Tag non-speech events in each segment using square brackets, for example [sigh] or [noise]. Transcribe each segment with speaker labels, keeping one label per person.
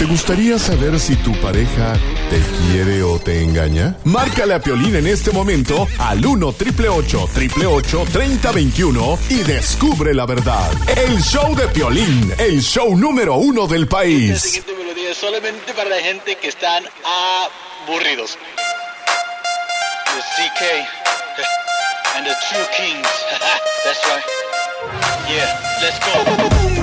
Speaker 1: ¿Te gustaría saber si tu pareja te quiere o te engaña? Márcale a Piolín en este momento al 1 888 3021 y descubre la verdad. El show de Piolín, el show número uno del
Speaker 2: La
Speaker 1: país.
Speaker 2: siguiente melodía es solamente para la gente que están aburridos. The CK and the True Kings. [laughs] That's right. Yeah, let's go.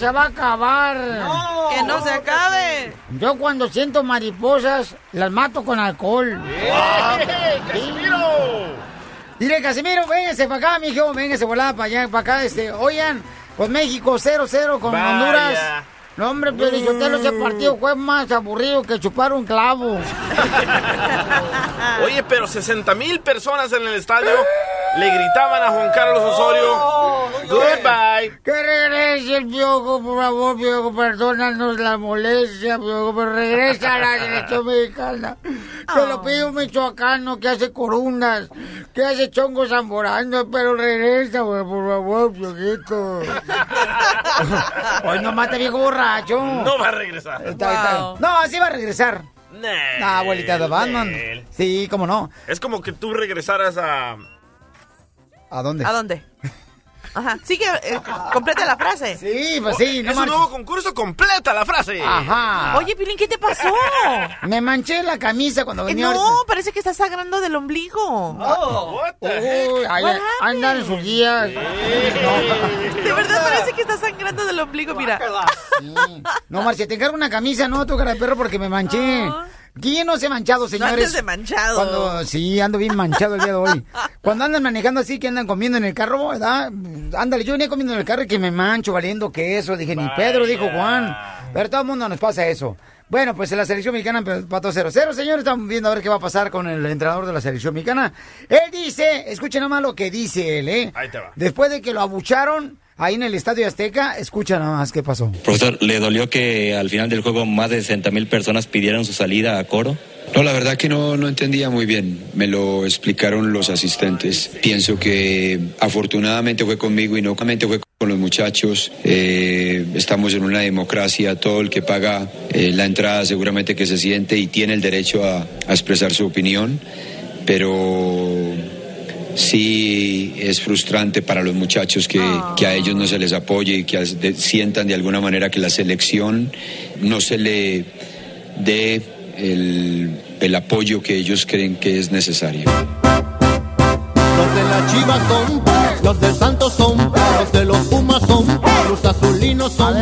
Speaker 3: Se va a acabar.
Speaker 4: Que no se acabe.
Speaker 3: Yo cuando siento mariposas, las mato con alcohol. Dile, Casimiro, véngase para acá, mijo, véngase volada para allá, para acá, este, oigan, pues México 0-0 con
Speaker 5: Vaya.
Speaker 3: Honduras. No, hombre, pero ese partido fue más aburrido que chupar un clavo. [laughs]
Speaker 5: Oye, pero 60 mil personas en el estadio le gritaban a Juan Carlos Osorio. Goodbye.
Speaker 3: Que regrese el Piojo, por favor, Piojo, perdónanos la molestia, Piojo, pero regresa a la selección mexicana. Te lo pido un michoacano que hace corundas, que hace chongos zamorando, pero regresa, güey, por favor, Piojito. [laughs] Hoy no mate viejo borracho.
Speaker 5: No va a regresar.
Speaker 3: Está- está- No, así va a regresar.
Speaker 5: Nel,
Speaker 3: Ah, abuelita de Batman.
Speaker 5: Nel.
Speaker 3: Sí, cómo no.
Speaker 5: Es como que tú regresaras a...
Speaker 3: ¿A dónde?
Speaker 4: ¿A dónde? Ajá. Sigue, eh, completa la frase.
Speaker 3: Sí, pues sí, no
Speaker 5: es un nuevo concurso, completa la frase.
Speaker 3: Ajá.
Speaker 4: Oye, Pilín, ¿qué te pasó?
Speaker 3: Me manché la camisa cuando
Speaker 4: Eh,
Speaker 3: venía
Speaker 4: no,
Speaker 3: ahorita.
Speaker 4: parece que estás sangrando del ombligo.
Speaker 5: What the heck?
Speaker 3: Uy, andan en sus días.
Speaker 4: De verdad parece que estás sangrando del ombligo, mira.
Speaker 3: No, Marcia, te encargo una camisa, no, tu cara de perro, porque me manché. ¿Quién no se ha manchado, señores?
Speaker 4: andes de manchado.
Speaker 3: Cuando, sí, ando bien manchado el día de hoy. [laughs] Cuando andan manejando así, que andan comiendo en el carro, ¿verdad? Ándale, yo venía comiendo en el carro y que me mancho valiendo queso. Dije, ni Pedro, dijo Juan. Pero todo el mundo nos pasa eso. Bueno, pues en la selección mexicana empató 0-0, señores. Estamos viendo a ver qué va a pasar con el entrenador de la selección mexicana. Él dice, escuchen nada más lo que dice él, ¿eh?
Speaker 5: Ahí te va.
Speaker 3: Después de que lo abucharon ahí en el Estadio Azteca, escucha nada más qué pasó.
Speaker 6: Profesor, ¿le dolió que al final del juego más de 60 mil personas pidieran su salida a coro?
Speaker 7: No, la verdad que no, no entendía muy bien. Me lo explicaron los asistentes. Pienso que afortunadamente fue conmigo y no solamente fue con los muchachos. Eh, estamos en una democracia. Todo el que paga eh, la entrada seguramente que se siente y tiene el derecho a, a expresar su opinión. Pero sí es frustrante para los muchachos que, que a ellos no se les apoye y que de- sientan de alguna manera que la selección no se le dé el, el apoyo que ellos creen que es necesario.
Speaker 8: Los de la Chivas son, los del Santos son, los de los Pumas son, los azulinos son,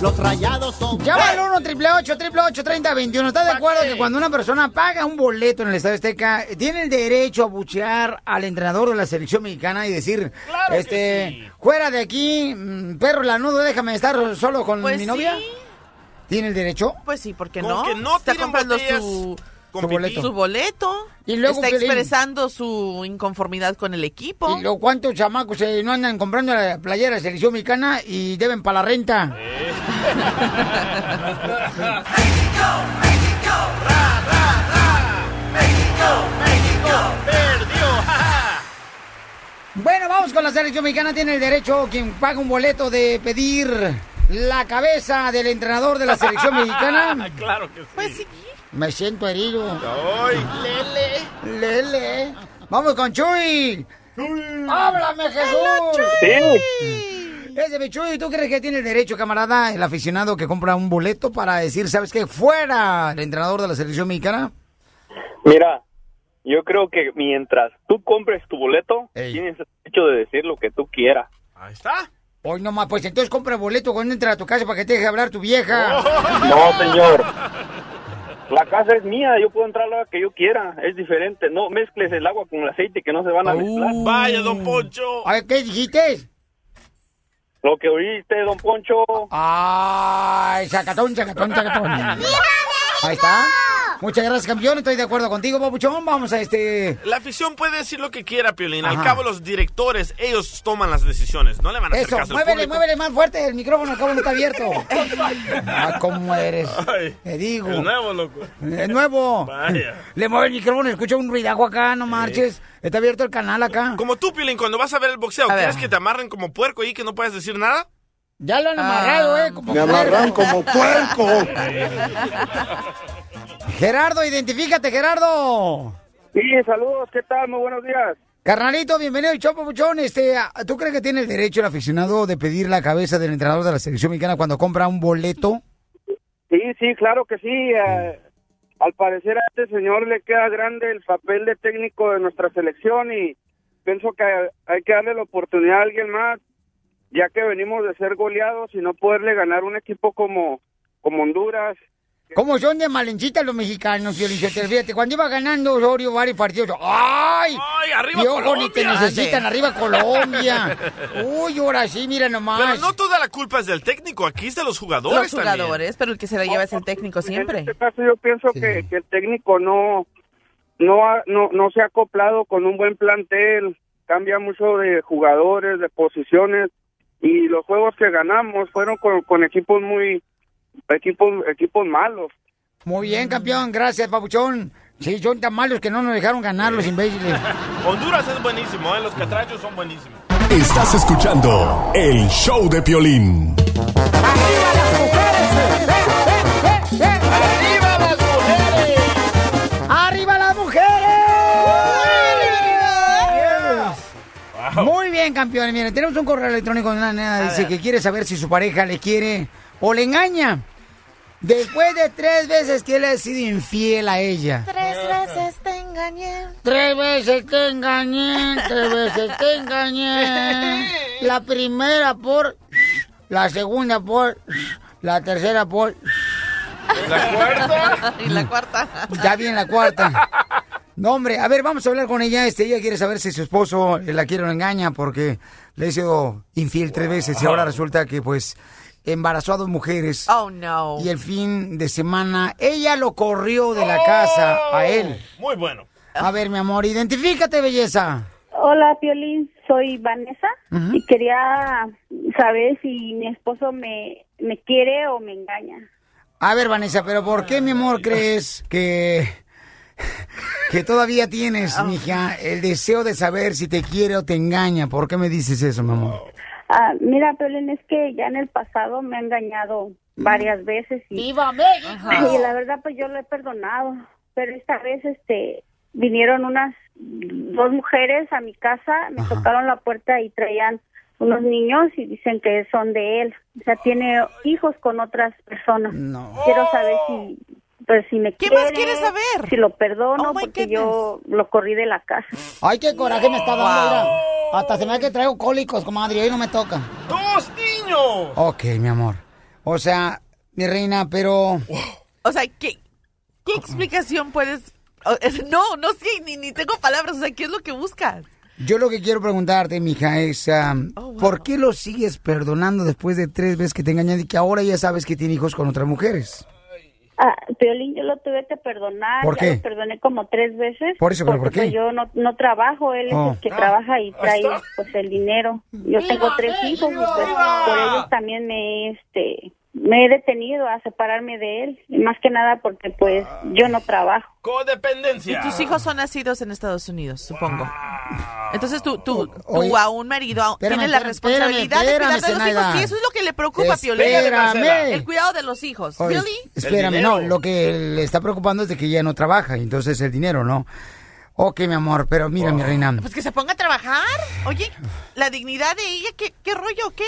Speaker 8: los rayados son.
Speaker 3: Llama al 1 888 888 3021 ¿Estás de acuerdo que cuando una persona paga un boleto en el Estadio Azteca, tiene el derecho a buchear al entrenador de la selección mexicana y decir, este, fuera de aquí, mm, perro lanudo, déjame estar solo con
Speaker 4: Pues
Speaker 3: mi novia?
Speaker 4: sí.
Speaker 3: ¿Tiene el derecho?
Speaker 4: Pues sí, ¿por qué
Speaker 5: Con
Speaker 4: no?
Speaker 5: que no
Speaker 4: Está comprando
Speaker 5: botellas
Speaker 4: su,
Speaker 3: Su boleto.
Speaker 4: su boleto.
Speaker 3: Y luego,
Speaker 4: está expresando su inconformidad con el equipo.
Speaker 3: ¿Y lo cuántos chamacos eh, no andan comprando la playera de la selección mexicana y deben para la renta? Bueno, vamos con la selección mexicana. Tiene el derecho quien paga un boleto de pedir la cabeza del entrenador de la selección [laughs] mexicana.
Speaker 5: claro que sí.
Speaker 4: Pues sí.
Speaker 3: Me siento herido.
Speaker 5: Ay.
Speaker 4: Lele.
Speaker 3: Lele. Vamos con Chuy. ¡Háblame, Jesús!
Speaker 9: Sí.
Speaker 3: Ese mi Chuy, ¿tú crees que tiene el derecho, camarada, el aficionado que compra un boleto para decir, ¿sabes qué? Fuera el entrenador de la selección mexicana.
Speaker 9: Mira, yo creo que mientras tú compres tu boleto, tienes el derecho de decir lo que tú quieras.
Speaker 5: Ahí está.
Speaker 3: Hoy nomás, pues entonces compra el boleto cuando entra a tu casa para que te deje hablar tu vieja.
Speaker 9: No, señor. La casa es mía, yo puedo entrar a la hora que yo quiera, es diferente. No mezcles el agua con el aceite que no se van a mezclar.
Speaker 5: Vaya, don Poncho.
Speaker 3: A ver, ¿qué dijiste?
Speaker 9: Lo que oíste, don Poncho.
Speaker 3: Ay, sacatón, sacatón, sacatón. Ahí está. Muchas gracias, campeón. Estoy de acuerdo contigo, papuchón. Vamos a este...
Speaker 5: La afición puede decir lo que quiera, Piolín. Al cabo, los directores, ellos toman las decisiones. No le van a hacer
Speaker 3: Eso,
Speaker 5: caso
Speaker 3: muévele, muévele más fuerte. El micrófono al cabo no está abierto. [laughs] Ah, ¿cómo eres?
Speaker 5: Ay,
Speaker 3: Te digo.
Speaker 5: Es nuevo, loco.
Speaker 3: Es nuevo.
Speaker 5: Vaya.
Speaker 3: Le mueve el micrófono, escucha un ruidajo acá, no marches. Está abierto el canal acá.
Speaker 5: Como tú, Piolín, cuando vas a ver el boxeo,
Speaker 3: A ver.
Speaker 5: ¿quieres que te amarren como puerco ahí que no puedes decir nada?
Speaker 3: Ya lo han amarrado, eh. Como
Speaker 5: Me amarran como puerco. [laughs]
Speaker 3: Gerardo, identifícate, Gerardo.
Speaker 9: Sí, saludos, ¿qué tal? Muy buenos días.
Speaker 3: Carnalito, bienvenido al show, papuchón. Este, ¿Tú crees que tiene el derecho el aficionado de pedir la cabeza del entrenador de la selección mexicana cuando compra un boleto?
Speaker 9: Sí, sí, claro que sí. eh, al parecer a este señor le queda grande el papel de técnico de nuestra selección y pienso que hay que darle la oportunidad a alguien más, ya que venimos de ser goleados y no poderle ganar un equipo como, como Honduras.
Speaker 3: ¿Cómo son de malenchitas los mexicanos, Piolichotelo? [laughs] Fíjate, cuando iba ganando Osorio varios partidos, ¡ay!
Speaker 5: ¡Ay, arriba
Speaker 3: Y ojo, ni te
Speaker 5: Colombia!
Speaker 3: necesitan, arriba Colombia. [laughs] Uy, ahora sí, mira nomás.
Speaker 5: Pero no toda la culpa es del técnico, aquí es de los jugadores
Speaker 4: Los jugadores, pero el que se la lleva es el técnico siempre.
Speaker 9: En este caso yo pienso que, que el técnico no, no, ha- no, no se ha acoplado con un buen plantel, cambia mucho de jugadores, de posiciones y los juegos que ganamos fueron con, con equipos muy equipos equipos malos.
Speaker 3: Muy bien, campeón, gracias, papuchón. Sí, son tan malos que no nos dejaron ganar los imbéciles. [laughs]
Speaker 5: Honduras es buenísimo, ¿eh? los catrachos son buenísimos.
Speaker 1: Estás escuchando el show de Piolín.
Speaker 3: ¡Arriba las mujeres! ¡Arriba las mujeres! Muy bien, campeones. Miren, tenemos un correo electrónico de una nena. Dice que quiere saber si su pareja le quiere o le engaña. Después de tres veces que él ha sido infiel a ella.
Speaker 4: Tres veces te engañé.
Speaker 3: Tres veces te engañé, tres veces te engañé. La primera por, la segunda por, la tercera por,
Speaker 5: ¿La cuarta?
Speaker 4: y la cuarta.
Speaker 3: ya bien la cuarta. No, hombre, a ver, vamos a hablar con ella. Este, ella quiere saber si su esposo la quiere o la engaña porque le ha sido infiel tres veces y ahora resulta que, pues, embarazó a dos mujeres.
Speaker 4: Oh, no.
Speaker 3: Y el fin de semana ella lo corrió de la casa a él.
Speaker 5: Muy bueno.
Speaker 3: A ver, mi amor, identifícate, belleza.
Speaker 10: Hola, Piolín, soy Vanessa y quería saber si mi esposo me, me quiere o me engaña.
Speaker 3: A ver, Vanessa, pero ¿por qué, mi amor, crees que, que todavía tienes, mija, el deseo de saber si te quiere o te engaña? ¿Por qué me dices eso, mi amor?
Speaker 10: Ah, mira, Piolín, es que ya en el pasado me ha engañado varias veces y,
Speaker 3: ¡Viva México!
Speaker 10: y la verdad pues yo lo he perdonado, pero esta vez este vinieron unas dos mujeres a mi casa, me tocaron la puerta y traían unos niños y dicen que son de él. O sea, tiene hijos con otras personas. Quiero saber si pues si me
Speaker 4: ¿Qué
Speaker 10: quiere,
Speaker 4: más quieres saber?
Speaker 10: Si lo perdono
Speaker 4: Oh,
Speaker 10: porque yo lo corrí de la casa.
Speaker 3: Ay, qué coraje me está dando. Hasta se me da que traigo cólicos, comadre, hoy no me toca.
Speaker 5: ¡Dos niños!
Speaker 3: Ok, mi amor. O sea, mi reina, pero...
Speaker 4: O sea, ¿qué, qué explicación puedes...? No, no sé, ni, ni tengo palabras. O sea, ¿qué es lo que buscas?
Speaker 3: Yo lo que quiero preguntarte, mija, es...
Speaker 4: Oh,
Speaker 3: ¿Por qué lo sigues perdonando después de tres veces que te engañan y que ahora ya sabes que tiene hijos con otras mujeres?
Speaker 10: Ah, Piolín, yo lo tuve que perdonar.
Speaker 3: ¿Por
Speaker 10: ya
Speaker 3: qué?
Speaker 10: lo perdoné como tres veces.
Speaker 3: Por eso, ¿pero por
Speaker 10: porque,
Speaker 3: qué?
Speaker 10: pues, yo no, no trabajo, él
Speaker 3: Oh.
Speaker 10: es el que
Speaker 3: Ah,
Speaker 10: trabaja y
Speaker 3: ahí
Speaker 10: trae
Speaker 3: está.
Speaker 10: pues el dinero. Yo tengo tres hijos y pues por ellos también me este me he detenido a separarme de él, y más que nada porque pues yo no trabajo.
Speaker 5: Codependencia.
Speaker 4: Y tus hijos son nacidos en Estados Unidos, supongo. Entonces tú, tú, tú
Speaker 3: Oye,
Speaker 4: a un marido
Speaker 3: espérame,
Speaker 4: tienes la
Speaker 3: espérame,
Speaker 4: responsabilidad de cuidar de los hijos. Sí, eso es lo que le preocupa a Piolín. El cuidado de los hijos.
Speaker 3: Oye, espérame, no, lo que le está preocupando es de que ella no trabaja, entonces el dinero, ¿no? Ok, mi amor, pero mira, mi reina.
Speaker 4: Pues que se ponga a trabajar. Oye, la dignidad de ella, ¿qué, qué rollo, qué?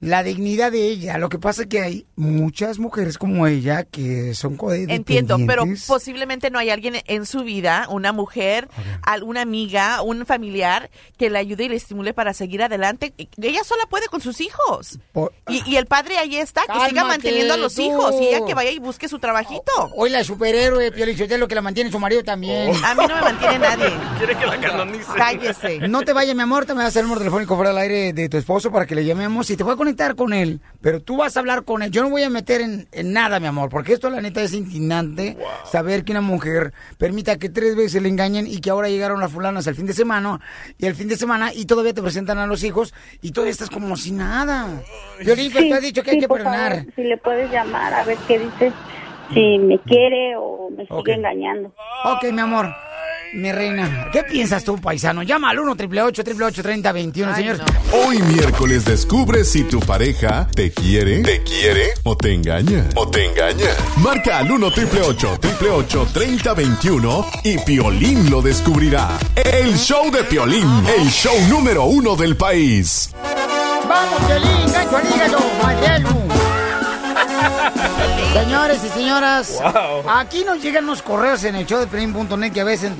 Speaker 3: La dignidad de ella. Lo que pasa es que hay muchas mujeres como ella que son codependientes.
Speaker 4: Entiendo, pero posiblemente no hay alguien en su vida, una mujer, alguna amiga, un familiar que le ayude y le estimule para seguir adelante. Ella sola puede con sus hijos.
Speaker 3: Por-
Speaker 4: Y, y el padre ahí está, que siga manteniendo a los
Speaker 3: tú.
Speaker 4: hijos y ella que vaya y busque su trabajito.
Speaker 3: Hoy la superhéroe, Piolichotelo, que la mantiene su marido también.
Speaker 4: A mí no me mantiene nadie.
Speaker 5: Quiere que la canonice.
Speaker 4: Cállese.
Speaker 3: No te vayas, mi amor, te me vas a hacer el número telefónico fuera del aire de tu esposo para que le llamemos y te voy a conectar con él. Pero tú vas a hablar con él. Yo no voy a meter en, en nada, mi amor, porque esto la neta es indignante saber que una mujer permita que tres veces le engañen y que ahora llegaron las fulanas el fin de semana y el fin de semana y todavía te presentan a los hijos y todavía estás como si nada. Pues,
Speaker 10: Sí,
Speaker 3: te has dicho que hay
Speaker 10: sí,
Speaker 3: que
Speaker 10: por
Speaker 3: perdonar.
Speaker 10: favor, si le puedes llamar a ver qué dice, si me quiere o me sigue engañando.
Speaker 3: Ok, mi amor. Mi reina, ¿qué piensas tú, paisano? Llama al 1 888 3021 señor.
Speaker 1: Hoy miércoles descubre si tu pareja te quiere, te quiere o te engaña. O te engaña. Marca al 1 888 3021 y Piolín lo descubrirá. El show de Piolín, el show número uno del país.
Speaker 3: ¡Vamos, Piolín! ¡Gancho al hígado! [laughs] Señores y señoras,
Speaker 11: Wow.
Speaker 3: aquí nos llegan unos correos en el show de Piolín.net que a veces,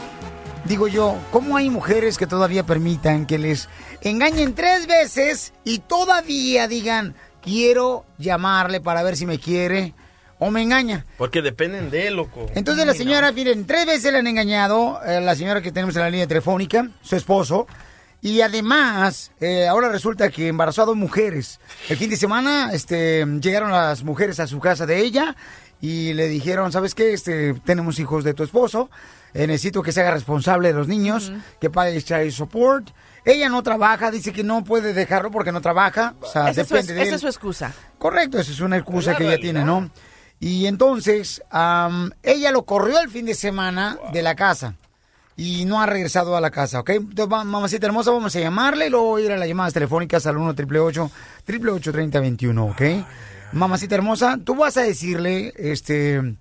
Speaker 3: digo yo, ¿cómo hay mujeres que todavía permitan que les engañen tres veces y todavía digan, quiero llamarle para ver si me quiere o me engaña?
Speaker 5: Porque dependen de él, loco.
Speaker 3: Entonces la señora, miren, tres veces le han engañado, eh, la señora que tenemos en la línea telefónica, su esposo, y además, eh, ahora resulta que embarazó a dos mujeres. El fin de semana, este, llegaron las mujeres a su casa de ella y le dijeron, ¿sabes qué? Este, tenemos hijos de tu esposo, eh, necesito que se haga responsable de los niños, que pague child support. Ella no trabaja, dice que no puede dejarlo porque no trabaja, o sea,
Speaker 4: Esa es su,
Speaker 3: depende de
Speaker 4: esa
Speaker 3: él.
Speaker 4: es su excusa.
Speaker 3: Correcto, esa es una excusa
Speaker 4: Es
Speaker 3: que ella tiene, ¿no? Y entonces, am, ella lo corrió el fin de semana de la casa y no ha regresado a la casa, ¿ok? Entonces, mamacita hermosa, vamos a llamarle y luego ir a las llamadas telefónicas al 1 888 888 3021 ¿ok? Mamacita hermosa, tú vas a decirle, este,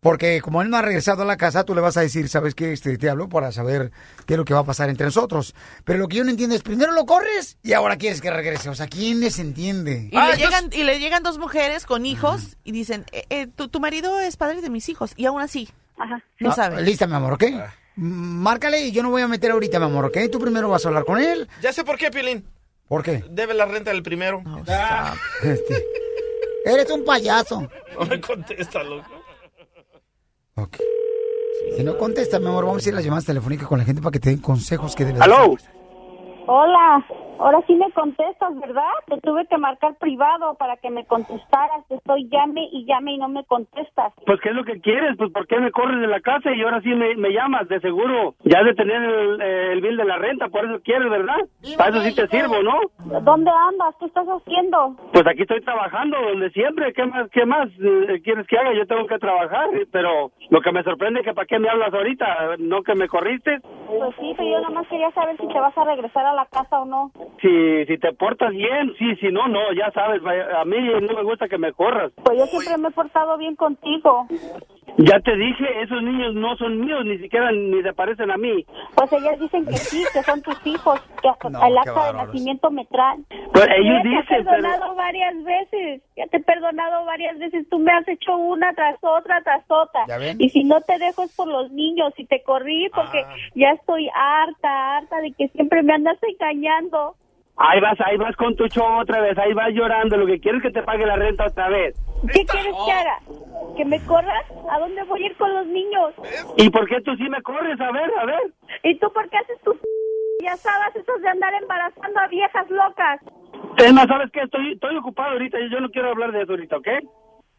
Speaker 3: porque como él no ha regresado a la casa, tú le vas a decir, ¿sabes qué? Este, te hablo para saber qué es lo que va a pasar entre nosotros. Pero lo que yo no entiendo es, primero lo corres y ahora quieres que regrese. O sea, ¿quién les entiende?
Speaker 4: Y, le llegan, y le llegan dos mujeres con hijos y dicen, eh, eh, tu, tu marido es padre de mis hijos. Y aún así, no
Speaker 3: Ah,
Speaker 4: sabe.
Speaker 3: Lista, mi amor, ¿ok? Mm, Márcale y yo no voy a meter ahorita, mi amor, ¿ok? Tú primero vas a hablar con él.
Speaker 5: Ya sé por qué, Piolín.
Speaker 3: ¿Por qué?
Speaker 5: Debe la renta del primero. [laughs]
Speaker 3: Este, eres un payaso.
Speaker 5: No me contesta, loco.
Speaker 3: Si no contesta, mi amor, vamos a ir a las llamadas telefónicas con la gente para que te den consejos que debes
Speaker 10: ¿Aló?
Speaker 3: hacer.
Speaker 10: Hola, ahora sí me contestas, ¿verdad? Te tuve que marcar privado para que me contestaras. Te estoy llame y llame y no me contestas.
Speaker 12: Pues, ¿qué es lo que quieres? Pues, ¿por qué me corres de la casa y ahora sí me, me llamas? De seguro, ya has de tener el, eh, el bill de la renta, por eso quieres, ¿verdad? Para eso sí te sirvo, ¿no?
Speaker 10: ¿Dónde andas? ¿Qué estás haciendo?
Speaker 12: Pues aquí estoy trabajando, donde siempre. ¿Qué más, qué más eh, quieres que haga? Yo tengo que trabajar, pero lo que me sorprende es que ¿para qué me hablas ahorita? ¿No que me corriste?
Speaker 10: Pues sí, pero yo nada más quería saber si te vas a regresar a la casa o no.
Speaker 12: Si, si te portas bien, sí, si no, no, ya sabes, a mí no me gusta que me corras.
Speaker 10: Pues yo siempre me he portado bien contigo.
Speaker 12: Ya te dije, esos niños no son míos, ni siquiera ni se parecen a mí.
Speaker 10: Pues ellas dicen que sí, que son tus hijos, que hasta
Speaker 12: No,
Speaker 10: el acta de nacimiento me traen.
Speaker 12: Pues ellos
Speaker 10: Ya te he
Speaker 12: dicen, pero-
Speaker 10: perdonado varias veces, ya te he perdonado varias veces, tú me has hecho una tras otra, tras otra.
Speaker 12: ¿Ya ven?
Speaker 10: Y si no te dejo es por los niños, y te corrí porque
Speaker 12: Ah.
Speaker 10: ya estoy harta, harta de que siempre me andas engañando.
Speaker 12: Ahí vas, ahí vas con tu show otra vez, ahí vas llorando, lo que quieres es que te pague la renta otra vez.
Speaker 10: ¿Qué quieres que haga? ¿Que me corras? ¿A dónde voy a ir con los niños?
Speaker 12: ¿Y por qué tú sí me corres? A ver, a ver.
Speaker 10: ¿Y tú por qué haces tus [laughs] sabes esas de andar embarazando a viejas locas?
Speaker 12: Es más, ¿sabes qué? Estoy, estoy ocupado ahorita y yo no quiero hablar de eso ahorita, ¿ok?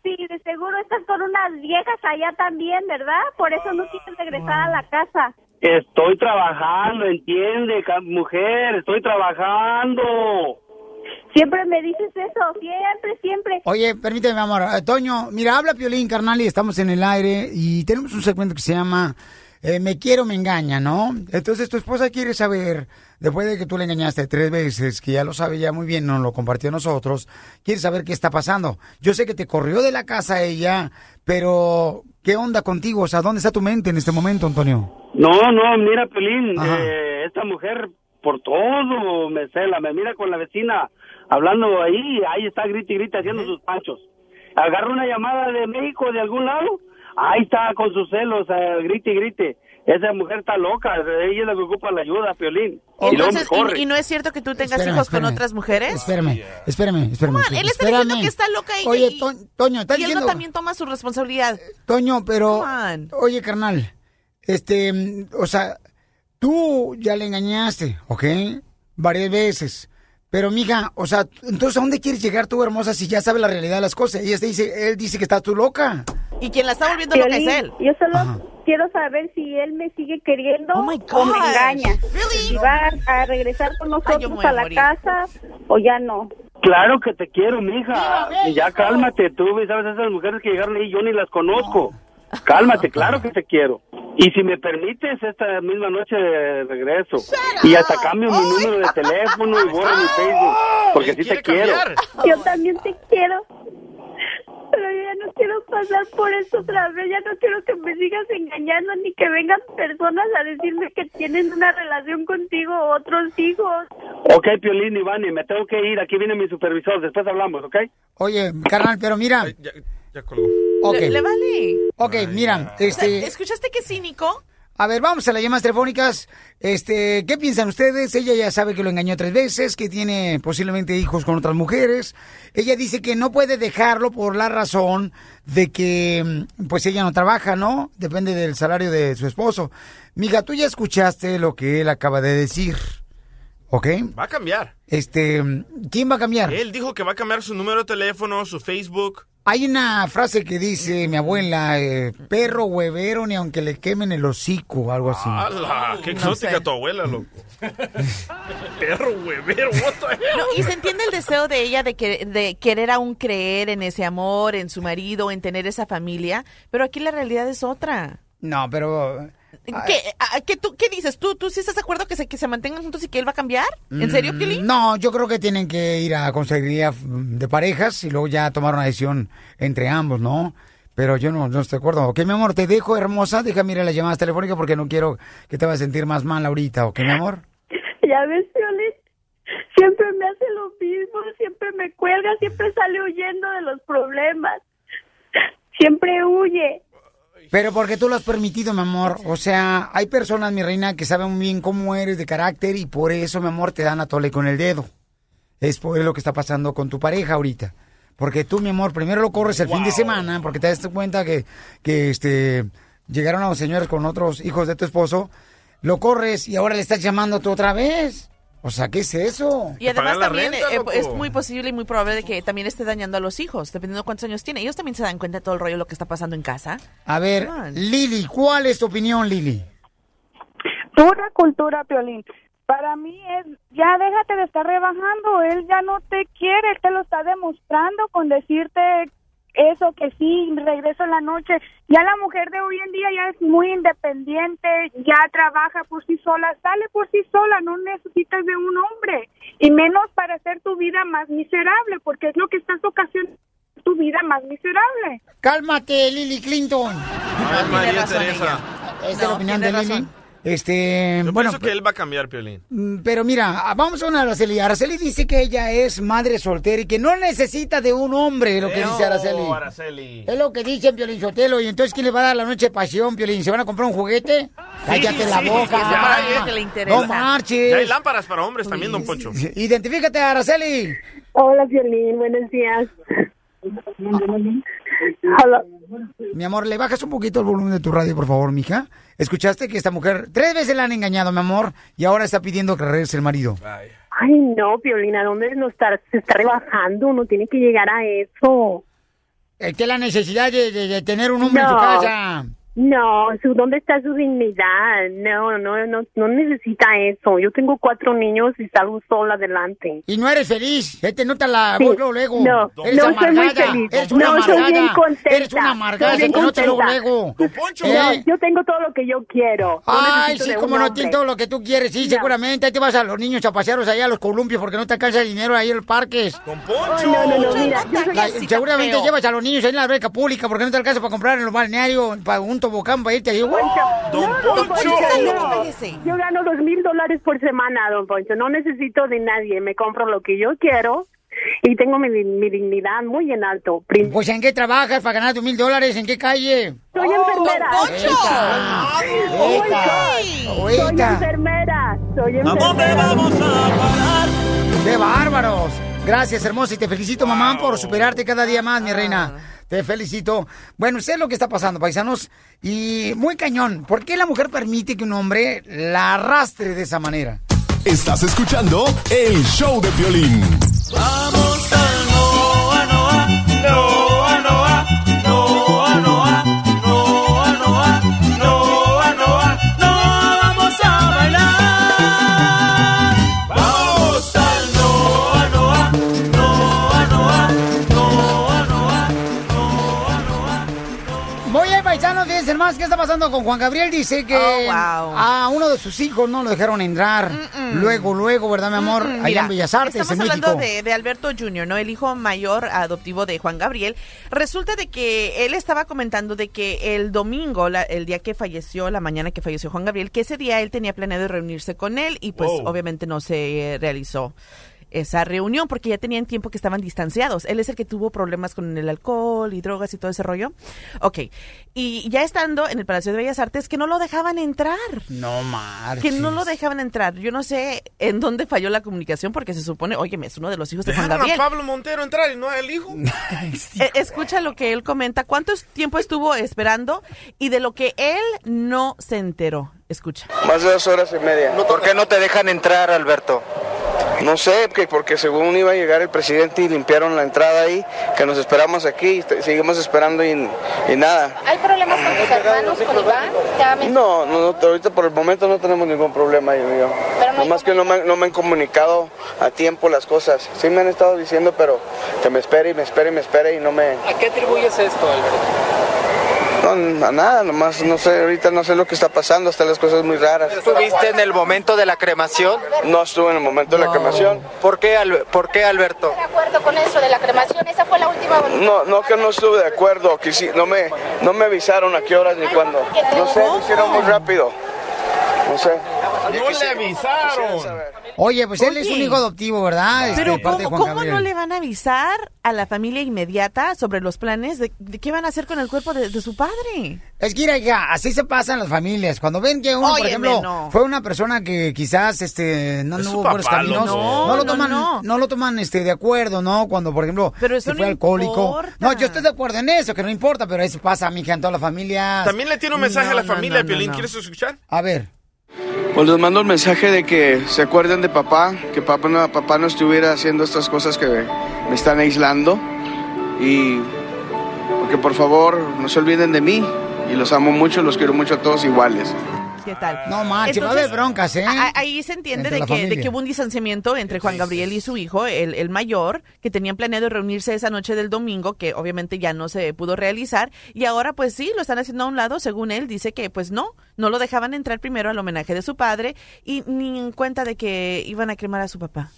Speaker 10: Sí, de seguro estás con unas viejas allá también, ¿verdad? Por eso no quieres regresar a la casa.
Speaker 12: Estoy trabajando, entiende, mujer, estoy trabajando.
Speaker 10: Siempre me dices eso, siempre, siempre.
Speaker 3: Oye, permíteme, amor. Eh, Toño, mira, habla Piolín, carnal, y estamos en el aire y tenemos un segmento que se llama eh, Me quiero, me engaña, ¿no? Entonces tu esposa quiere saber, después de que tú le engañaste tres veces, que ya lo sabe ya muy bien, nos lo compartió a nosotros, quiere saber qué está pasando. Yo sé que te corrió de la casa ella, pero ¿qué onda contigo? O sea, ¿dónde está tu mente en este momento, Antonio?
Speaker 12: No, no, mira, Pelín, eh, esta mujer por todo me cela, me mira con la vecina hablando ahí, ahí está grite y grite haciendo sus panchos. Agarra una llamada de México, de algún lado, ahí está con sus celos, eh, grite y grite. Esa mujer está loca, ella es la que ocupa la ayuda, Piolín. y
Speaker 4: no es cierto que tú tengas
Speaker 3: Espérame,
Speaker 4: hijos con otras mujeres?
Speaker 3: Espérame, espérame, espérame.
Speaker 4: Él está diciendo que está loca y,
Speaker 3: Oye, To- Toño, está
Speaker 4: y él no también toma su responsabilidad.
Speaker 3: Toño, pero... Oye, carnal, este, o sea, tú ya le engañaste, ¿ok? Varias veces. Pero, mija, o sea, entonces, ¿a dónde quieres llegar tú, hermosa, si ya sabes la realidad de las cosas? Ella te dice, él dice que estás tú loca.
Speaker 4: Y quien la está volviendo loca es
Speaker 10: Piolín,
Speaker 4: él.
Speaker 10: Yo solo quiero saber si él me sigue queriendo
Speaker 4: Oh
Speaker 10: o me engaña.
Speaker 4: Really?
Speaker 10: Si va a regresar con nosotros a
Speaker 4: a
Speaker 10: la casa o ya no.
Speaker 12: Claro que te quiero, mija. Y ya cálmate, tú sabes esas mujeres que llegaron ahí, yo ni las conozco. Cálmate, claro que te quiero. Y si me permites, esta misma noche regreso. Y hasta cambio mi número de teléfono y borro mi Facebook. Porque sí te quiero.
Speaker 10: Yo también te quiero. Pero yo ya no quiero pasar por eso otra vez. Ya no quiero que me sigas engañando ni que vengan personas a decirme que tienen una relación contigo o otros hijos.
Speaker 12: Ok, Piolín, Ivani, me tengo que ir. Aquí viene mi supervisor. Después hablamos, ¿ok?
Speaker 3: Oye, carnal, pero mira...
Speaker 5: Ya colgó.
Speaker 3: Ok.
Speaker 4: Le, le vale.
Speaker 3: Ok, mira, este...
Speaker 4: ¿Escuchaste qué cínico?
Speaker 3: A ver, vamos a las llamadas telefónicas. Este, ¿qué piensan ustedes? Ella ya sabe que lo engañó tres veces, que tiene posiblemente hijos con otras mujeres. Ella dice que no puede dejarlo por la razón de que, mm, pues ella no trabaja, ¿no? Depende del salario de su esposo. Mija, tú ya escuchaste lo que él acaba de decir, ¿ok?
Speaker 5: Va a cambiar.
Speaker 3: Este, ¿quién va a cambiar?
Speaker 5: Él dijo que va a cambiar su número de teléfono, su Facebook.
Speaker 3: Hay una frase que dice mi abuela, eh, perro huevero ni aunque le quemen el hocico, algo así.
Speaker 5: ¡Hala! ¡Qué
Speaker 4: No
Speaker 5: exótica
Speaker 4: sé.
Speaker 5: tu abuela, loco! [laughs] Perro huevero, what the hell?
Speaker 4: No, y se entiende el deseo de ella de, que, de querer aún creer en ese amor, en su marido, en tener esa familia, pero aquí la realidad es otra.
Speaker 3: No, pero...
Speaker 4: ¿Qué, a- qué tú, ¿Qué dices? ¿Tú, ¿Tú sí estás de acuerdo que se, que se mantengan juntos y que él va a cambiar? ¿En serio,
Speaker 3: Mm,
Speaker 4: Piolín?
Speaker 3: No, yo creo que tienen que ir a consejería mm, de parejas y luego ya tomar una decisión entre ambos, ¿no? Pero yo no, no estoy de acuerdo. Ok, mi amor, te dejo, hermosa. Déjame ir a las llamadas telefónicas porque no quiero que te vayas a sentir más mal ahorita, ¿ok, mi amor?
Speaker 10: Ya ves, Piolín, siempre me hace lo mismo, siempre me cuelga, siempre sale huyendo de los problemas. Siempre huye.
Speaker 3: Pero porque tú lo has permitido, mi amor. O sea, hay personas, mi reina, que saben muy bien cómo eres de carácter y por eso, mi amor, te dan a tole con el dedo. Es por lo que está pasando con tu pareja ahorita. Porque tú, mi amor, primero lo corres el fin de semana porque te das cuenta que, que este, llegaron a los señores con otros hijos de tu esposo. Lo corres y ahora le estás llamando tú otra vez. O sea, ¿qué es eso?
Speaker 4: Y además también eh, es muy posible y muy probable de que también esté dañando a los hijos, dependiendo de cuántos años tiene. Ellos también se dan cuenta de todo el rollo de lo que está pasando en casa.
Speaker 3: A ver. Lili, ¿cuál es tu opinión, Lili?
Speaker 11: Pura cultura, Piolín. Para mí es, ya déjate de estar rebajando, él ya no te quiere, él te lo está demostrando con decirte eso, que sí, regreso en la noche. Ya la mujer de hoy en día ya es muy independiente, ya trabaja por sí sola, sale por sí sola, no necesitas de un hombre, y menos para hacer tu vida más miserable, porque es lo que estás ocasionando tu vida más miserable.
Speaker 3: Cálmate, Lily Clinton.
Speaker 5: Ay, María Teresa.
Speaker 3: Esa es la opinión de Lily. Este,
Speaker 5: Yo
Speaker 3: bueno,
Speaker 5: pienso que él va a cambiar, Piolín.
Speaker 3: mm, pero mira, vamos a una Araceli. Araceli dice que ella es madre soltera y que no necesita de un hombre, lo que dice Araceli.
Speaker 5: Araceli.
Speaker 3: Es lo que dice Piolín Sotelo. Y entonces, ¿quién le va a dar la noche de pasión, Piolín? ¿Se van a comprar un juguete? Cállate la
Speaker 5: sí,
Speaker 3: boca.
Speaker 5: Que le interesa.
Speaker 3: No marches.
Speaker 5: Ya hay lámparas para hombres también, don Poncho.
Speaker 3: Identifícate, Araceli.
Speaker 13: Hola, Violín, buenos días.
Speaker 3: Mi amor, ¿le bajas un poquito el volumen de tu radio, por favor, mija? ¿Escuchaste que esta mujer tres veces la han engañado, mi amor, y ahora está pidiendo que regrese el marido?
Speaker 13: Ay, no, Violina, ¿dónde no está, se está rebajando? Uno tiene que llegar a eso.
Speaker 3: Es que la necesidad de, de- de tener un hombre en su casa.
Speaker 13: No, su, ¿dónde está su dignidad? No, no, no, no necesita eso. Yo tengo cuatro niños y salgo sola adelante.
Speaker 3: Y no eres feliz. Se te nota la
Speaker 13: Sí.
Speaker 3: voz luego.
Speaker 13: No,
Speaker 3: eres
Speaker 13: no soy muy
Speaker 3: amargada.
Speaker 13: feliz.
Speaker 3: Eres una
Speaker 13: No, soy
Speaker 3: amargada.
Speaker 13: bien contenta.
Speaker 3: Eres una amargada.
Speaker 13: Soy
Speaker 3: Se te nota luego, luego. [laughs]
Speaker 13: No,
Speaker 3: ¿Eh?
Speaker 13: yo tengo todo lo que yo quiero. No
Speaker 3: Ay, sí, como no tienes todo lo que tú quieres, sí, seguramente. Ahí te vas a los niños a pasearlos allá a los columpios porque no te alcanza el dinero ahí en los parques.
Speaker 5: Con
Speaker 13: Ay, no, no, no, mira, yo soy
Speaker 3: La- seguramente
Speaker 13: feo.
Speaker 3: llevas a los niños ahí en la alberca pública porque no te alcanza para comprar en los balnearios, para un tobogán para irte ahí.
Speaker 13: Don
Speaker 3: Poncho.
Speaker 13: no. Yo gano dos mil dólares por semana, don Poncho. No necesito de nadie. Me compro lo que yo quiero y tengo mi, mi dignidad muy en alto.
Speaker 3: Pues ¿en qué trabajas para ganar tus mil dólares? ¿En qué calle?
Speaker 13: Soy enfermera.
Speaker 3: Poncho!
Speaker 13: Soy enfermera. Soy enfermera.
Speaker 3: ¡Qué bárbaros! Gracias, hermosa, y te felicito, mamá, por superarte cada día más, mi reina. Te felicito. Bueno, sé lo que está pasando, paisanos, y muy cañón. ¿Por qué la mujer permite que un hombre la arrastre de esa manera?
Speaker 1: Estás escuchando el show de violín.
Speaker 14: Vamos Noa, Noa Noa,
Speaker 3: más, ¿qué está pasando con Juan Gabriel? Dice que
Speaker 4: Oh, wow.
Speaker 3: a uno de sus hijos no lo dejaron entrar. Luego, luego, ¿verdad, mi amor?
Speaker 4: Mm,
Speaker 3: Allá
Speaker 4: mira,
Speaker 3: en Bellas Artes,
Speaker 4: Estamos
Speaker 3: en
Speaker 4: hablando
Speaker 3: México.
Speaker 4: de, de Alberto Jr., ¿no? El hijo mayor adoptivo de Juan Gabriel. Resulta de que él estaba comentando de que el domingo, la- el día que falleció, la mañana que falleció Juan Gabriel, que ese día él tenía planeado reunirse con él y pues
Speaker 14: Wow.
Speaker 4: obviamente no se realizó esa reunión porque ya tenían tiempo que estaban distanciados. Él es el que tuvo problemas con el alcohol y drogas y todo ese rollo. Ok. Y ya estando en el Palacio de Bellas Artes, que no lo dejaban entrar
Speaker 3: No marches.
Speaker 4: que no lo dejaban entrar. Yo no sé en dónde falló la comunicación porque se supone, oye, es uno de los hijos de Juan
Speaker 5: Dejaron a
Speaker 4: Gabriel.
Speaker 5: Pablo Montero entrar y no el hijo. [laughs]
Speaker 4: Eh, escucha lo que él comenta, cuánto tiempo estuvo esperando y de lo que él no se enteró. Escucha.
Speaker 15: Más de dos horas y media. ¿Por qué no te dejan entrar, Alberto? No sé, que porque según iba a llegar el presidente y limpiaron la entrada ahí, que nos esperamos aquí, y te- seguimos esperando y, y nada.
Speaker 16: ¿Hay problemas con tus hermanos, con Iván?
Speaker 15: No, no, no, ahorita por el momento no tenemos ningún problema, yo. yo.
Speaker 16: Pero no
Speaker 15: Nomás que no me, han- no me han comunicado a tiempo las cosas. Sí me han estado diciendo, pero que me espere y me espere y me espere y no me...
Speaker 17: ¿A qué atribuyes esto, Alberto?
Speaker 15: No, a nada, nomás no sé, ahorita no sé lo que está pasando, están las cosas muy raras.
Speaker 17: ¿Estuviste en el momento de la cremación?
Speaker 15: No estuve en el momento de la cremación.
Speaker 17: ¿Por qué, Al- ¿Por qué Alberto?
Speaker 16: de acuerdo con eso de la cremación. Esa fue la última.
Speaker 15: No, no que no estuve de acuerdo, que sí, no me, no me avisaron a qué horas ni cuándo. No sé, lo hicieron muy rápido. No sé.
Speaker 5: No le avisaron.
Speaker 3: Oye, pues él es un hijo adoptivo, ¿verdad? Este,
Speaker 4: Pero ¿cómo, no le van a avisar a la familia inmediata sobre los planes de, de qué van a hacer con el cuerpo de, de su padre?
Speaker 3: Es que, mira, hija, así se pasan las familias. Cuando ven que uno, por ejemplo,
Speaker 4: no.
Speaker 3: fue una persona que quizás este, no anduvo por los caminos,
Speaker 5: loco.
Speaker 3: no, lo
Speaker 4: No,
Speaker 3: toman,
Speaker 4: no,
Speaker 3: no. lo toman este, de acuerdo, ¿no? Cuando, por ejemplo,
Speaker 4: Pero eso
Speaker 3: se
Speaker 4: no
Speaker 3: fue alcohólico.
Speaker 4: importa.
Speaker 3: No, yo estoy de acuerdo en eso, que no importa, pero eso pasa, mija, en todas las familias.
Speaker 5: También le tiene un mensaje a la
Speaker 3: No, no,
Speaker 5: familia,
Speaker 3: no, no,
Speaker 5: Piolín.
Speaker 3: no.
Speaker 5: ¿Quieres escuchar?
Speaker 3: A ver.
Speaker 15: Pues les mando el mensaje de que se acuerden de papá, que papá no, papá no estuviera haciendo estas cosas que me, están aislando. Y que por favor no se olviden de mí. Y los amo mucho, los quiero mucho a todos iguales.
Speaker 4: ¿Qué tal?
Speaker 3: No manches, va a haber broncas, ¿eh?
Speaker 4: a- Ahí se entiende de que, de que hubo un distanciamiento entre Juan Gabriel y su hijo, el, el mayor, que tenían planeado reunirse esa noche del domingo, que obviamente ya no se pudo realizar, y ahora pues sí, lo están haciendo a un lado, según él, dice que pues no, no lo dejaban entrar primero al homenaje de su padre y ni en cuenta de que iban a cremar a su papá.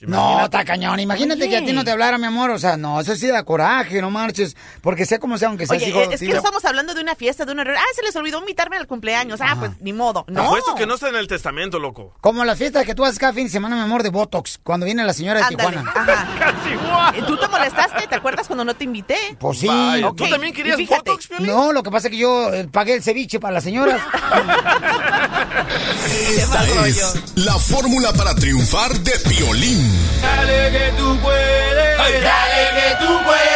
Speaker 3: No, está cañón. Imagínate que a ti no te hablara, mi amor. O sea, no, eso sí da coraje, no marches. Porque sea como sea, aunque sea
Speaker 4: Oye,
Speaker 3: hijo
Speaker 4: es que no estamos hablando de una fiesta, de una reunión. Ah, se les olvidó invitarme al cumpleaños. Ah, pues ni modo. No.
Speaker 5: apuesto que no está en el testamento, loco.
Speaker 3: Como la fiesta que tú haces cada fin de semana, mi amor, de Botox. Cuando viene la señora de
Speaker 4: Ándale,
Speaker 3: Tijuana.
Speaker 4: ajá. [laughs] Eh, ¿Tú te molestaste? ¿Te acuerdas cuando no te invité?
Speaker 3: Pues sí.
Speaker 4: Vaya, ¿tú también querías
Speaker 3: Y fíjate, No, lo que pasa es que yo eh, pagué el ceviche para las señoras. [laughs] [laughs]
Speaker 1: Esta es la fórmula para triunfar de Piolín.
Speaker 14: Dale que tú puedes. Dale que tú puedes.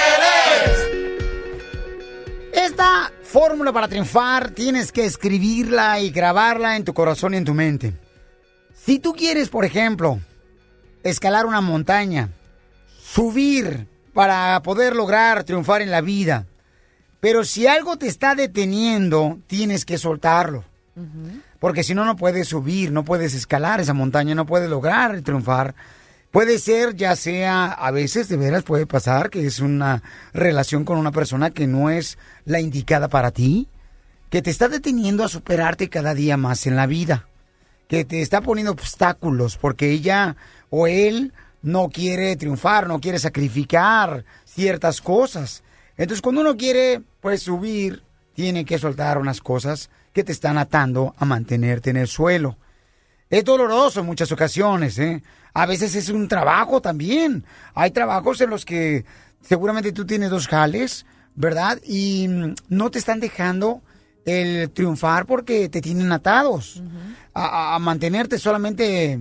Speaker 3: Esta fórmula para triunfar tienes que escribirla y grabarla en tu corazón y en tu mente. Si tú quieres, por ejemplo, escalar una montaña, subir para poder lograr triunfar en la vida, pero si algo te está deteniendo, tienes que soltarlo. Porque si no, no puedes subir, no puedes escalar esa montaña, no puedes lograr triunfar. Puede ser, ya sea, a veces de veras puede pasar que es una relación con una persona que no es la indicada para ti, que te está deteniendo a superarte cada día más en la vida, que te está poniendo obstáculos porque ella o él no quiere triunfar, no quiere sacrificar ciertas cosas. Entonces, cuando uno quiere, pues subir, tiene que soltar unas cosas que te están atando a mantenerte en el suelo. Es doloroso en muchas ocasiones, ¿eh? A veces es un trabajo también. Hay trabajos en los que seguramente tú tienes dos jales, ¿verdad? Y mm, no te están dejando el triunfar porque te tienen atados a, a- a mantenerte solamente,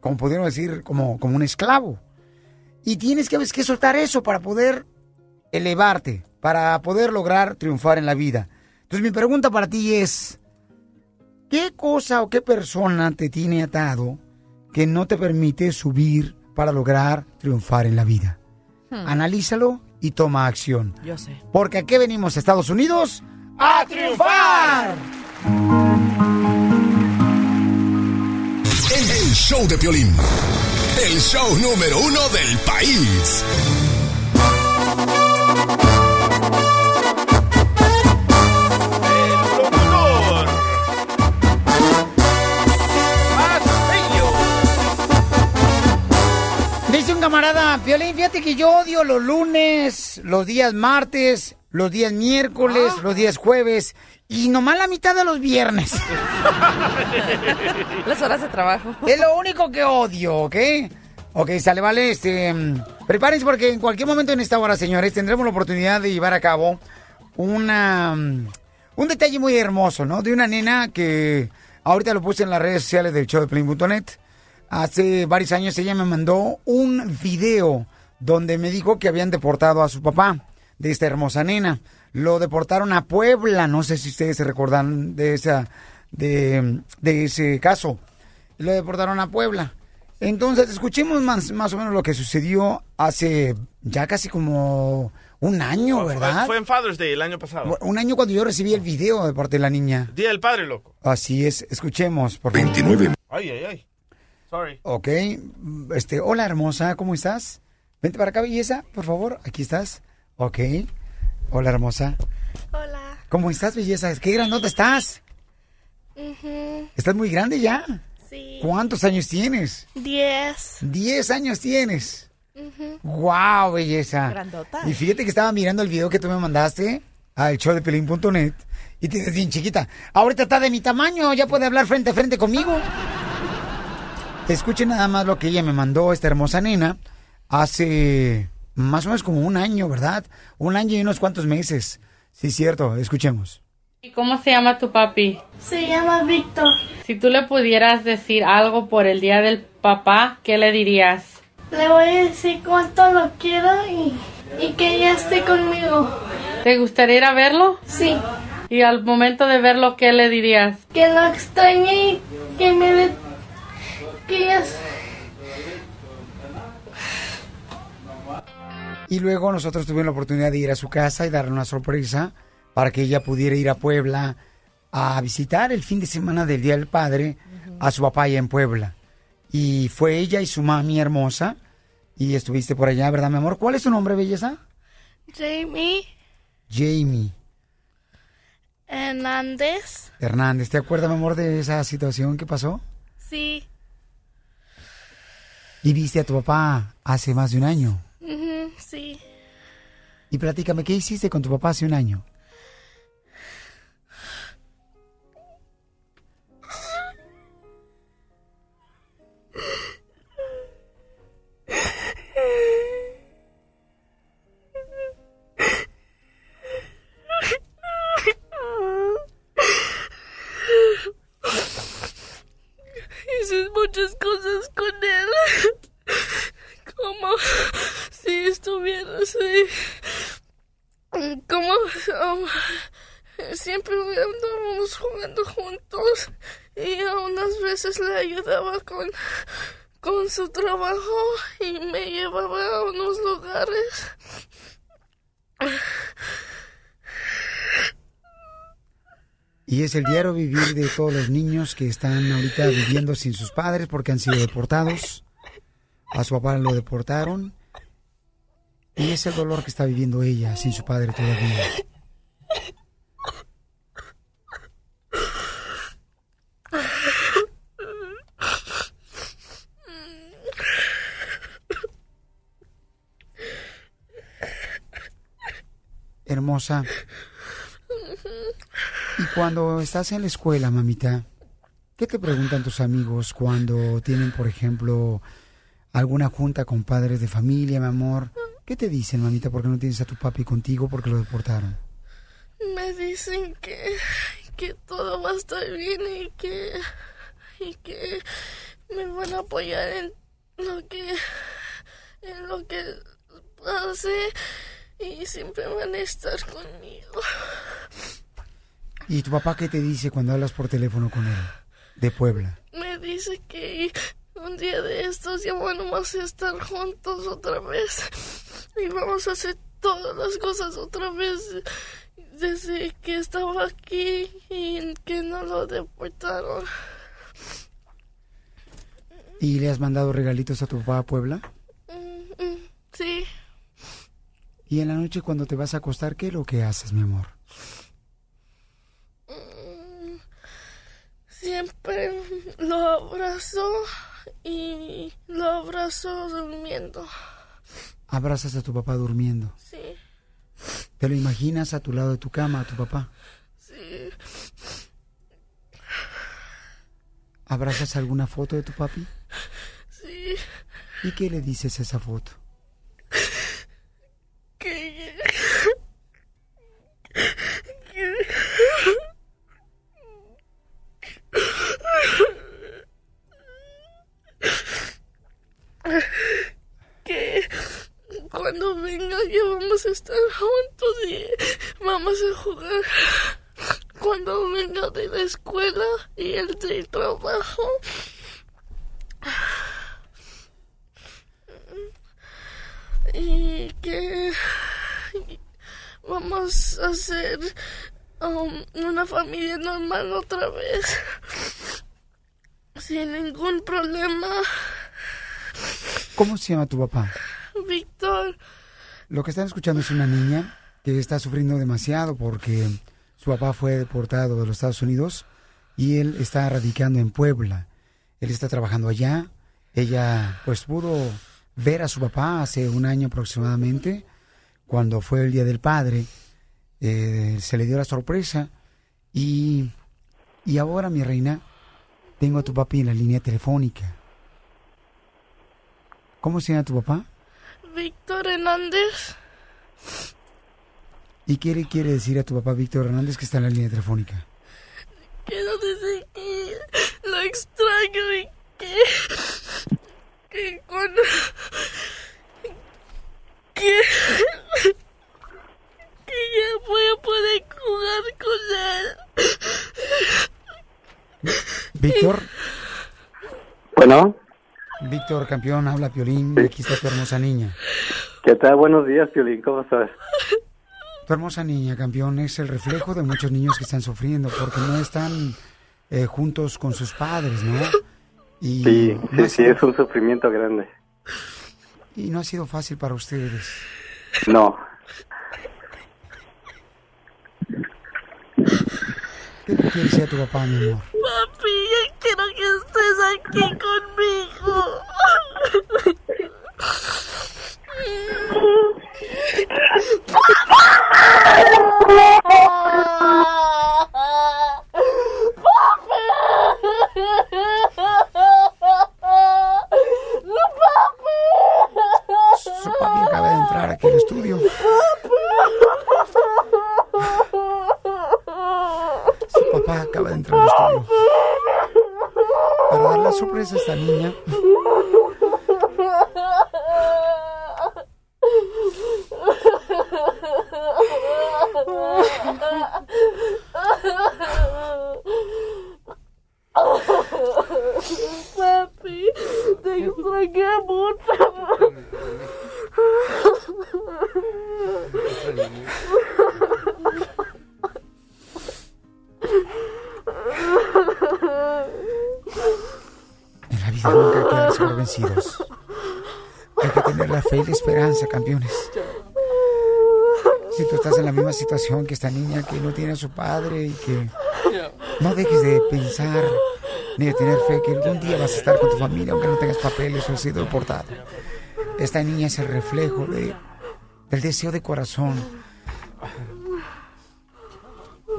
Speaker 3: como podríamos decir, como, como un esclavo. Y tienes que, que soltar eso para poder elevarte, para poder lograr triunfar en la vida. Entonces mi pregunta para ti es, ¿qué cosa o qué persona te tiene atado que no te permite subir para lograr triunfar en la vida?
Speaker 4: Hmm.
Speaker 3: Analízalo y toma acción.
Speaker 4: Yo sé.
Speaker 3: Porque aquí venimos a Estados Unidos a triunfar.
Speaker 1: El, el show de Piolín. El show número uno del país.
Speaker 3: Camarada, Piolín, fíjate que yo odio los lunes, los días martes, los días miércoles, los días jueves y nomás la mitad de los viernes. [laughs]
Speaker 4: Las horas de trabajo.
Speaker 3: Es lo único que odio, ¿ok? Ok, sale, vale, este... Prepárense porque en cualquier momento en esta hora, señores, tendremos la oportunidad de llevar a cabo una... Un detalle muy hermoso, ¿no? De una nena que ahorita lo puse en las redes sociales del show de Play.net. Hace varios años ella me mandó un video donde me dijo que habían deportado a su papá de esta hermosa nena. Lo deportaron a Puebla, no sé si ustedes se recordan de esa de, de ese caso. Lo deportaron a Puebla. Entonces, escuchemos más, más o menos lo que sucedió hace ya casi como un año, ¿verdad?
Speaker 5: Fue en Father's Day el año pasado.
Speaker 3: Un año cuando yo recibí el video de parte de la niña.
Speaker 5: Día del Padre, loco.
Speaker 3: Así es, escuchemos, por favor.
Speaker 1: 29.
Speaker 5: Ay, ay, ay. Sorry.
Speaker 3: Ok, este, hola hermosa, ¿cómo estás? Vente para acá, belleza, por favor, aquí estás. Ok, hola hermosa.
Speaker 18: Hola.
Speaker 3: ¿Cómo estás, belleza? ¿Qué grandota estás?
Speaker 18: Ujú.
Speaker 3: ¿Estás muy grande ya?
Speaker 18: Sí.
Speaker 3: ¿Cuántos años tienes?
Speaker 18: Diez.
Speaker 3: Diez años tienes.
Speaker 18: Ujú.
Speaker 3: ¡Wow, belleza!
Speaker 18: Grandota.
Speaker 3: Y fíjate que estaba mirando el video que tú me mandaste al show de pelín.net y te ves bien chiquita. Ahorita está de mi tamaño, ya puede hablar frente a frente conmigo. Escuchen nada más lo que ella me mandó, esta hermosa nena, hace más o menos como un año, ¿verdad? Un año y unos cuantos meses. Sí, cierto, escuchemos.
Speaker 19: ¿Y cómo se llama tu papi?
Speaker 18: Se llama Víctor.
Speaker 19: Si tú le pudieras decir algo por el día del papá, ¿qué le dirías?
Speaker 18: Le voy a decir cuánto lo quiero y, y que ya esté conmigo.
Speaker 19: ¿Te gustaría ir a verlo?
Speaker 18: Sí.
Speaker 19: Y al momento de verlo, ¿qué le dirías?
Speaker 18: Que lo extrañe y que me dé...
Speaker 3: Y luego nosotros tuvimos la oportunidad de ir a su casa y darle una sorpresa para que ella pudiera ir a Puebla a visitar el fin de semana del Día del Padre a su papá allá en Puebla. Y fue ella y su mami hermosa y estuviste por allá, ¿verdad, mi amor? ¿Cuál es tu nombre, belleza?
Speaker 18: Jamie
Speaker 3: Jamie
Speaker 18: Hernández.
Speaker 3: Hernández. ¿Te acuerdas, mi amor, de esa situación que pasó?
Speaker 18: Sí.
Speaker 3: ¿Y viste a tu papá hace más de un año?
Speaker 18: Ujú, sí.
Speaker 3: Y platícame, ¿qué hiciste con tu papá hace un año? Es el diario vivir de todos los niños que están ahorita viviendo sin sus padres porque han sido deportados. A su papá lo deportaron. Y es el dolor que está viviendo ella sin su padre todavía. Hermosa. Y cuando estás en la escuela, mamita, ¿qué te preguntan tus amigos cuando tienen, por ejemplo, alguna junta con padres de familia, mi amor? ¿Qué te dicen, mamita, porque no tienes a tu papi contigo porque lo deportaron?
Speaker 18: Me dicen que, que todo va a estar bien y que, y que me van a apoyar en lo que, en lo que pase y siempre van a estar conmigo.
Speaker 3: ¿Y tu papá qué te dice cuando hablas por teléfono con él? De Puebla.
Speaker 18: Me dice que un día de estos ya vamos a estar juntos otra vez y vamos a hacer todas las cosas otra vez desde que estaba aquí y que no lo deportaron.
Speaker 3: ¿Y le has mandado regalitos a tu papá a Puebla?
Speaker 18: Mm, mm, Sí,
Speaker 3: ¿Y en la noche cuando te vas a acostar, qué es lo que haces, mi amor?
Speaker 18: mm, siempre lo abrazo y lo abrazo durmiendo.
Speaker 3: Abrazas a tu papá durmiendo.
Speaker 18: Sí,
Speaker 3: ¿Te lo imaginas a tu lado de tu cama, a tu papá?
Speaker 18: sí.
Speaker 3: ¿Abrazas alguna foto de tu papi?
Speaker 18: Sí,
Speaker 3: ¿Y qué le dices a esa foto?
Speaker 18: Cuando venga ya vamos a estar juntos y vamos a jugar. Cuando venga de la escuela y el del trabajo. Y que vamos a hacer um, una familia normal otra vez. Sin ningún problema.
Speaker 3: ¿Cómo se llama tu papá? [laughs]
Speaker 18: Víctor
Speaker 3: Lo que están escuchando es una niña que está sufriendo demasiado porque su papá fue deportado de los Estados Unidos y él está radicando en Puebla. Él está trabajando allá. Ella pues pudo ver a su papá hace un año aproximadamente, cuando fue el Día del Padre. Eh, se le dio la sorpresa y, y ahora, mi reina, tengo a tu papi en la línea telefónica. ¿Cómo se llama tu papá?
Speaker 18: Víctor Hernández
Speaker 3: ¿Y qué le quiere decir a tu papá Víctor Hernández que está en la línea telefónica?
Speaker 18: quiero decir que lo extraño y que que cuando que que ya voy a poder jugar con él
Speaker 3: Víctor.
Speaker 20: Bueno,
Speaker 3: Víctor, campeón, habla Piolín. y Aquí está tu hermosa niña.
Speaker 20: ¿qué tal? Buenos días, Piolín, ¿cómo estás?
Speaker 3: Tu hermosa niña, campeón, es el reflejo de muchos niños que están sufriendo porque no están eh, juntos con sus padres, ¿no? Y
Speaker 20: Sí,
Speaker 3: no
Speaker 20: sí, sí, es un sufrimiento grande.
Speaker 3: Y no ha sido fácil para ustedes.
Speaker 20: No,
Speaker 3: ¿Qué tu papá, mi?
Speaker 18: Papi, ya quiero que estés aquí conmigo.
Speaker 3: Su papi acaba de entrar aquí al estudio. Papá acaba de entrar al estudio. Para dar la sorpresa a esta niña.
Speaker 18: Papi, te extrañé mucho.
Speaker 3: En la vida nunca hay que vencidos. Hay que tener la fe y la esperanza, campeones. Si tú estás en la misma situación que esta niña que no tiene a su padre y que no dejes de pensar ni de tener fe que algún día vas a estar con tu familia aunque no tengas papeles o has sido deportado. Esta niña es el reflejo de, del deseo de corazón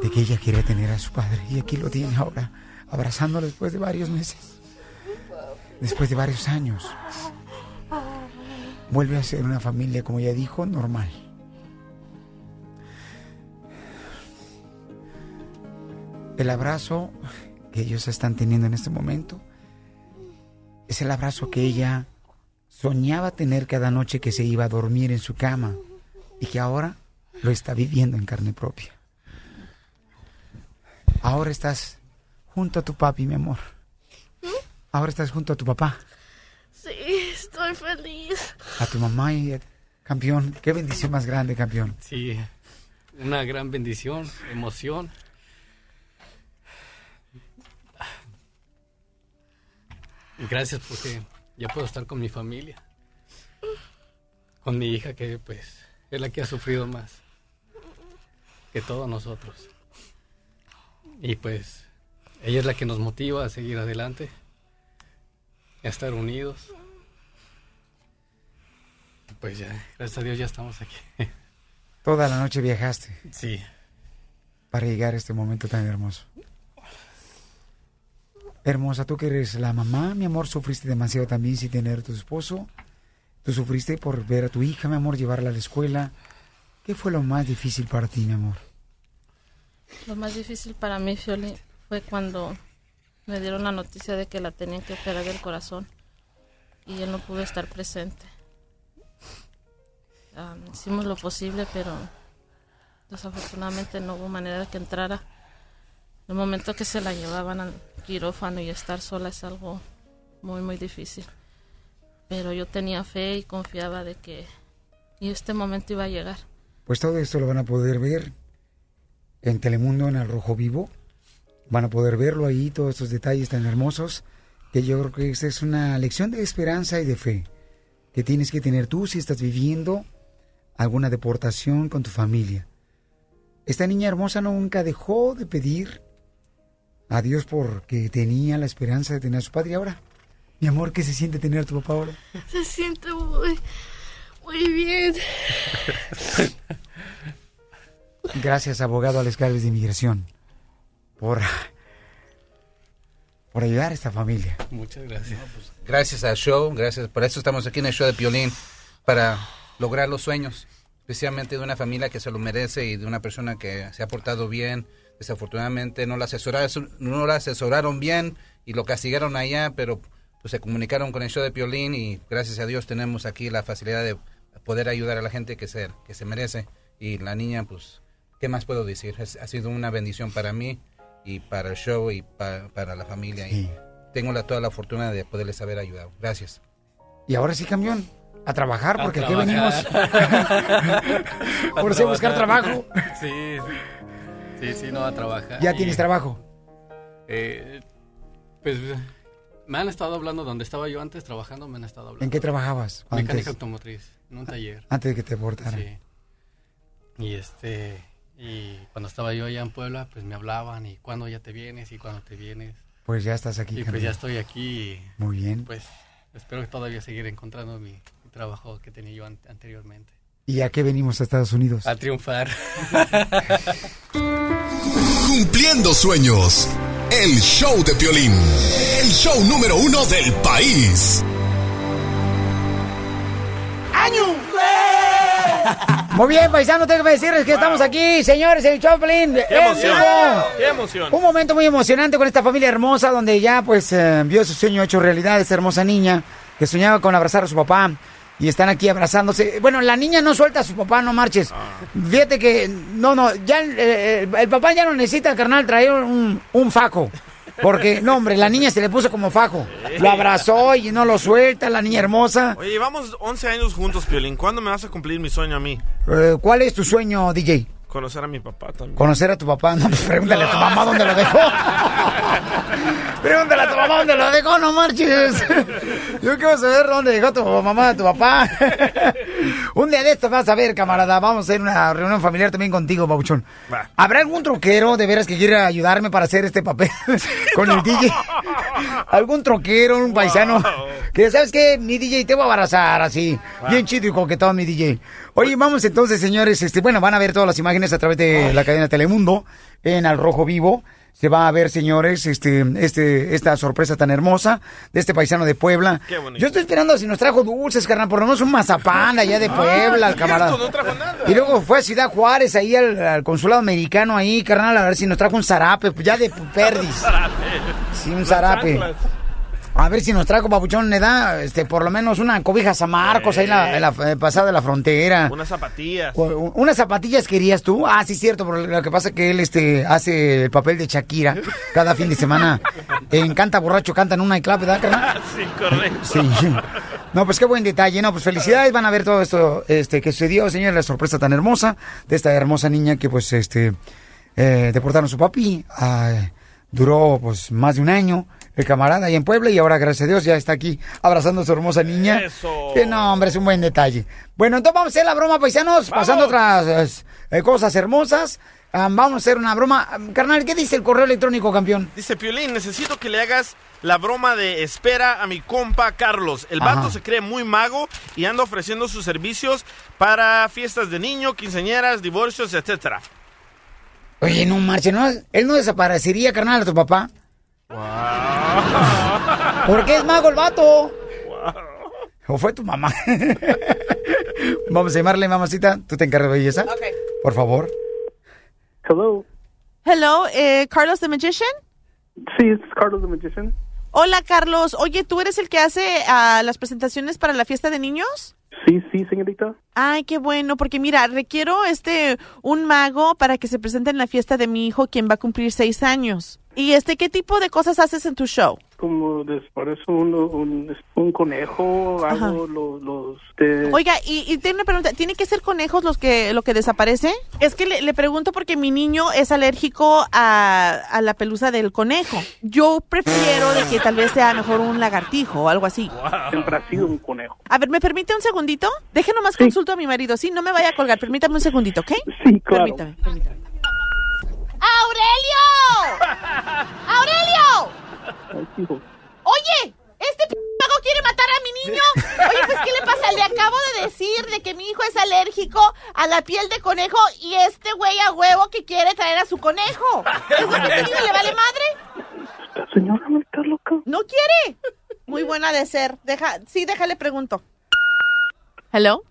Speaker 3: de que ella quiere tener a su padre y aquí lo tiene ahora, abrazándolo después de varios meses, después de varios años. Vuelve a ser una familia, como ya dijo, normal. El abrazo que ellos están teniendo en este momento es el abrazo que ella soñaba tener cada noche que se iba a dormir en su cama y que ahora lo está viviendo en carne propia. Ahora estás junto a tu papi, mi amor. Ahora estás junto a tu papá,
Speaker 18: Sí, estoy feliz.
Speaker 3: a tu mamá y a- campeón. Qué bendición más grande, campeón.
Speaker 21: Sí, una gran bendición, emoción. Gracias porque ya puedo estar con mi familia. Con mi hija que pues es la que ha sufrido más que todos nosotros. Y pues ella es la que nos motiva a seguir adelante, a estar unidos. Pues ya, gracias a Dios ya estamos aquí. [laughs]
Speaker 3: Toda la noche viajaste.
Speaker 21: Sí.
Speaker 3: Para llegar a este momento tan hermoso. Hermosa, tú que eres la mamá, mi amor, sufriste demasiado también sin tener a tu esposo. Tú sufriste por ver a tu hija, mi amor, llevarla a la escuela. ¿Qué fue lo más difícil para ti, mi amor?
Speaker 19: Lo más difícil para mí, Fioli, fue cuando me dieron la noticia de que la tenían que operar del corazón y él no pudo estar presente. Ah, hicimos lo posible, pero desafortunadamente no hubo manera de que entrara. El momento que se la llevaban al quirófano y estar sola es algo muy, muy difícil. Pero yo tenía fe y confiaba de que y este momento iba a llegar.
Speaker 3: Pues todo esto lo van a poder ver en Telemundo, en el Rojo Vivo. Van a poder verlo ahí, todos estos detalles tan hermosos, que yo creo que esta es una lección de esperanza y de fe que tienes que tener tú si estás viviendo alguna deportación con tu familia. Esta niña hermosa nunca dejó de pedir a Dios porque tenía la esperanza de tener a su padre. Ahora, mi amor, ¿qué se siente tener a tu papá ahora?
Speaker 18: Se siente muy, muy bien. [laughs]
Speaker 3: Gracias, abogado Alex Gálvez de Inmigración, por, por ayudar a esta familia.
Speaker 21: Muchas gracias.
Speaker 22: Gracias al show, gracias. Por eso estamos aquí en el show de Piolín, para lograr los sueños, especialmente de una familia que se lo merece y de una persona que se ha portado bien. Desafortunadamente no la asesoraron, no la asesoraron bien y lo castigaron allá, pero pues se comunicaron con el show de Piolín y gracias a Dios tenemos aquí la facilidad de poder ayudar a la gente que se, que se merece. Y la niña, pues, ¿qué más puedo decir? Es- ha sido una bendición para mí y para el show y pa- para la familia. Y tengo la, toda la fortuna de poderles haber ayudado. Gracias.
Speaker 3: Y ahora sí, camión, a trabajar,
Speaker 22: A
Speaker 3: porque aquí venimos. [laughs] [laughs] Por si a buscar trabajo.
Speaker 21: Sí, sí. Sí, sí, no, a trabajar.
Speaker 3: ¿Ya
Speaker 21: Y,
Speaker 3: tienes trabajo?
Speaker 21: eh, pues me han estado hablando donde estaba yo antes trabajando, me han estado hablando.
Speaker 3: ¿En qué trabajabas?
Speaker 21: Mecánica
Speaker 3: antes?
Speaker 21: automotriz, en un taller.
Speaker 3: Antes de que te portaran.
Speaker 21: Sí. Y este, y cuando estaba yo allá en Puebla, pues me hablaban y cuándo ya te vienes y cuándo te vienes.
Speaker 3: Pues ya estás aquí.
Speaker 21: Y pues ya estoy aquí.
Speaker 3: Muy bien.
Speaker 21: Pues espero que todavía seguir encontrando mi, mi trabajo que tenía yo an- anteriormente.
Speaker 3: ¿Y a qué venimos a Estados Unidos?
Speaker 21: A triunfar. [laughs]
Speaker 1: Cumpliendo sueños. El show de Piolín. El show número uno del país.
Speaker 3: Muy bien, paisano, tengo que decirles que estamos aquí, señores, en Choplin.
Speaker 5: ¡Qué emoción! ¡Qué emoción!
Speaker 3: Un momento muy emocionante con esta familia hermosa donde ya pues eh, vio su sueño hecho realidad, esta hermosa niña que soñaba con abrazar a su papá y están aquí abrazándose. Bueno, la niña no suelta a su papá, no marches. Fíjate que, no, no, ya eh, el, el papá ya no necesita, carnal, traer un, un fajo. Porque, no, hombre, la niña se le puso como fajo. Lo abrazó y no lo suelta, la niña hermosa.
Speaker 5: Oye, llevamos 11 años juntos, Piolín. ¿Cuándo me vas a cumplir mi sueño a mí?
Speaker 3: Eh, ¿Cuál es tu sueño, DJ?
Speaker 5: Conocer a mi papá también.
Speaker 3: Conocer a tu papá. No, pues pregúntale a tu mamá dónde lo dejó. [laughs] Pregúntale a tu mamá dónde lo dejó, no marches. Yo quiero saber dónde dejó tu mamá, tu papá. Un día de estos vas a ver, camarada. Vamos a hacer una reunión familiar también contigo, Babuchón. ¿Habrá algún troquero de veras que quiera ayudarme para hacer este papel [laughs] con el DJ? ¿Algún troquero, un paisano? Que sabes que mi DJ te va a abrazar así. Bien chido y coquetón, mi DJ. Oye, vamos entonces, señores. Este, bueno, van a ver todas las imágenes a través de la cadena Telemundo en Al Rojo Vivo. Se va a ver, señores, este, este, esta sorpresa tan hermosa de este paisano de Puebla.
Speaker 5: Qué bonito.
Speaker 3: Yo estoy esperando si nos trajo dulces, carnal, por lo menos un mazapán allá de Puebla, el camarada.
Speaker 5: No trajo nada.
Speaker 3: Y luego fue a Ciudad Juárez, ahí al, al consulado americano, ahí, carnal, a ver si nos trajo un zarape, pues ya de [laughs] perdis. Sí, un zarape. A ver si nos trajo, papuchón, le da, este, por lo menos una cobija San Marcos ahí la, en la, eh, pasada de la frontera.
Speaker 5: Unas zapatillas.
Speaker 3: ¿Unas zapatillas querías tú? Ah, sí, cierto, pero lo que pasa es que él este, hace el papel de Shakira cada fin de semana. [laughs] En Canta Borracho canta en una y clap, ¿verdad, carnal? [laughs]
Speaker 5: Sí, correcto.
Speaker 3: Sí. No, pues qué buen detalle. No, pues felicidades. Van a ver todo esto este, que sucedió, señor. La sorpresa tan hermosa de esta hermosa niña que, pues, este, eh, deportaron a su papi. Ah, duró, pues, más de un año. El camarada ahí en Puebla y ahora, gracias a Dios, ya está aquí abrazando a su hermosa niña.
Speaker 5: Eso.
Speaker 3: Que no, hombre, es un buen detalle. Bueno, entonces vamos a hacer la broma, paisanos, pasando otras eh, cosas hermosas. Ah, vamos a hacer una broma. Carnal, ¿qué dice el correo electrónico, campeón?
Speaker 5: Dice Piolín, necesito que le hagas la broma de espera a mi compa Carlos. El vato
Speaker 3: Ajá.
Speaker 5: se cree muy mago y anda ofreciendo sus servicios para fiestas de niño, quinceañeras, divorcios, etcétera.
Speaker 3: Oye, no marche, ¿no? Él no desaparecería, carnal, a tu papá. ¿Por qué es mago el vato? ¿O fue tu mamá? Vamos a llamarle, mamacita. ¿Tú te encargas de belleza? Por favor.
Speaker 23: Hello.
Speaker 4: Hello, eh, Carlos the Magician.
Speaker 23: Sí, es Carlos the Magician.
Speaker 4: Hola, Carlos. Oye, ¿tú eres el que hace ah, las presentaciones para la fiesta de niños?
Speaker 23: Sí, sí, señorita.
Speaker 4: Ay, qué bueno, porque mira, requiero este un mago para que se presente en la fiesta de mi hijo, quien va a cumplir seis años. Y este, ¿qué tipo de cosas haces en tu show?
Speaker 23: Como des- parece un, un, un conejo, hago los... los de-
Speaker 4: Oiga, y, y tengo una pregunta, ¿tiene que ser conejos los que lo que desaparece? Es que le, le pregunto porque mi niño es alérgico a, a la pelusa del conejo. Yo prefiero de que tal vez sea mejor un lagartijo o algo así.
Speaker 23: Siempre ha sido un conejo.
Speaker 4: A ver, ¿me permite un segundito? Deje nomás consulto a mi marido. Sí, no me vaya a colgar. Permítame un segundito, ¿ok?
Speaker 23: Sí, claro.
Speaker 4: Permítame, permítame.
Speaker 16: ¡Aurelio! [laughs] ¡Aurelio! Oye, este p mago quiere matar a mi niño. Oye, pues ¿qué le pasa? Le acabo de decir de que mi hijo es alérgico a la piel de conejo y este güey a huevo que quiere traer a su conejo. ¿Es lo que digo? ¿Le vale madre?
Speaker 23: Esta señora no está loca.
Speaker 4: ¿No quiere? Muy buena de ser. Deja, sí, déjale pregunto. Hello.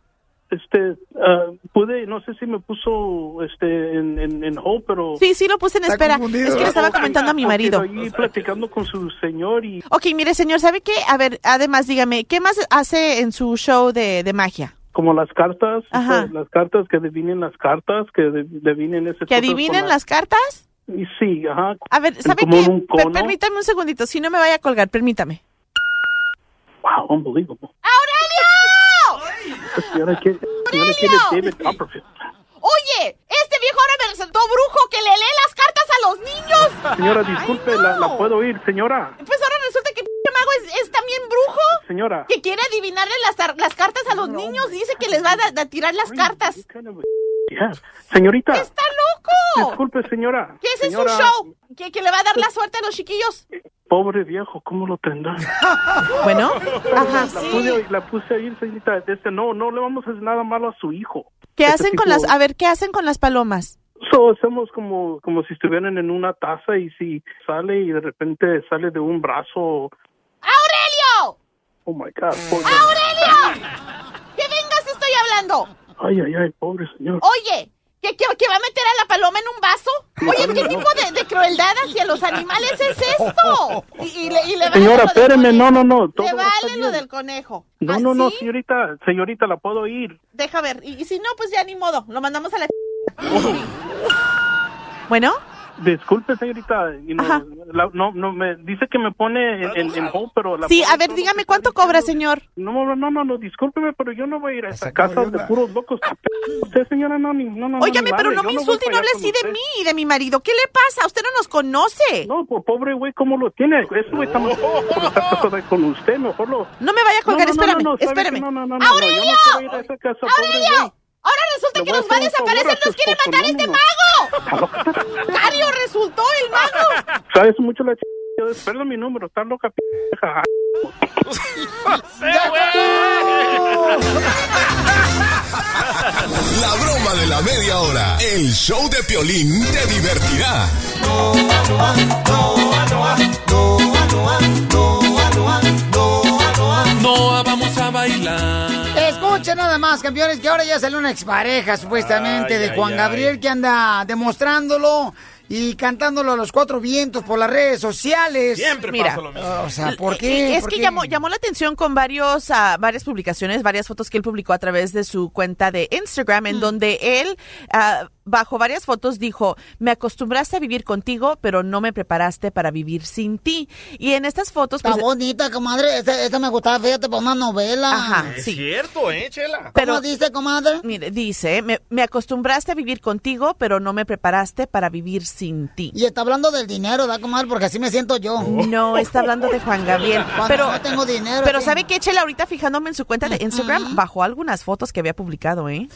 Speaker 23: Este, ah, pude, no sé si me puso este en, en, en hold, pero...
Speaker 4: Sí, sí, lo puse en espera. Es que le estaba comentando a mi marido.
Speaker 23: Estoy platicando con su señor y...
Speaker 4: Ok, mire, señor, ¿sabe qué? A ver, además, dígame, ¿qué más hace en su show de, de magia?
Speaker 23: Como las cartas, las cartas que adivinen las cartas, que adivinen ese
Speaker 4: ¿Que adivinen las cartas?
Speaker 23: Y sí, ajá.
Speaker 4: A ver, ¿sabe qué?
Speaker 23: un
Speaker 4: Per- permítame un segundito, si no me vaya a colgar, permítame.
Speaker 23: Wow, unbelievable.
Speaker 16: ¡Aurelio!
Speaker 23: Señora Copperfield.
Speaker 16: Oye, este viejo ahora me resultó brujo que le lee las cartas a los niños.
Speaker 23: Señora, disculpe, la, la puedo oír, señora.
Speaker 16: Pues ahora resulta que p mago es, es también brujo.
Speaker 23: Señora.
Speaker 16: Que quiere adivinarle las, las cartas a los niños. Dice que les va a, a tirar las cartas.
Speaker 23: Señorita.
Speaker 16: ¡Está loco!
Speaker 23: Disculpe, señora.
Speaker 16: ¿Qué ese es
Speaker 23: Señora,
Speaker 16: un show? ¿Que, que le va a dar la suerte a los chiquillos.
Speaker 23: Pobre viejo, ¿cómo lo tendrá? [laughs]
Speaker 4: Bueno, ajá,
Speaker 23: La, puse, la puse ahí, señorita. Dice, no, no le vamos a hacer nada malo a su hijo.
Speaker 4: ¿Qué
Speaker 23: Ese
Speaker 4: hacen con las, a ver, qué hacen con las palomas?
Speaker 23: So, hacemos como, como si estuvieran en una taza y si sale y de repente sale de un brazo.
Speaker 16: ¡Aurelio!
Speaker 23: Oh my God. pobre-
Speaker 16: ¡Aurelio! ¡Que vengas, estoy hablando!
Speaker 23: Ay, ay, ay, pobre señor.
Speaker 16: Oye, ¿que, que, que va a meter a la paloma en un vaso? Oye, ¿qué tipo de, de crueldad hacia los animales es esto? Y, y le, y le vale
Speaker 23: Señora, espéreme, no, no, no. todo
Speaker 16: Le vale lo del conejo.
Speaker 23: No, no, no, señorita, señorita, la puedo ir.
Speaker 16: Deja ver. Y, y si no, pues ya ni modo. Lo mandamos a la... [laughs] Bueno.
Speaker 23: Disculpe, señorita, y no, la- no, no, me dice que me pone en, en, en hold, pero la
Speaker 16: Sí, a ver, dígame cuánto cobra, señor.
Speaker 23: No, no, no, no, no, discúlpeme, pero yo no voy a ir a esa casa de puros locos. Usted, señora, no, ni, no, no, no,
Speaker 16: Óigame, pero no me insulte y no hable así de mí y de mi marido. ¿Qué le pasa? Usted no nos conoce.
Speaker 23: No, pues, pobre güey, ¿cómo lo tiene? Ese güey está mal con usted, mejor lo...
Speaker 16: No me vaya a colgar,
Speaker 23: No, no, no,
Speaker 16: espérame,
Speaker 23: no, ¿sabe
Speaker 16: espérame.
Speaker 23: No, no, no, no, no, yo no
Speaker 16: ¡Aurelio!
Speaker 23: quiero ir a esa casa, pobre
Speaker 16: ¡Aurelio! Ahora resulta que nos va a desaparecer, nos quiere matar este mago. Cario resultó el mago.
Speaker 23: ¿Sabes mucho la ch... Mi número, está loca, p***.
Speaker 1: La broma de la media hora. El show de Piolín te divertirá.
Speaker 24: No vamos a bailar.
Speaker 3: Escuchen nada más, campeones, que ahora ya salió una expareja supuestamente
Speaker 24: Ay,
Speaker 3: de Juan
Speaker 24: ay.
Speaker 3: Gabriel que anda demostrándolo y cantándolo a los cuatro vientos por las redes sociales.
Speaker 4: Mira,
Speaker 3: O sea, ¿por qué?
Speaker 4: Es
Speaker 3: ¿Por
Speaker 4: que
Speaker 3: qué?
Speaker 4: llamó, llamó la atención con varios, ah, varias publicaciones, varias fotos que él publicó a través de su cuenta de Instagram,
Speaker 3: Mm.
Speaker 4: en donde él, ah, bajo varias fotos, dijo, me acostumbraste a vivir contigo, pero no me preparaste para vivir sin ti. Y en estas fotos...
Speaker 3: Está
Speaker 4: pues,
Speaker 3: bonita, comadre. Esta, esta me gustaba, fíjate, para una novela.
Speaker 4: Ajá,
Speaker 5: Es
Speaker 4: sí.
Speaker 5: cierto, ¿eh, Chela?
Speaker 3: ¿Cómo dice, comadre?
Speaker 4: Mire, dice, me, me acostumbraste a vivir contigo, pero no me preparaste para vivir sin ti.
Speaker 3: Y está hablando del dinero, ¿da, comadre? Porque así me siento yo.
Speaker 4: No, está hablando de Juan Gabriel.
Speaker 3: Cuando
Speaker 4: pero
Speaker 3: no tengo dinero.
Speaker 4: Pero
Speaker 3: sí.
Speaker 4: ¿sabe qué, Chela? Ahorita fijándome en su cuenta de Instagram, bajó algunas fotos que había publicado, ¿eh?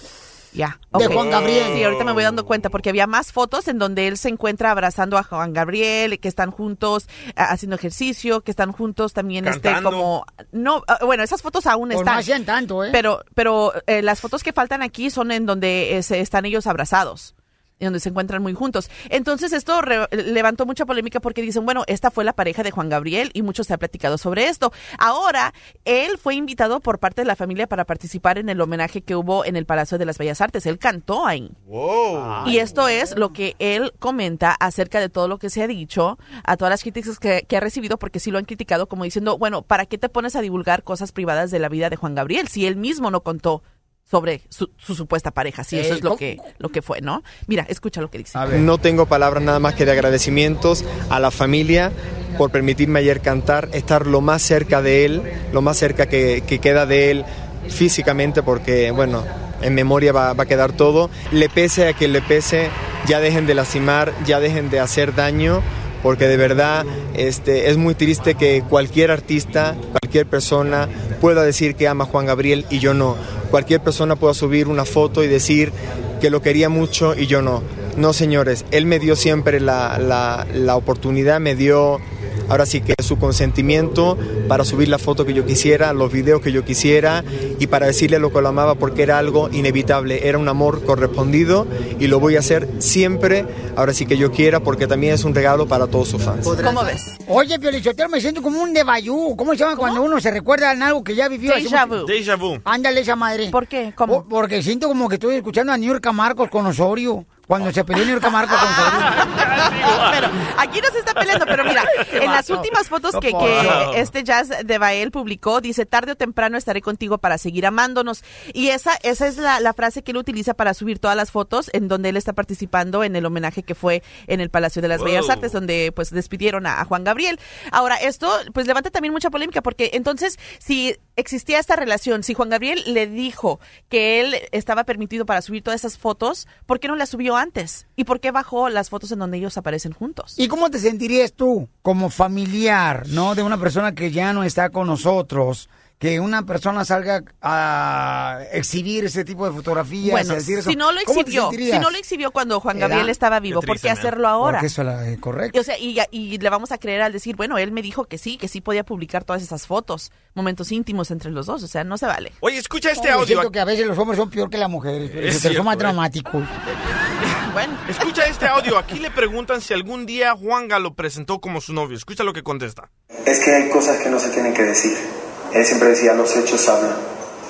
Speaker 4: Ya.
Speaker 3: De. Juan Gabriel.
Speaker 4: Sí, ahorita me voy dando cuenta porque había más fotos en donde él se encuentra abrazando a Juan Gabriel, que están juntos haciendo ejercicio, que están juntos también este como no, ah, bueno, esas fotos aún están.
Speaker 3: no hacían tanto, ¿eh?
Speaker 4: Pero pero eh, las fotos que faltan aquí son en donde eh, se- están ellos abrazados donde se encuentran muy juntos. Entonces esto re- levantó mucha polémica porque dicen, bueno, esta fue la pareja de Juan Gabriel y mucho se ha platicado sobre esto. Ahora, él fue invitado por parte de la familia para participar en el homenaje que hubo en el Palacio de las Bellas Artes. Él cantó ahí.
Speaker 5: Wow.
Speaker 4: Y esto es lo que él comenta acerca de todo lo que se ha dicho, a todas las críticas que, que ha recibido, porque sí lo han criticado como diciendo, bueno, ¿para qué te pones a divulgar cosas privadas de la vida de Juan Gabriel si él mismo no contó sobre su, su supuesta pareja? Si eso
Speaker 25: Ey,
Speaker 4: es lo que, lo que fue, ¿no? Mira, escucha lo que dice.
Speaker 25: No tengo palabras nada más que de agradecimientos a la familia por permitirme ayer cantar, estar lo más cerca de él, lo más cerca que, que queda de él físicamente, porque, bueno, en memoria va, va a quedar todo. Le pese a que le pese, ya dejen de lastimar, ya dejen de hacer daño, porque de verdad este, es muy triste que cualquier artista, cualquier persona pueda decir que ama a Juan Gabriel y yo no. Cualquier persona pueda subir una foto y decir que lo quería mucho y yo no. No, señores, él me dio siempre la, la- la oportunidad, me dio ahora sí que su consentimiento para subir la foto que yo quisiera, los videos que yo quisiera y para decirle lo que lo amaba porque era algo inevitable, era un amor correspondido y lo voy a hacer siempre, ahora sí que yo quiera porque también es un regalo para todos sus fans.
Speaker 4: ¿Cómo ves?
Speaker 3: Oye, Piolichotero, me siento como un debayú. ¿Cómo se llama cuando uno se recuerda en algo que ya vivió? mucho?
Speaker 4: vu.
Speaker 5: Déjà vu.
Speaker 3: Ándale esa madre.
Speaker 4: ¿Por qué? ¿Cómo?
Speaker 3: porque siento como que estoy escuchando a Niurka Marcos con Osorio. Cuando se peleó Niurka Marcos con Osorio. [laughs]
Speaker 4: pero aquí no se está peleando, pero mira, [laughs] en las últimas fotos que, que este Jazz de Bael publicó, dice, tarde o temprano estaré contigo para seguir amándonos. Y esa, esa es la, la frase que él utiliza para subir todas las fotos en donde él está participando en el homenaje que fue en el Palacio de las
Speaker 26: Wow.
Speaker 4: Bellas Artes, donde pues despidieron a, a Juan Gabriel. Ahora, esto pues levanta también mucha polémica, porque entonces, si existía esta relación, si Juan Gabriel le dijo que él estaba permitido para subir todas esas fotos, ¿por qué no las subió antes? ¿Y por qué bajó las fotos en donde ellos aparecen juntos?
Speaker 3: ¿Y cómo te sentirías tú como familiar, no? De una persona que ya no está con nosotros, que una persona salga a exhibir ese tipo de fotografías,
Speaker 4: Bueno,
Speaker 3: a decir eso.
Speaker 4: si no lo
Speaker 3: ¿Cómo te
Speaker 4: exhibió,
Speaker 3: sentirías?
Speaker 4: si no lo exhibió cuando Juan. Gabriel estaba vivo,
Speaker 3: Qué
Speaker 4: ¿por qué hacerlo ahora?
Speaker 3: Porque eso es eh, correcto.
Speaker 4: Y, o sea, y, y le vamos a creer al decir, bueno, él me dijo que sí, que sí podía publicar todas esas fotos, momentos íntimos entre los dos, o sea, no se vale.
Speaker 5: Oye, escucha este audio.
Speaker 3: siento que a veces los hombres son peor que las mujeres, pero
Speaker 5: Es
Speaker 3: son
Speaker 5: cierto,
Speaker 3: más
Speaker 5: eh.
Speaker 3: dramáticos.
Speaker 4: Bueno.
Speaker 5: Escucha este audio. Aquí le preguntan si algún día Juanga lo presentó como su novio. Escucha lo que contesta.
Speaker 27: Es que hay cosas que no se tienen que decir. Él siempre decía, los hechos hablan.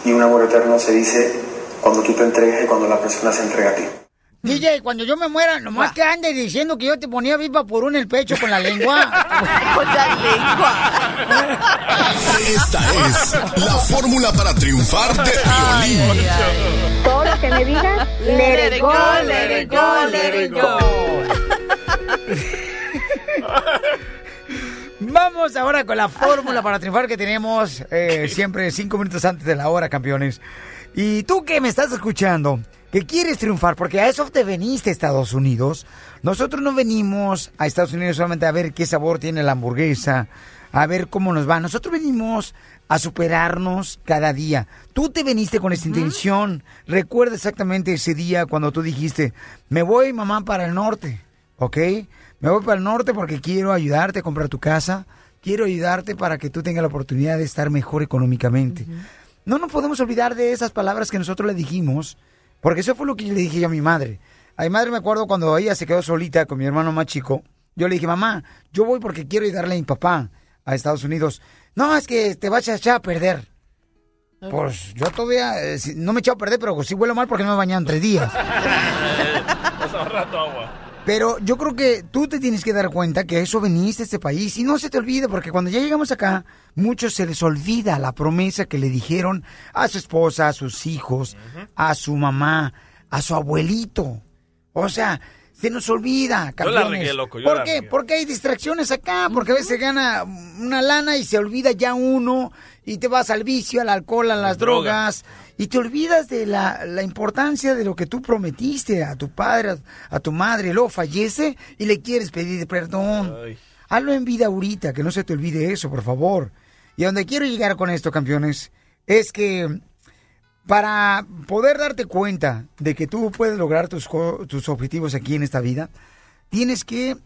Speaker 27: Y un amor eterno se dice
Speaker 28: cuando tú te entregas y cuando la persona se entrega a ti.
Speaker 3: DJ, cuando yo me muera, nomás que andes diciendo que yo te ponía viva por un el pecho con la lengua. [laughs]
Speaker 4: con la lengua.
Speaker 1: Esta es la fórmula para triunfar de violín.
Speaker 29: Todo lo que me digas, let it go, let it go, let it go. [laughs]
Speaker 3: Vamos ahora con la fórmula para triunfar que tenemos eh, siempre cinco minutos antes de la hora, campeones. Y tú que me estás escuchando, que quieres triunfar, porque a eso te veniste a Estados Unidos. Nosotros no venimos a Estados Unidos solamente a ver qué sabor tiene la hamburguesa, a ver cómo nos va. Nosotros venimos a superarnos cada día. Tú te veniste con esta intención. Recuerda exactamente ese día cuando tú dijiste, me voy mamá para el norte, ¿ok? Me voy para el norte porque quiero ayudarte a comprar tu casa, quiero ayudarte para que tú tengas la oportunidad de estar mejor económicamente. No nos podemos olvidar de esas palabras que nosotros le dijimos, porque eso fue lo que yo le dije yo a mi madre. A mi madre me acuerdo cuando ella se quedó solita con mi hermano más chico, yo le dije, mamá, yo voy porque quiero ayudarle a mi papá a Estados Unidos. No, es que te vas a echar a perder. Pues yo todavía eh, no me he echado a perder, pero sí huelo mal porque no me he bañado en tres días. [laughs]
Speaker 5: Estás ahorrando agua.
Speaker 3: Pero yo creo que tú te tienes que dar cuenta que eso veniste a este país y no se te olvide, porque cuando ya llegamos acá, muchos se les olvida la promesa que le dijeron a su esposa, a sus hijos, a su mamá, a su abuelito. O sea, se nos olvida,
Speaker 5: Yo la
Speaker 3: campeones.
Speaker 5: regué, loco, yo
Speaker 3: ¿Por
Speaker 5: la
Speaker 3: qué?
Speaker 5: regué.
Speaker 3: Porque hay distracciones acá, porque a veces se gana una lana y se olvida ya uno y te vas al vicio, al alcohol, a las drogas y te olvidas de la, la importancia de lo que tú prometiste a tu padre, a, a tu madre, luego fallece y le quieres pedir perdón. Hazlo en vida ahorita, que no se te olvide eso, por favor. Y a donde quiero llegar con esto, campeones, es que para poder darte cuenta de que tú puedes lograr tus, tus objetivos aquí en esta vida, tienes que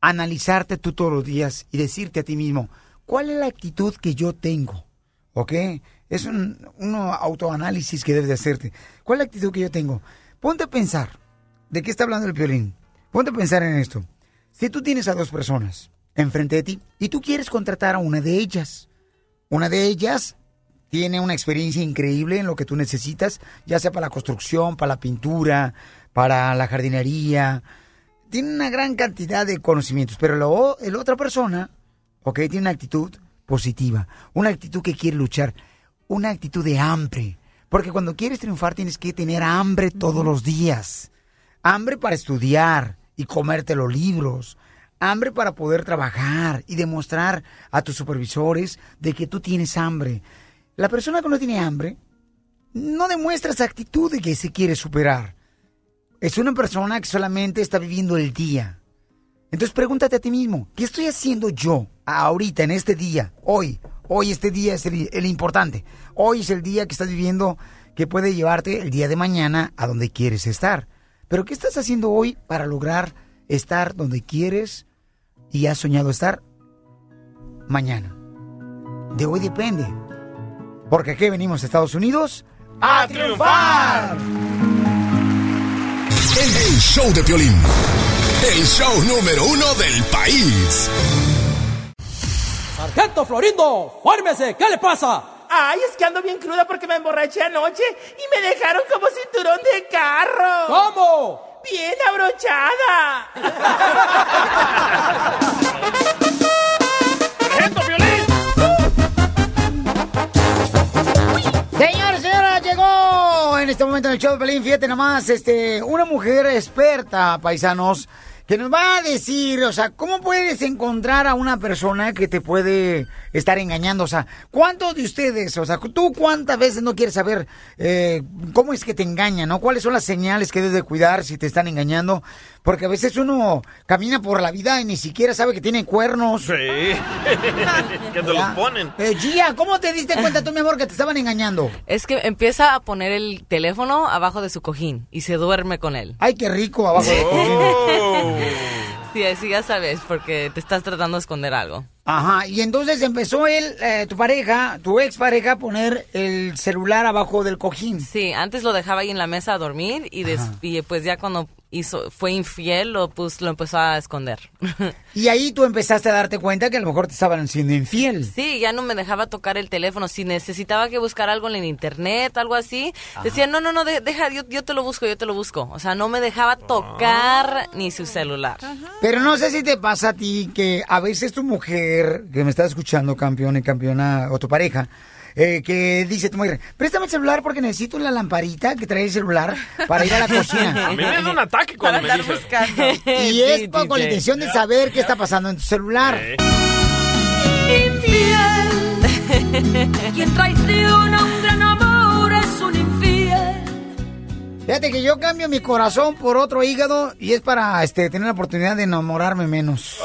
Speaker 3: analizarte tú todos los días y decirte a ti mismo, ¿cuál es la actitud que yo tengo? ¿Ok? Es un, un autoanálisis que debes de hacerte. ¿Cuál es la actitud que yo tengo? Ponte a pensar. ¿De qué está hablando el violín? Ponte a pensar en esto. Si tú tienes a dos personas enfrente de ti y tú quieres contratar a una de ellas, una de ellas tiene una experiencia increíble en lo que tú necesitas, ya sea para la construcción, para la pintura, para la jardinería. Tiene una gran cantidad de conocimientos, pero la otra persona, ok, tiene una actitud positiva, una actitud que quiere luchar, una actitud de hambre. Porque cuando quieres triunfar tienes que tener hambre todos los días. Hambre para estudiar y comerte los libros. Hambre para poder trabajar y demostrar a tus supervisores de que tú tienes hambre. La persona que no tiene hambre no demuestra esa actitud de que se quiere superar. Es una persona que solamente está viviendo el día. Entonces pregúntate a ti mismo, ¿qué estoy haciendo yo ahorita, en este día, hoy? Hoy este día es el, el importante. Hoy es el día que estás viviendo que puede llevarte el día de mañana a donde quieres estar. Pero ¿qué estás haciendo hoy para lograr estar donde quieres y has soñado estar mañana? De hoy depende. Porque aquí venimos a Estados Unidos a triunfar.
Speaker 1: El, el show de Piolín. El show número uno del país.
Speaker 30: Sargento Florindo, fórmese, ¿qué le pasa?
Speaker 26: Ay, es que ando bien cruda porque me emborraché anoche y me dejaron como cinturón de carro.
Speaker 30: ¿Cómo?
Speaker 26: Bien abrochada. [laughs]
Speaker 3: Señores, en este momento en el show de Pelín, fíjate nomás, este, una mujer experta, paisanos, que nos va a decir, o sea, ¿cómo puedes encontrar a una persona que te puede estar engañando? O sea, ¿cuántos de ustedes, o sea, tú cuántas veces no quieres saber eh, cómo es que te engañan, ¿no? ¿Cuáles son las señales que debes de cuidar si te están engañando? Porque a veces uno camina por la vida y ni siquiera sabe que tiene cuernos.
Speaker 5: Sí. [laughs] que te los ponen.
Speaker 3: Eh, Gia, ¿cómo te diste cuenta tú, mi amor, que te estaban engañando?
Speaker 27: Es que empieza a poner el teléfono abajo de su cojín y se duerme con él.
Speaker 3: Ay, qué rico abajo del [laughs]
Speaker 5: Oh.
Speaker 27: Sí, así ya sabes, porque te estás tratando de esconder algo.
Speaker 3: Ajá, y entonces empezó él, eh, tu pareja, tu ex pareja, a poner el celular abajo del cojín.
Speaker 27: Sí, antes lo dejaba ahí en la mesa a dormir y, des- y pues ya cuando hizo fue infiel lo pues lo empezó a esconder. [laughs]
Speaker 3: Y ahí tú empezaste a darte cuenta que a lo mejor te estaban siendo infiel.
Speaker 27: Sí, ya no me dejaba tocar el teléfono. Si necesitaba que buscar algo en internet, algo así, decía, no, no, no, de- deja, yo, yo te lo busco, yo te lo busco. O sea, no me dejaba tocar ni su celular.
Speaker 3: Pero no sé si te pasa a ti que a veces tu mujer, que me está escuchando, campeón y campeona, o tu pareja, eh, que dice tu mujer, préstame el celular porque necesito la lamparita que trae el celular para ir a la [laughs] cocina.
Speaker 5: A mí me da un ataque cuando me dicen. [laughs]
Speaker 3: Y es con con la intención de saber qué está pasando en tu celular.
Speaker 14: Infiel. Quien traiciona un gran amor es un infiel.
Speaker 3: Fíjate que yo cambio mi corazón por otro hígado y es para este, tener la oportunidad de enamorarme menos.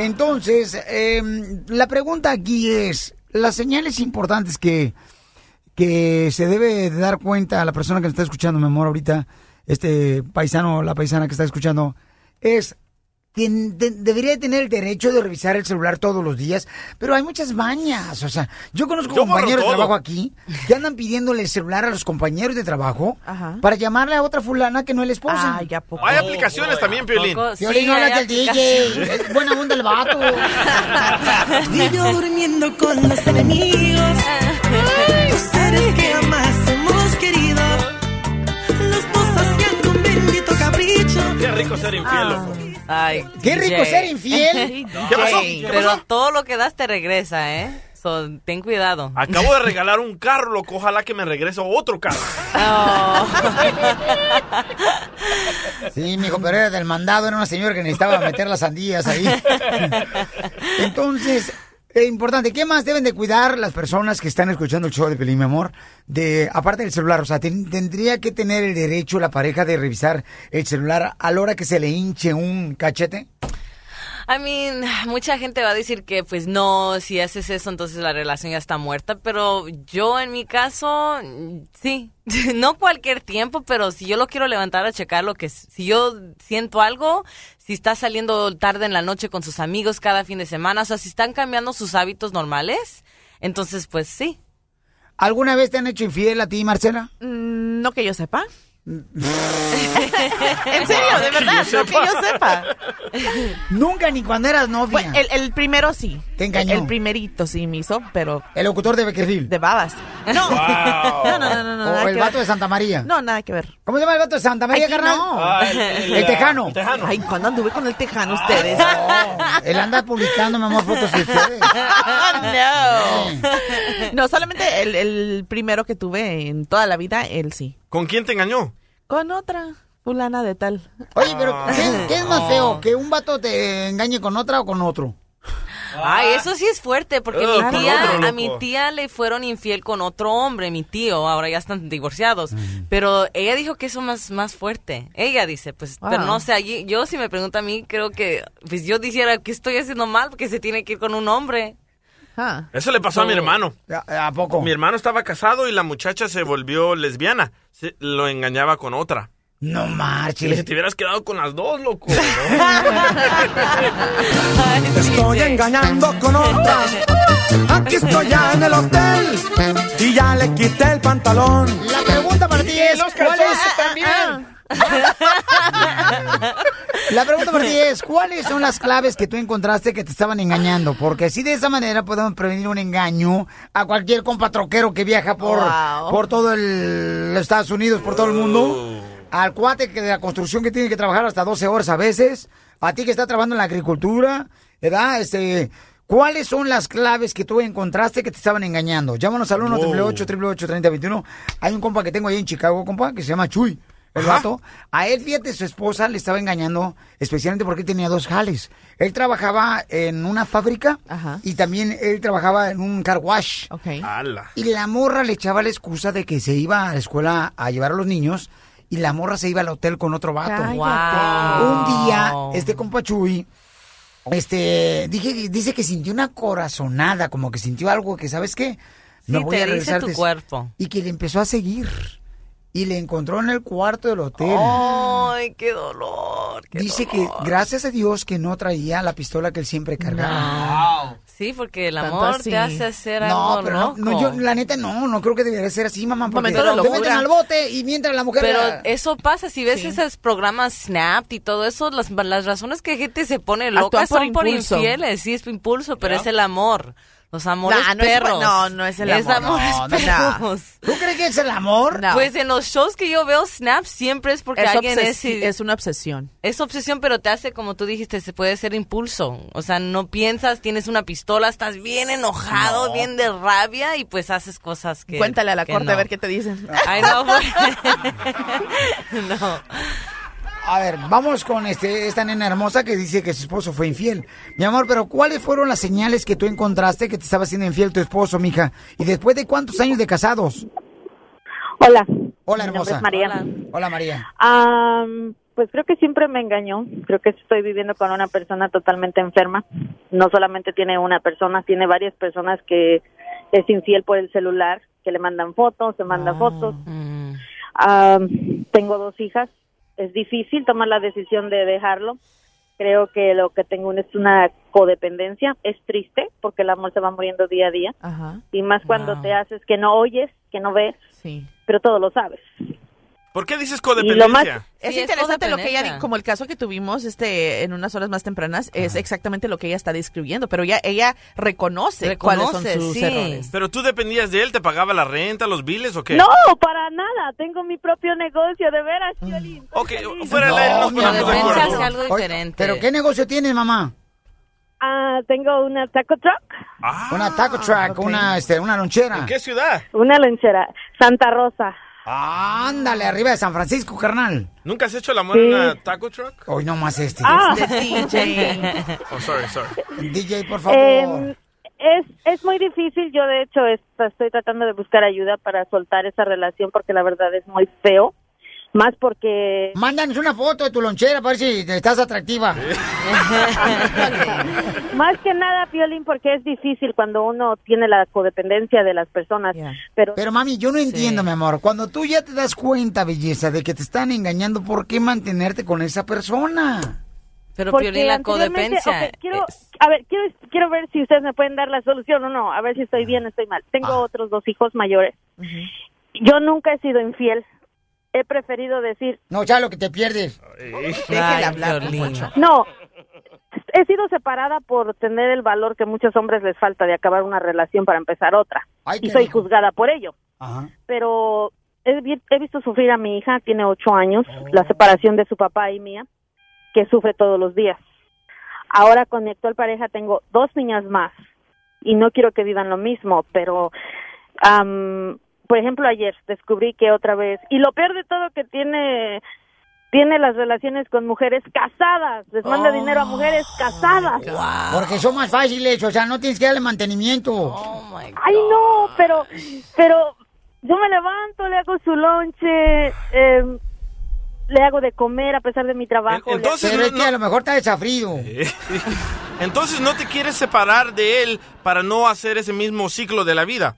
Speaker 3: Entonces, em, la pregunta aquí es, las señales importantes que, que se debe de dar cuenta a la persona que nos está escuchando, mi amor, ahorita, este paisano la paisana que está escuchando, es, tien- de- debería de tener el derecho de revisar el celular todos los días, pero hay muchas mañas, o sea, yo conozco
Speaker 5: Yo
Speaker 3: compañeros de trabajo aquí que andan pidiéndole el celular a los compañeros de trabajo para llamarle a otra fulana que no es la esposa.
Speaker 4: Ay, ¿a poco?
Speaker 5: Hay aplicaciones también, Piolín.
Speaker 3: Piolín, no hablas del DJ, es buena onda el vato. [laughs]
Speaker 14: Y yo durmiendo con los enemigos. Los seres que jamás hemos querido. Los dos haciendo un bendito capricho.
Speaker 5: Qué rico ser infiel, loco.
Speaker 27: Ay,
Speaker 3: Qué rico ser infiel. [laughs]
Speaker 5: ¿Qué pasó? ¿Qué
Speaker 27: Pero
Speaker 5: pasó?
Speaker 27: todo lo que das te regresa, ¿eh? So, ten cuidado.
Speaker 5: Acabo de regalar un carro, loco. Ojalá que me regrese otro carro. [laughs]
Speaker 3: Sí, mijo, pero era del mandado, era una señora que necesitaba meter las sandías ahí. [laughs] Entonces, es importante, ¿qué más deben de cuidar las personas que están escuchando el show de Pelín, mi amor? De, aparte del celular, o sea, ten- tendría que tener el derecho la pareja de revisar el celular a la hora que se le hinche un cachete.
Speaker 27: I mean, [sighs] mucha gente va a decir que pues no, si haces eso entonces la relación ya está muerta, pero yo en mi caso, mm, sí, [laughs] no cualquier tiempo, pero si yo lo quiero levantar a checar lo que, si yo siento algo, si está saliendo tarde en la noche con sus amigos cada fin de semana, o sea, si están cambiando sus hábitos normales, entonces pues sí.
Speaker 3: ¿Alguna vez te han hecho infiel a ti, Marcela?
Speaker 4: Mm, no que yo sepa. [laughs] en serio, de verdad, no que yo sepa.
Speaker 3: Nunca, ni cuando eras novia.
Speaker 4: Bueno, el, el primero sí.
Speaker 3: Te engañó.
Speaker 4: El primerito sí me hizo, pero...
Speaker 3: El locutor de Beckerfield.
Speaker 4: De babas. No. No, no, no, no, no,
Speaker 3: O el vato
Speaker 4: ver.
Speaker 3: de Santa María.
Speaker 4: No, nada que ver.
Speaker 3: ¿Cómo se llama el vato de Santa María,
Speaker 4: Aquí
Speaker 3: carnal?
Speaker 4: no.
Speaker 5: Ah, el-
Speaker 3: tejano.
Speaker 5: el tejano.
Speaker 4: Ay, ¿cuándo anduve con el tejano ustedes? [laughs]
Speaker 3: Él anda publicando, mi amor, fotos de ustedes. [laughs]
Speaker 4: no. No, solamente el, el primero que tuve en toda la vida, él sí.
Speaker 5: ¿Con quién te engañó?
Speaker 4: Con otra fulana de tal.
Speaker 3: Oye, pero ¿qué, qué es más feo? ¿Que un vato te engañe con otra o con otro?
Speaker 27: Ay, eso sí es fuerte, porque mi tía,
Speaker 5: otro,
Speaker 27: a mi tía le fueron infiel con otro hombre, mi tío, ahora ya están divorciados. Pero ella dijo que eso más más fuerte. Ella dice, pues, pero
Speaker 4: Wow.
Speaker 27: no sé, allí, yo si me pregunta a mí, creo que, pues yo dijera que estoy haciendo mal porque se tiene que ir con un hombre.
Speaker 4: Ah.
Speaker 5: Eso le pasó a mi hermano.
Speaker 3: ¿A, a poco?
Speaker 5: Mi hermano estaba casado y la muchacha se volvió lesbiana. Se- lo engañaba con otra.
Speaker 3: No
Speaker 5: Y le dije,
Speaker 3: marches.
Speaker 5: te hubieras quedado con las dos, loco.
Speaker 30: Te [laughs] [laughs] estoy engañando con otra. Aquí estoy ya en el hotel. Y ya le quité el pantalón.
Speaker 3: La pregunta para ti es,
Speaker 5: los
Speaker 3: ¿cuál
Speaker 5: calzones
Speaker 3: es?
Speaker 5: también. [laughs]
Speaker 3: La pregunta para ti [laughs] es, ¿cuáles son las claves que tú encontraste que te estaban engañando? Porque así de esa manera podemos prevenir un engaño a cualquier compa troquero que viaja por,
Speaker 4: Wow.
Speaker 3: por todo el Estados Unidos, por todo el mundo. Al cuate que de la construcción que tiene que trabajar hasta 12 horas a veces. A ti que está trabajando en la agricultura, ¿verdad? Este, ¿Cuáles son las claves que tú encontraste que te estaban engañando? Llámanos al 1 888 3021 Hay un compa que tengo ahí en Chicago, compa, que se llama Chuy. El
Speaker 5: Ajá.
Speaker 3: vato. A él, fíjate, su esposa le estaba engañando, especialmente porque él tenía dos jales. Él trabajaba en una fábrica
Speaker 4: Ajá.
Speaker 3: y también él trabajaba en un car wash. Y la morra le echaba la excusa de que se iba a la escuela a llevar a los niños y la morra se iba al hotel con otro vato. Un día, este compa Chuy, este, dije, dice que sintió una corazonada, como que sintió algo que, ¿sabes qué?
Speaker 27: Sí, te dice tu cuerpo.
Speaker 3: Y que le empezó a seguir. Y le encontró en el cuarto del hotel.
Speaker 27: Ay, qué dolor.
Speaker 3: dice que gracias a Dios que no traía la pistola que él siempre cargaba.
Speaker 27: Sí, porque el amor te hace hacer
Speaker 3: No,
Speaker 27: algo
Speaker 3: pero no,
Speaker 27: loco.
Speaker 3: no, yo la neta no, no creo que debería ser así, mamá, porque
Speaker 27: Momento
Speaker 3: te meten al bote y mientras la mujer...
Speaker 27: Pero
Speaker 3: la-
Speaker 27: eso pasa, si ves esos programas Snap y todo eso, las, las razones que gente se pone loca
Speaker 4: por
Speaker 27: son por infieles, sí es por impulso, pero es el amor. Los amores
Speaker 4: Nah, no es-
Speaker 27: perros.
Speaker 4: no, no es el amor.
Speaker 27: amores
Speaker 4: No, no,
Speaker 27: perros.
Speaker 3: ¿Tú crees que es el amor?
Speaker 4: No.
Speaker 27: Pues en los shows que yo veo Snap siempre es porque
Speaker 4: Es
Speaker 27: alguien es...
Speaker 4: es una obsesión.
Speaker 27: Es obsesión, pero te hace, como tú dijiste, se puede ser impulso. O sea, no piensas, tienes una pistola, estás bien enojado, bien de rabia y pues haces cosas que...
Speaker 4: Cuéntale a la corte
Speaker 27: no.
Speaker 4: a ver qué te dicen.
Speaker 27: Ay, no, [laughs] [laughs] no.
Speaker 3: A ver, vamos con este esta nena hermosa que dice que su esposo fue infiel. Mi amor, pero ¿cuáles fueron las señales que tú encontraste que te estaba haciendo infiel tu esposo, mija? ¿Y después de cuántos años de casados?
Speaker 31: Hola.
Speaker 3: Hola,
Speaker 31: Mi nombre
Speaker 3: hermosa.
Speaker 31: es María.
Speaker 3: Hola, María.
Speaker 31: Pues creo que siempre me engañó. Creo que estoy viviendo con una persona totalmente enferma. No solamente tiene una persona, tiene varias personas que es infiel por el celular, que le mandan fotos, se mandan fotos. Am, tengo dos hijas. Es difícil tomar la decisión de dejarlo. Creo que lo que tengo es una codependencia. Es triste porque el amor se va muriendo día a día.
Speaker 4: Ajá.
Speaker 31: Y más cuando te haces que no oyes, que no ves,
Speaker 4: Sí.
Speaker 31: pero todo lo sabes.
Speaker 5: ¿Por qué dices
Speaker 31: Y lo
Speaker 5: codependencia?
Speaker 31: más-
Speaker 4: Es
Speaker 27: Sí, es
Speaker 4: interesante lo que ella, como el caso que tuvimos este en unas horas más tempranas, es exactamente lo que ella está describiendo, pero ella, ella reconoce, cuáles son
Speaker 27: Reconoce,
Speaker 4: sus
Speaker 27: sí.
Speaker 4: errores.
Speaker 5: ¿Pero tú dependías de él? ¿Te pagaba la renta, los biles o qué?
Speaker 31: No, para nada. Tengo mi propio negocio, de veras, Piolín.
Speaker 5: Ok, fuera nos ponemos de acuerdo.
Speaker 27: hace algo
Speaker 3: Oye,
Speaker 27: diferente.
Speaker 3: ¿Pero qué negocio tienes, mamá?
Speaker 31: Ah, tengo una taco truck,
Speaker 3: Una taco truck, una, este, una lonchera.
Speaker 5: ¿En qué ciudad?
Speaker 31: una lonchera, Santa Rosa.
Speaker 3: Ándale, arriba de San Francisco, carnal.
Speaker 5: ¿Nunca has hecho el amor en
Speaker 31: Sí.
Speaker 5: una taco truck?
Speaker 3: Hoy no más este.
Speaker 31: Ah,
Speaker 4: De DJ. [laughs]
Speaker 5: Oh, sorry, sorry.
Speaker 3: DJ, por favor.
Speaker 31: eh, es, es muy difícil. Yo, de hecho, es- estoy tratando de buscar ayuda para soltar esa relación porque la verdad es muy feo. Más porque
Speaker 3: Mándanos una foto de tu lonchera para ver si estás atractiva. [laughs]
Speaker 31: Más que nada, Piolín, porque es difícil cuando uno tiene la codependencia de las personas. Pero,
Speaker 3: Pero mami, yo no entiendo, mi amor. Cuando tú ya te das cuenta, belleza, de que te están engañando, ¿por qué mantenerte con esa persona?
Speaker 27: Pero
Speaker 31: porque
Speaker 27: Piolín, la codependencia...
Speaker 31: quiero, a ver, quiero, quiero ver si ustedes me pueden dar la solución o no. A ver si estoy bien o estoy mal. Tengo otros dos hijos mayores. Yo nunca he sido infiel. He preferido decir,
Speaker 3: No, ya lo que te pierdes.
Speaker 4: Déjela hablar,
Speaker 31: no. He sido separada por tener el valor que muchos hombres les falta de acabar una relación para empezar otra.
Speaker 3: Ay,
Speaker 31: y soy juzgada por ello.
Speaker 3: Ajá.
Speaker 31: pero he, vi- he visto sufrir a mi hija, tiene ocho años, la separación de su papá y mía, que sufre todos los días. Ahora con mi actual pareja tengo dos niñas más y no quiero que vivan lo mismo, pero, am, por ejemplo, ayer descubrí que otra vez, y lo peor de todo que tiene tiene las relaciones con mujeres casadas, les manda dinero a mujeres casadas.
Speaker 3: Porque son más fáciles, o sea, no tienes que darle mantenimiento.
Speaker 31: Ay, no, pero, pero yo me levanto, le hago su lonche, eh, le hago de comer a pesar de mi trabajo.
Speaker 5: Entonces,
Speaker 3: Pero es
Speaker 5: no-
Speaker 3: que a lo mejor está desafrío. [laughs]
Speaker 5: Entonces no te quieres separar de él para no hacer ese mismo ciclo de la vida.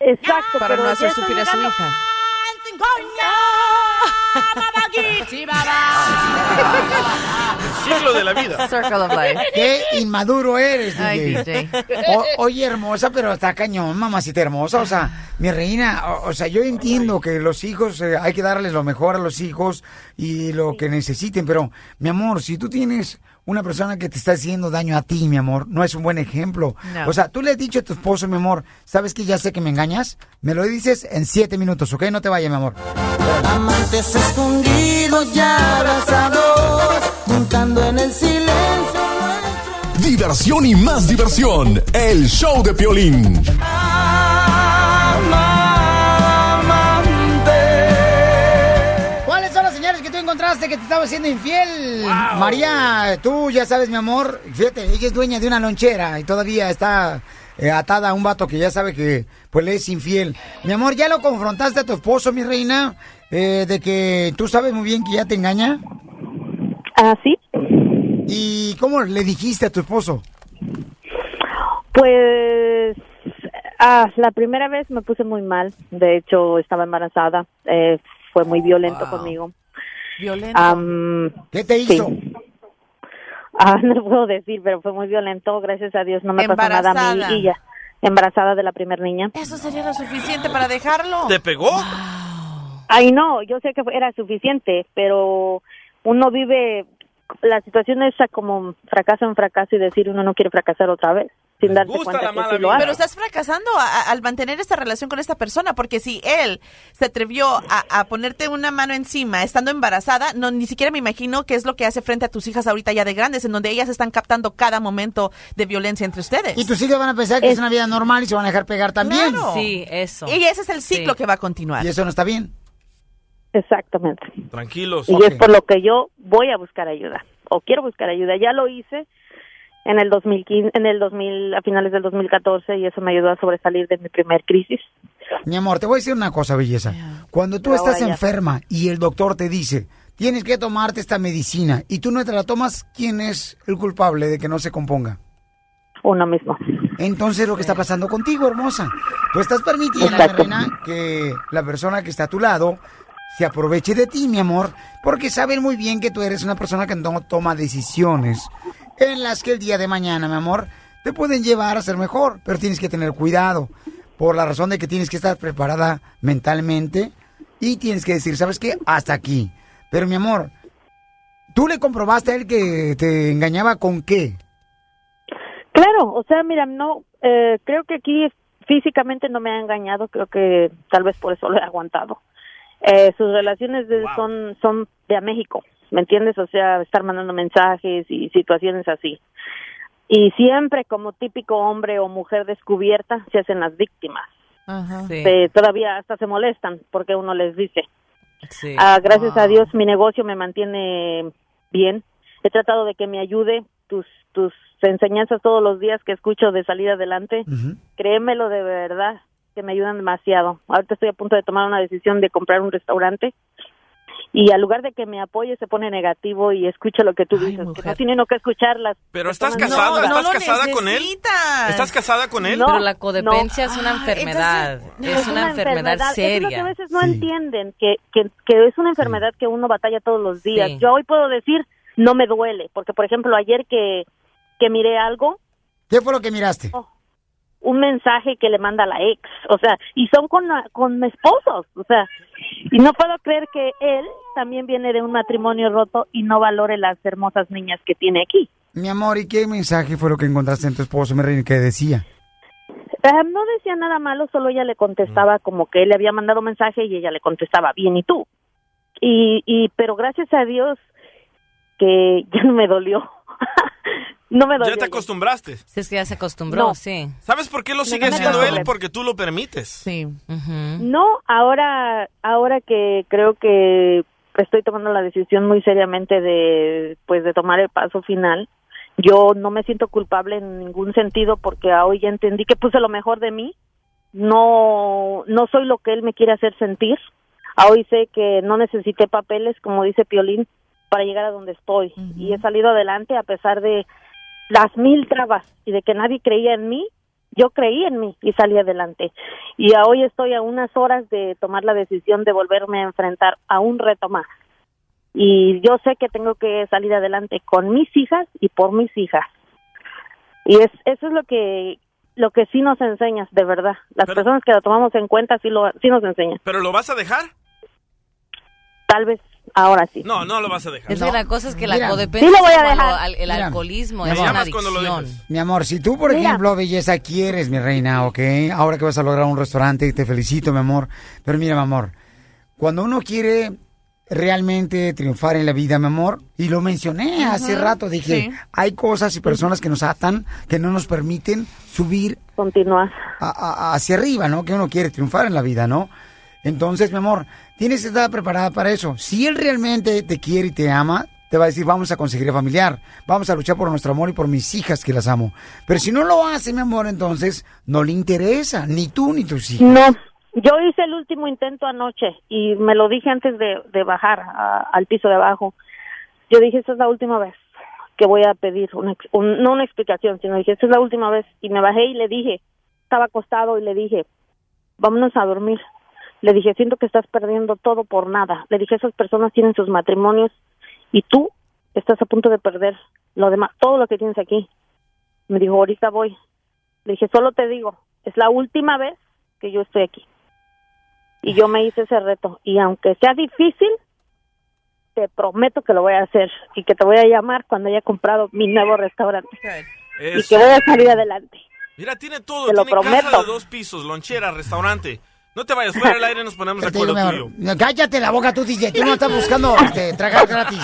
Speaker 31: Exacto,
Speaker 4: Para
Speaker 31: pero
Speaker 4: no hacer sufrir a su hija. [laughs]
Speaker 5: Ciclo de la vida.
Speaker 4: Circle of life.
Speaker 3: Qué inmaduro eres,
Speaker 4: Ay,
Speaker 3: DJ.
Speaker 4: DJ.
Speaker 3: O- oye, hermosa, pero está cañón, mamacita hermosa. O sea, mi reina, o, o sea, yo entiendo que los hijos, eh, hay que darles lo mejor a los hijos y lo que necesiten, pero, mi amor, si tú tienes una persona que te está haciendo daño a ti, mi amor, no es un buen ejemplo.
Speaker 4: No.
Speaker 3: O sea, tú le has dicho a tu esposo, mi amor, ¿sabes que ya sé que me engañas? Me lo dices en siete minutos, ¿ok? No te vayas, mi amor.
Speaker 14: Amantes escondidos ya abrazados, juntando en el silencio.
Speaker 1: Diversión y más diversión. El show de Piolín.
Speaker 3: Que te estaba haciendo infiel? María, tú ya sabes, mi amor, fíjate, ella es dueña de una lonchera y todavía está eh, atada a un vato que ya sabe que pues le es infiel. Mi amor, ¿ya lo confrontaste a tu esposo, mi reina? Eh, de que tú sabes muy bien que ya te engaña.
Speaker 31: Ah, sí.
Speaker 3: ¿Y cómo le dijiste a tu esposo?
Speaker 31: Pues ah, la primera vez me puse muy mal. De hecho, estaba embarazada. Eh, fue muy violento conmigo.
Speaker 4: Violento.
Speaker 3: ¿Qué te
Speaker 31: hizo? Ah, [laughs] no puedo decir, pero fue muy violento. Gracias a Dios no me pasó nada a mí y ya. Embarazada de la primer niña.
Speaker 4: Eso sería lo suficiente para dejarlo.
Speaker 5: ¿Te pegó?
Speaker 31: Ay, no, yo sé que fue- era suficiente, pero uno vive, la situación es como fracaso en fracaso y decir uno no quiere fracasar otra vez, sin darse cuenta que sí lo hace.
Speaker 4: Pero estás fracasando a- a- al mantener esta relación con esta persona, porque si él se atrevió a, a ponerte una mano encima estando embarazada, no ni siquiera me imagino qué es lo que hace frente a tus hijas ahorita ya de grandes, en donde ellas están captando cada momento de violencia entre ustedes.
Speaker 3: Y tus hijos van a pensar que es, una vida normal y se van a dejar pegar también.
Speaker 4: Claro.
Speaker 27: Sí, eso.
Speaker 4: Y ese es el ciclo que va a continuar.
Speaker 3: Y eso no está bien.
Speaker 31: Exactamente.
Speaker 5: Tranquilos.
Speaker 31: Y es por lo que yo voy a buscar ayuda, o quiero buscar ayuda. Ya lo hice en el 2015, en el 2000, a finales del 2014, y eso me ayudó a sobresalir de mi primer crisis.
Speaker 3: Mi amor, te voy a decir una cosa, belleza. Cuando tú estás enferma y el doctor te dice, tienes que tomarte esta medicina y tú no te la tomas, ¿quién es el culpable de que no se componga?
Speaker 31: Uno mismo.
Speaker 3: Entonces lo que está pasando contigo, hermosa. Tú estás permitiendo, reina, que la persona que está a tu lado se aproveche de ti, mi amor, porque saben muy bien que tú eres una persona que no toma decisiones en las que el día de mañana, mi amor, te pueden llevar a ser mejor, pero tienes que tener cuidado por la razón de que tienes que estar preparada mentalmente y tienes que decir, ¿sabes qué? Hasta aquí. Pero mi amor, ¿tú le comprobaste a él que te engañaba con qué?
Speaker 31: Claro, o sea, mira, no, eh, creo que aquí físicamente no me ha engañado, creo que tal vez por eso lo he aguantado. Eh, sus relaciones de- son son de a México, ¿me entiendes? O sea, estar mandando mensajes y situaciones así. Y siempre como típico hombre o mujer descubierta se hacen las víctimas. Se- todavía hasta se molestan porque uno les dice.
Speaker 27: Sí.
Speaker 31: Ah, gracias a Dios mi negocio me mantiene bien. He tratado de que me ayude tus tus enseñanzas todos los días que escucho de salir adelante. Créemelo de verdad que me ayudan demasiado. Ahorita estoy a punto de tomar una decisión de comprar un restaurante y al lugar de que me apoye se pone negativo y escucha lo que tú dices, que no tiene uno que escucharlas.
Speaker 5: Pero estás casada, ¿estás casada con él? ¿Estás casada con él?
Speaker 31: No,
Speaker 27: Pero la codependencia
Speaker 31: no.
Speaker 27: es una
Speaker 31: Ah,
Speaker 27: enfermedad.
Speaker 31: entonces,
Speaker 27: es una enfermedad
Speaker 31: Eso es lo que a
Speaker 27: seria.
Speaker 31: veces no entienden, que, que, que es una enfermedad que uno batalla todos los días.
Speaker 27: Sí.
Speaker 31: Yo hoy puedo decir, no me duele, porque por ejemplo ayer que, que miré algo,
Speaker 3: ¿Qué fue lo que miraste?
Speaker 31: Un mensaje que le manda la ex, o sea, y son con, con esposos, o sea, y no puedo creer que él también viene de un matrimonio roto y no valore las hermosas niñas que tiene aquí.
Speaker 3: Mi amor, ¿y qué mensaje fue lo que encontraste en tu esposo, mi reina, que decía?
Speaker 31: Ah, no decía nada malo, solo ella le contestaba como que él le había mandado mensaje y ella le contestaba bien y tú. Y, y pero gracias a Dios que [laughs] ya no me dolió. No me dolió.
Speaker 5: Ya te acostumbraste.
Speaker 27: Si es que ya se acostumbró,
Speaker 31: No.
Speaker 27: sí.
Speaker 5: ¿Sabes por qué lo sigue haciendo él? Porque tú lo permites.
Speaker 4: Sí.
Speaker 31: No, ahora ahora que creo que estoy tomando la decisión muy seriamente de pues de tomar el paso final. Yo no me siento culpable en ningún sentido porque hoy ya entendí que puse lo mejor de mí. No no soy lo que él me quiere hacer sentir. Hoy sé que no necesité papeles, como dice Piolín, para llegar a donde estoy. Y he salido adelante a pesar de las mil trabas y de que nadie creía en mí. Yo creí en mí y salí adelante. Y hoy estoy a unas horas de tomar la decisión de volverme a enfrentar a un reto más. Y yo sé que tengo que salir adelante con mis hijas y por mis hijas. Y es, eso es lo que lo que sí nos enseñas, de verdad. Las personas que lo tomamos en cuenta sí, lo, sí nos enseñan.
Speaker 5: ¿Pero lo vas a dejar?
Speaker 31: Tal vez ahora sí.
Speaker 5: No, no lo vas a dejar.
Speaker 27: Es que la cosa es que la
Speaker 3: Mira.
Speaker 27: codependencia
Speaker 31: Sí lo voy a
Speaker 27: es como
Speaker 31: dejar.
Speaker 27: lo- al- el
Speaker 3: Mira.
Speaker 27: alcoholismo, es una adicción.
Speaker 3: Mi amor, si tú, por
Speaker 27: Mira.
Speaker 3: ejemplo, belleza, quieres, mi reina, ¿ok? Ahora que vas a lograr un restaurante, te felicito, mi amor. Pero mira, mi amor, cuando uno quiere realmente triunfar en la vida, mi amor, y lo mencioné hace rato, dije,
Speaker 31: sí.
Speaker 3: hay cosas y personas que nos atan, que no nos permiten subir.
Speaker 31: Continuar.
Speaker 3: hacia arriba, ¿no? Que uno quiere triunfar en la vida, ¿no? Entonces, mi amor, tienes que estar preparada para eso. Si él realmente te quiere y te ama, te va a decir, vamos a conseguir familiar, vamos a luchar por nuestro amor y por mis hijas que las amo. Pero si no lo hace, mi amor, entonces no le interesa, ni tú ni tus hijas.
Speaker 31: No, yo hice el último intento anoche y me lo dije antes de, bajar a- al piso de abajo. Yo dije, esta es la última vez que voy a pedir, una, no una explicación, sino dije, esta es la última vez. Y me bajé y le dije, estaba acostado y le dije, vámonos a dormir. Le dije, siento que estás perdiendo todo por nada. Le dije, esas personas tienen sus matrimonios y tú estás a punto de perder lo demás, todo lo que tienes aquí. Me dijo, ahorita voy. Le dije, solo te digo, es la última vez que yo estoy aquí. Y yo me hice ese reto. Y aunque sea difícil, te prometo que lo voy a hacer y que te voy a llamar cuando haya comprado mi nuevo restaurante. Y que voy a salir adelante.
Speaker 5: Mira, tiene todo.
Speaker 31: Te lo
Speaker 5: tiene casa
Speaker 31: prometo.
Speaker 5: de dos pisos, lonchera, restaurante. No te vayas fuera del aire, nos ponemos de
Speaker 3: Te digo,
Speaker 5: acuerdo tú y yo.
Speaker 3: amor, Cállate la boca tú, DJ. Tú no estás buscando [laughs] este, tragar gratis.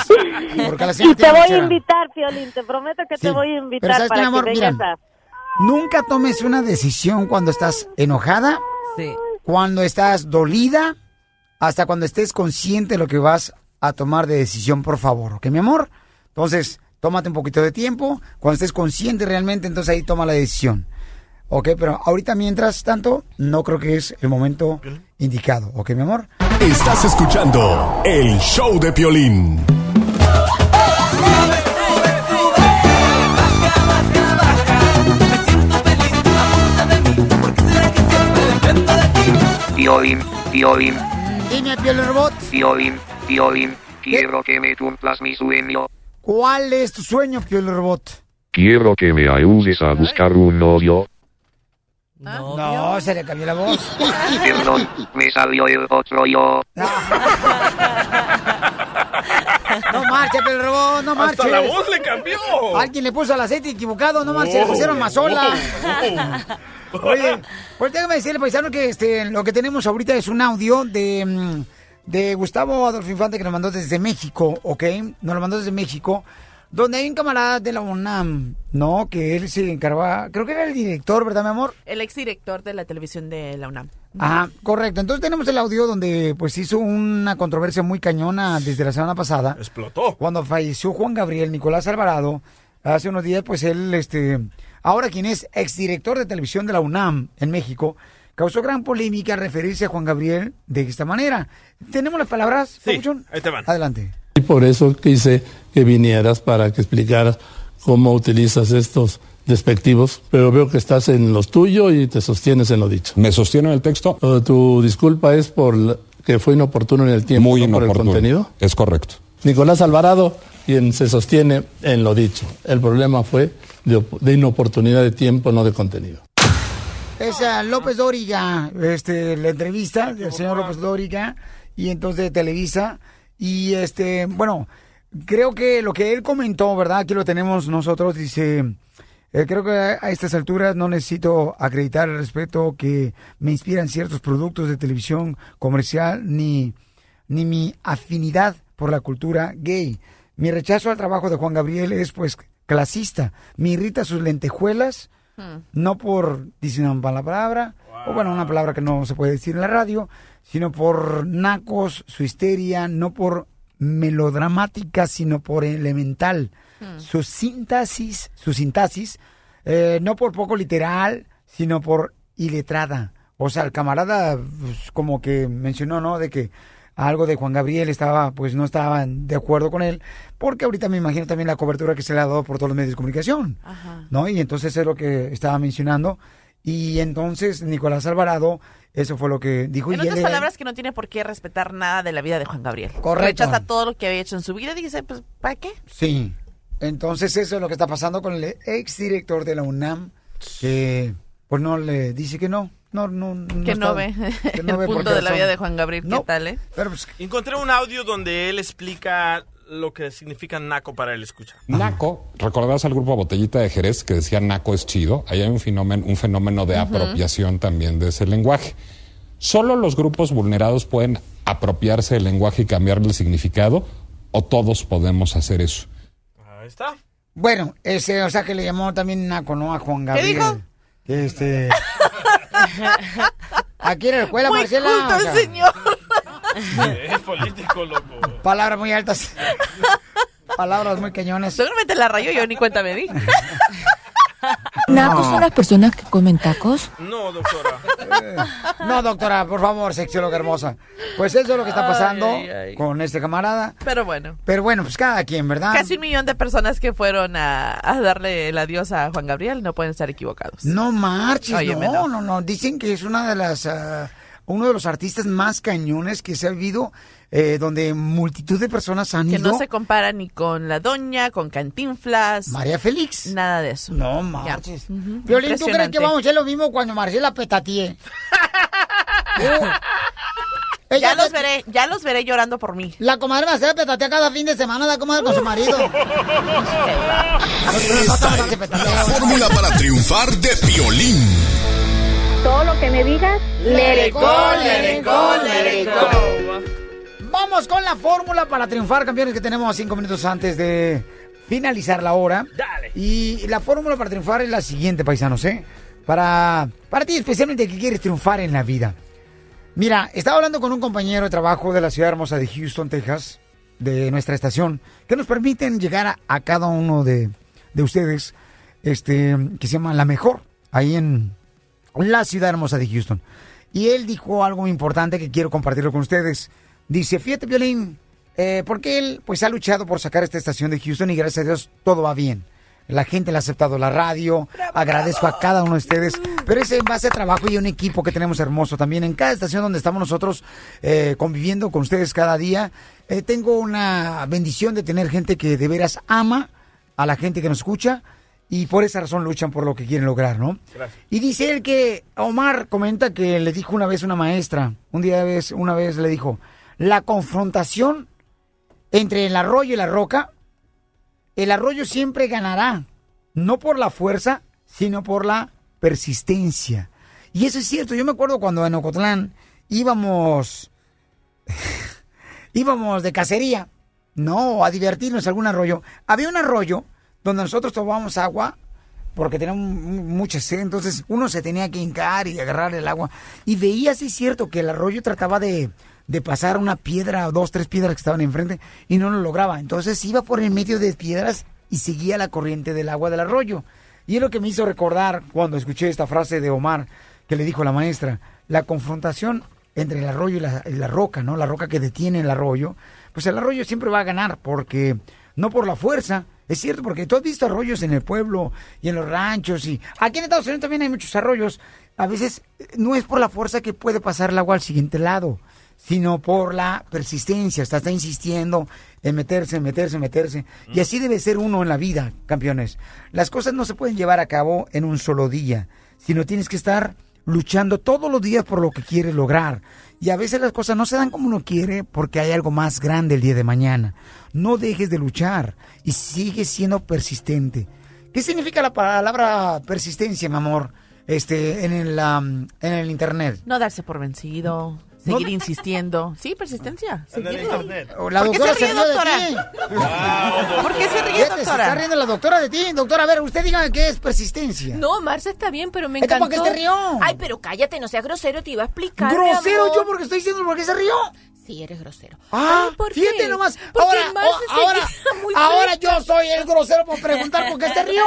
Speaker 3: Porque la
Speaker 31: Y te voy a invitar, Piolín, te prometo que te voy a
Speaker 3: Pero
Speaker 31: invitar
Speaker 3: ¿sabes qué,
Speaker 31: para
Speaker 3: mi amor?
Speaker 31: que
Speaker 3: Mira,
Speaker 31: vengas a...
Speaker 3: Nunca tomes una decisión cuando estás enojada,
Speaker 27: Sí.
Speaker 3: cuando estás dolida, hasta cuando estés consciente de lo que vas a tomar de decisión, por favor, ¿ok, mi amor? Entonces, tómate un poquito de tiempo. Cuando estés consciente realmente, entonces ahí toma la decisión. ¿Ok? Pero ahorita, mientras tanto, no creo que es el momento indicado. ¿Ok, mi amor?
Speaker 1: Estás escuchando el show de Piolín.
Speaker 32: Violín, violín,
Speaker 3: Dime, Piel Robot,
Speaker 32: violín, violín, quiero que me cumplas mi sueño.
Speaker 3: ¿cuál es tu sueño, Piel Robot?
Speaker 33: Quiero que me ayudes a buscar un novio.
Speaker 3: No, se le cambió la voz. [laughs]
Speaker 32: Perdón, me salió el otro yo. [laughs]
Speaker 3: No marches, Piel Robot, no marches.
Speaker 5: Hasta la voz le cambió.
Speaker 3: Alguien le puso el aceite equivocado, no marches, le pusieron mazola. [laughs] Oye, pues déjame decirle, paisano, que este, lo que tenemos ahorita es un audio de, mm, de Gustavo Adolfo Infante que nos mandó desde México, ¿ok? Nos lo mandó desde México, donde hay un camarada de la UNAM, ¿no? Que él se encargaba, creo que era el director, ¿verdad, mi amor?
Speaker 4: El exdirector de la televisión de la UNAM.
Speaker 3: Ajá, correcto. Entonces tenemos el audio donde pues hizo una controversia muy cañona desde la semana pasada.
Speaker 5: Explotó.
Speaker 3: Cuando falleció Juan Gabriel Nicolás Alvarado, hace unos días, pues él, este, ahora quien es exdirector de televisión de la UNAM en México, causó gran polémica referirse a Juan Gabriel de esta manera. ¿Tenemos las palabras?
Speaker 5: Sí, ahí te van.
Speaker 3: Adelante.
Speaker 34: Y por eso quise que vinieras para que explicaras cómo utilizas estos despectivos, pero veo que estás en lo tuyo y te sostienes en lo dicho.
Speaker 35: ¿Me sostiene en el texto?
Speaker 34: Uh, tu disculpa es por la- que fue inoportuno en el tiempo,
Speaker 35: Muy
Speaker 34: no por el
Speaker 35: inoportuno.
Speaker 34: contenido.
Speaker 35: Es correcto.
Speaker 34: Nicolás Alvarado, quien se sostiene en lo dicho. El problema fue de, op- de inoportunidad de tiempo, no de contenido.
Speaker 3: Es a López Dóriga, este, la entrevista del señor López Dóriga, y entonces de Televisa. Y este, bueno, creo que lo que él comentó, ¿verdad? Aquí lo tenemos nosotros, dice. eh, creo que a estas alturas no necesito acreditar el respeto que me inspiran ciertos productos de televisión comercial ni, ni mi afinidad por la cultura gay. Mi rechazo al trabajo de Juan Gabriel es pues clasista. Me irrita sus lentejuelas, no por, dicen una mala palabra, o bueno, una palabra que no se puede decir en la radio, sino por nacos, su histeria, no por melodramática, sino por elemental. Su síntesis, su sintaxis, eh, no por poco literal, sino por iletrada. O sea, el camarada, pues, como que mencionó, ¿no? De que algo de Juan Gabriel estaba, pues no estaban de acuerdo con él, porque ahorita me imagino también la cobertura que se le ha dado por todos los medios de comunicación.
Speaker 4: Ajá.
Speaker 3: ¿no? Y entonces es lo que estaba mencionando. Y entonces Nicolás Alvarado, eso fue lo que dijo.
Speaker 4: En
Speaker 3: y
Speaker 4: otras
Speaker 3: él-
Speaker 4: palabras, que no tiene por qué respetar nada de la vida de Juan Gabriel.
Speaker 3: Correcto.
Speaker 4: Rechaza todo lo que había hecho en su vida y dice, pues, ¿para qué?
Speaker 3: Sí. Entonces eso es lo que está pasando con el exdirector de la UNAM, que pues no le dice que no. No, no, no
Speaker 4: Que no
Speaker 3: está-
Speaker 4: ve [laughs]
Speaker 3: que
Speaker 4: el
Speaker 3: ve
Speaker 4: punto de la
Speaker 3: razón.
Speaker 4: vida de Juan Gabriel.
Speaker 3: No.
Speaker 4: ¿Qué tal, eh?
Speaker 3: Pero pues,
Speaker 5: Encontré un audio donde él explica lo que significa naco para él escuchar.
Speaker 35: Naco, recordarás al grupo Botellita de Jerez que decía Naco es chido. Ahí hay un fenómeno, un fenómeno de apropiación también de ese lenguaje. ¿Solo los grupos vulnerados pueden apropiarse del lenguaje y cambiarle el significado? ¿O todos podemos hacer eso?
Speaker 5: Ahí está.
Speaker 3: bueno, ese, o sea que le llamó también Naco, ¿no? A Juan Gabriel.
Speaker 4: dijo?
Speaker 3: Que este... [laughs] Aquí en la escuela,
Speaker 4: Muy
Speaker 3: Marcela.
Speaker 4: culto
Speaker 3: o
Speaker 4: el
Speaker 3: sea,
Speaker 4: señor. [laughs]
Speaker 5: Es político, loco.
Speaker 3: Palabras muy altas. Palabras muy cañones.
Speaker 4: Seguramente la rayó, yo ni cuenta me di. [laughs]
Speaker 36: ¿Nacos son las personas que comen tacos?
Speaker 5: No, doctora.
Speaker 3: No, doctora, por favor, sexóloga hermosa. Pues eso es lo que está pasando
Speaker 4: Ay, ay, ay.
Speaker 3: con este camarada.
Speaker 4: Pero bueno.
Speaker 3: Pero bueno, pues cada quien, ¿verdad?
Speaker 4: Casi un millón de personas que fueron a, a darle el adiós a Juan Gabriel no pueden estar equivocados.
Speaker 3: No marches,
Speaker 4: Óyeme,
Speaker 3: no, no, no. Dicen que es una de las... ah, uno de los artistas más cañones que se ha vivido, eh, donde multitud de personas han
Speaker 4: Que
Speaker 3: ido.
Speaker 4: no se compara ni con la doña, con Cantinflas.
Speaker 3: María Félix.
Speaker 4: Nada de eso.
Speaker 3: No marches. Violín, ¿tú crees que vamos a hacer lo mismo cuando Marcela petatee? [laughs]
Speaker 4: Ya los veré, ya los veré llorando por mí.
Speaker 3: La comadre Marcela petatea cada fin de semana, la comadre con su marido. [laughs]
Speaker 1: Esta es la fórmula para triunfar de Piolín.
Speaker 29: Todo lo que me digas,
Speaker 3: Let it go,
Speaker 29: let it go, let it go.
Speaker 3: Vamos con la fórmula para triunfar, campeones, que tenemos cinco minutos antes de finalizar la hora. Dale. Y la fórmula para triunfar es la siguiente, paisanos, ¿eh? Para, para ti, especialmente que quieres triunfar en la vida. Mira, estaba hablando con un compañero de trabajo de la ciudad hermosa de Houston, Texas, de nuestra estación, que nos permiten llegar a, a cada uno de, de ustedes, este, que se llama La Mejor, ahí en la ciudad hermosa de Houston. Y él dijo algo muy importante que quiero compartirlo con ustedes. Dice, fíjate, Violín, eh, porque él pues ha luchado por sacar esta estación de Houston y gracias a Dios todo va bien. La gente le ha aceptado la radio, agradezco a cada uno de ustedes, pero es en base a trabajo y un equipo que tenemos hermoso también. En cada estación donde estamos nosotros eh, conviviendo con ustedes cada día, eh, tengo una bendición de tener gente que de veras ama a la gente que nos escucha y por esa razón luchan por lo que quieren lograr, ¿no? Y dice él que Omar comenta que le dijo una vez una maestra, un día vez, una vez le dijo, la confrontación entre el arroyo y la roca, el arroyo siempre ganará, no por la fuerza, sino por la persistencia. Y eso es cierto, yo me acuerdo cuando en Ocotlán íbamos, [laughs] íbamos de cacería, no, a divertirnos algún arroyo. Había un arroyo donde nosotros tomábamos agua porque teníamos mu- mucha sed, entonces uno se tenía que hincar y agarrar el agua. Y veía, sí cierto, que el arroyo trataba de, de pasar una piedra dos, tres piedras que estaban enfrente y no lo lograba. Entonces iba por el medio de piedras y seguía la corriente del agua del arroyo. Y es lo que me hizo recordar cuando escuché esta frase de Omar que le dijo la maestra, la confrontación entre el arroyo y la roca, ¿no? La roca que detiene el arroyo, pues el arroyo siempre va a ganar porque no por la fuerza, es cierto, porque tú has visto arroyos en el pueblo y en los ranchos y aquí en Estados Unidos también hay muchos arroyos. A veces eh, no es por la fuerza que puede pasar el agua al siguiente lado, sino por la persistencia. Está, está insistiendo en meterse, meterse, meterse. Y así debe ser uno en la vida, campeones. Las cosas no se pueden llevar a cabo en un solo día, sino tienes que estar luchando todos los días por lo que quieres lograr. Y a veces las cosas no se dan como uno quiere porque hay algo más grande el día de mañana. No dejes de luchar y sigue siendo persistente. ¿Qué significa la palabra persistencia, mi amor? Este, en el, en el internet.
Speaker 4: No darse por vencido, seguir insistiendo. Sí, persistencia.
Speaker 3: La
Speaker 4: ¿Por qué
Speaker 3: doctora
Speaker 4: se ríe,
Speaker 3: de
Speaker 4: doctora? ¿Por qué se ríe,
Speaker 3: Fíjate, Se
Speaker 4: doctora?
Speaker 3: está riendo la doctora de ti. Doctora, a ver, usted diga qué es persistencia.
Speaker 37: No, Marcia está bien, pero me
Speaker 3: ¿Esto
Speaker 37: encantó.
Speaker 3: por qué se rió?
Speaker 37: Ay, pero cállate, no seas grosero, te iba a explicar.
Speaker 3: Grosero yo porque estoy diciendo por qué se rió.
Speaker 37: Sí, eres grosero.
Speaker 3: Ah,
Speaker 37: Ay, ¿por
Speaker 3: fíjate
Speaker 37: qué?
Speaker 3: nomás.
Speaker 37: Porque
Speaker 3: Ahora, ahora, [laughs]
Speaker 37: muy
Speaker 3: ahora yo soy el grosero por preguntar por qué se rió.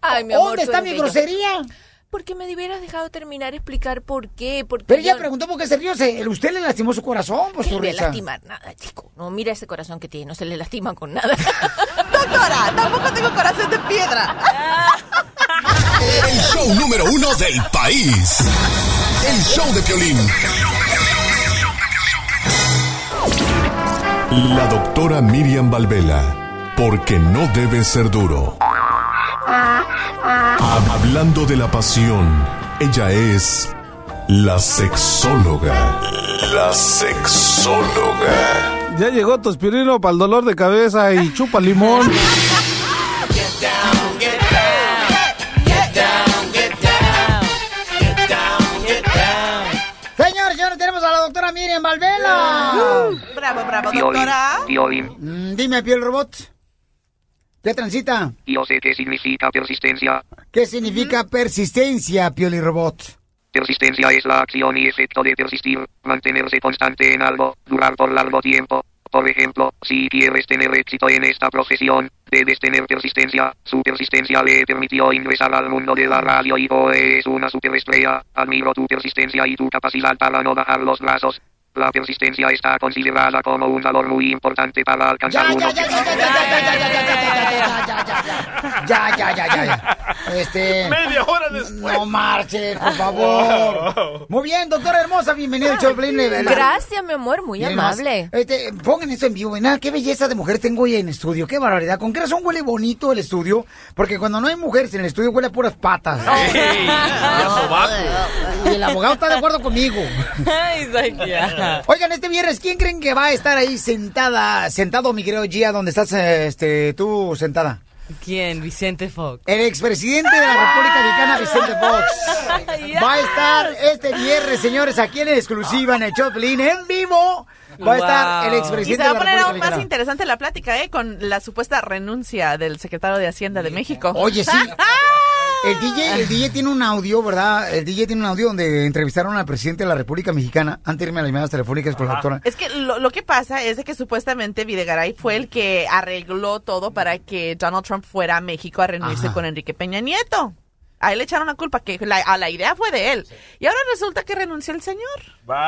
Speaker 37: Ay, mi amor.
Speaker 3: ¿Dónde está mi
Speaker 37: bello.
Speaker 3: grosería?
Speaker 37: Porque me hubieras dejado terminar explicar por qué. Porque
Speaker 3: Pero ella
Speaker 37: yo-
Speaker 3: preguntó por qué se rió. Se- Usted le lastimó su corazón por
Speaker 37: ¿Qué
Speaker 3: su
Speaker 37: le lastimar nada, chico. No, mira ese corazón que tiene, no se le lastima con nada. [laughs]
Speaker 4: Doctora, tampoco tengo corazón de piedra. [laughs]
Speaker 1: El show número uno del país. El show de Piolín. La doctora Miriam Valvela. Porque no debe ser duro. Hablando de la pasión, ella es la sexóloga. La sexóloga.
Speaker 38: Ya llegó tu aspirino para el dolor de cabeza y chupa limón.
Speaker 3: Señor, señores, tenemos a la doctora Miriam Valvela.
Speaker 4: Bravo, bravo, doctora.
Speaker 3: Mm, dime, piel robot. ¿Qué transita?
Speaker 32: Yo sé qué significa persistencia.
Speaker 3: ¿Qué significa persistencia, Pioli Robot?
Speaker 32: Persistencia es la acción y efecto de persistir, mantenerse constante en algo, durar por largo tiempo. Por ejemplo, si quieres tener éxito en esta profesión, debes tener persistencia. Su persistencia le permitió ingresar al mundo de la radio y hoy es una superestrella. Admiro tu persistencia y tu capacidad para no bajar los brazos. La persistencia está considerada como un valor muy importante para alcanzar un objetivo.
Speaker 3: Ya, ya, ya, ya, ya. Este.
Speaker 5: Media hora después.
Speaker 3: No marche, por favor. Muy bien, doctora hermosa, bienvenida al show
Speaker 37: Gracias, mi amor, muy amable.
Speaker 3: Este, pongan esto en vivo, nada, qué belleza de mujer tengo hoy en estudio, qué barbaridad. ¿Con qué razón huele bonito el estudio? Porque cuando no hay mujeres en el estudio huele a puras patas.
Speaker 5: Ya.
Speaker 3: Y el abogado está de acuerdo conmigo.
Speaker 27: Ay.
Speaker 3: Oigan, este viernes, ¿quién creen que va a estar ahí sentada, sentado, mi querido Gia, donde estás este, tú sentada?
Speaker 27: ¿Quién? Vicente Fox.
Speaker 3: El expresidente de la República Mexicana, Vicente Fox. [laughs] Va a estar este viernes, señores, aquí en exclusiva en el Choplin, en vivo. Va a estar el
Speaker 4: Y
Speaker 3: expresidente
Speaker 4: se va a poner aún más interesante la plática, ¿eh? Con la supuesta renuncia del secretario de Hacienda de México.
Speaker 3: Oye, sí. [laughs] El DJ, el DJ tiene un audio, ¿verdad? El DJ tiene un audio donde entrevistaron al presidente de la República Mexicana antes de irme a las llamadas telefónicas con la doctora.
Speaker 4: Es que lo, lo que pasa es de que supuestamente Videgaray fue el que arregló todo para que Donald Trump fuera a México a reunirse
Speaker 3: Ajá.
Speaker 4: con Enrique Peña Nieto. A él le echaron la culpa, que la, a la idea fue de él. Y ahora resulta que renunció el señor.
Speaker 5: Vaya.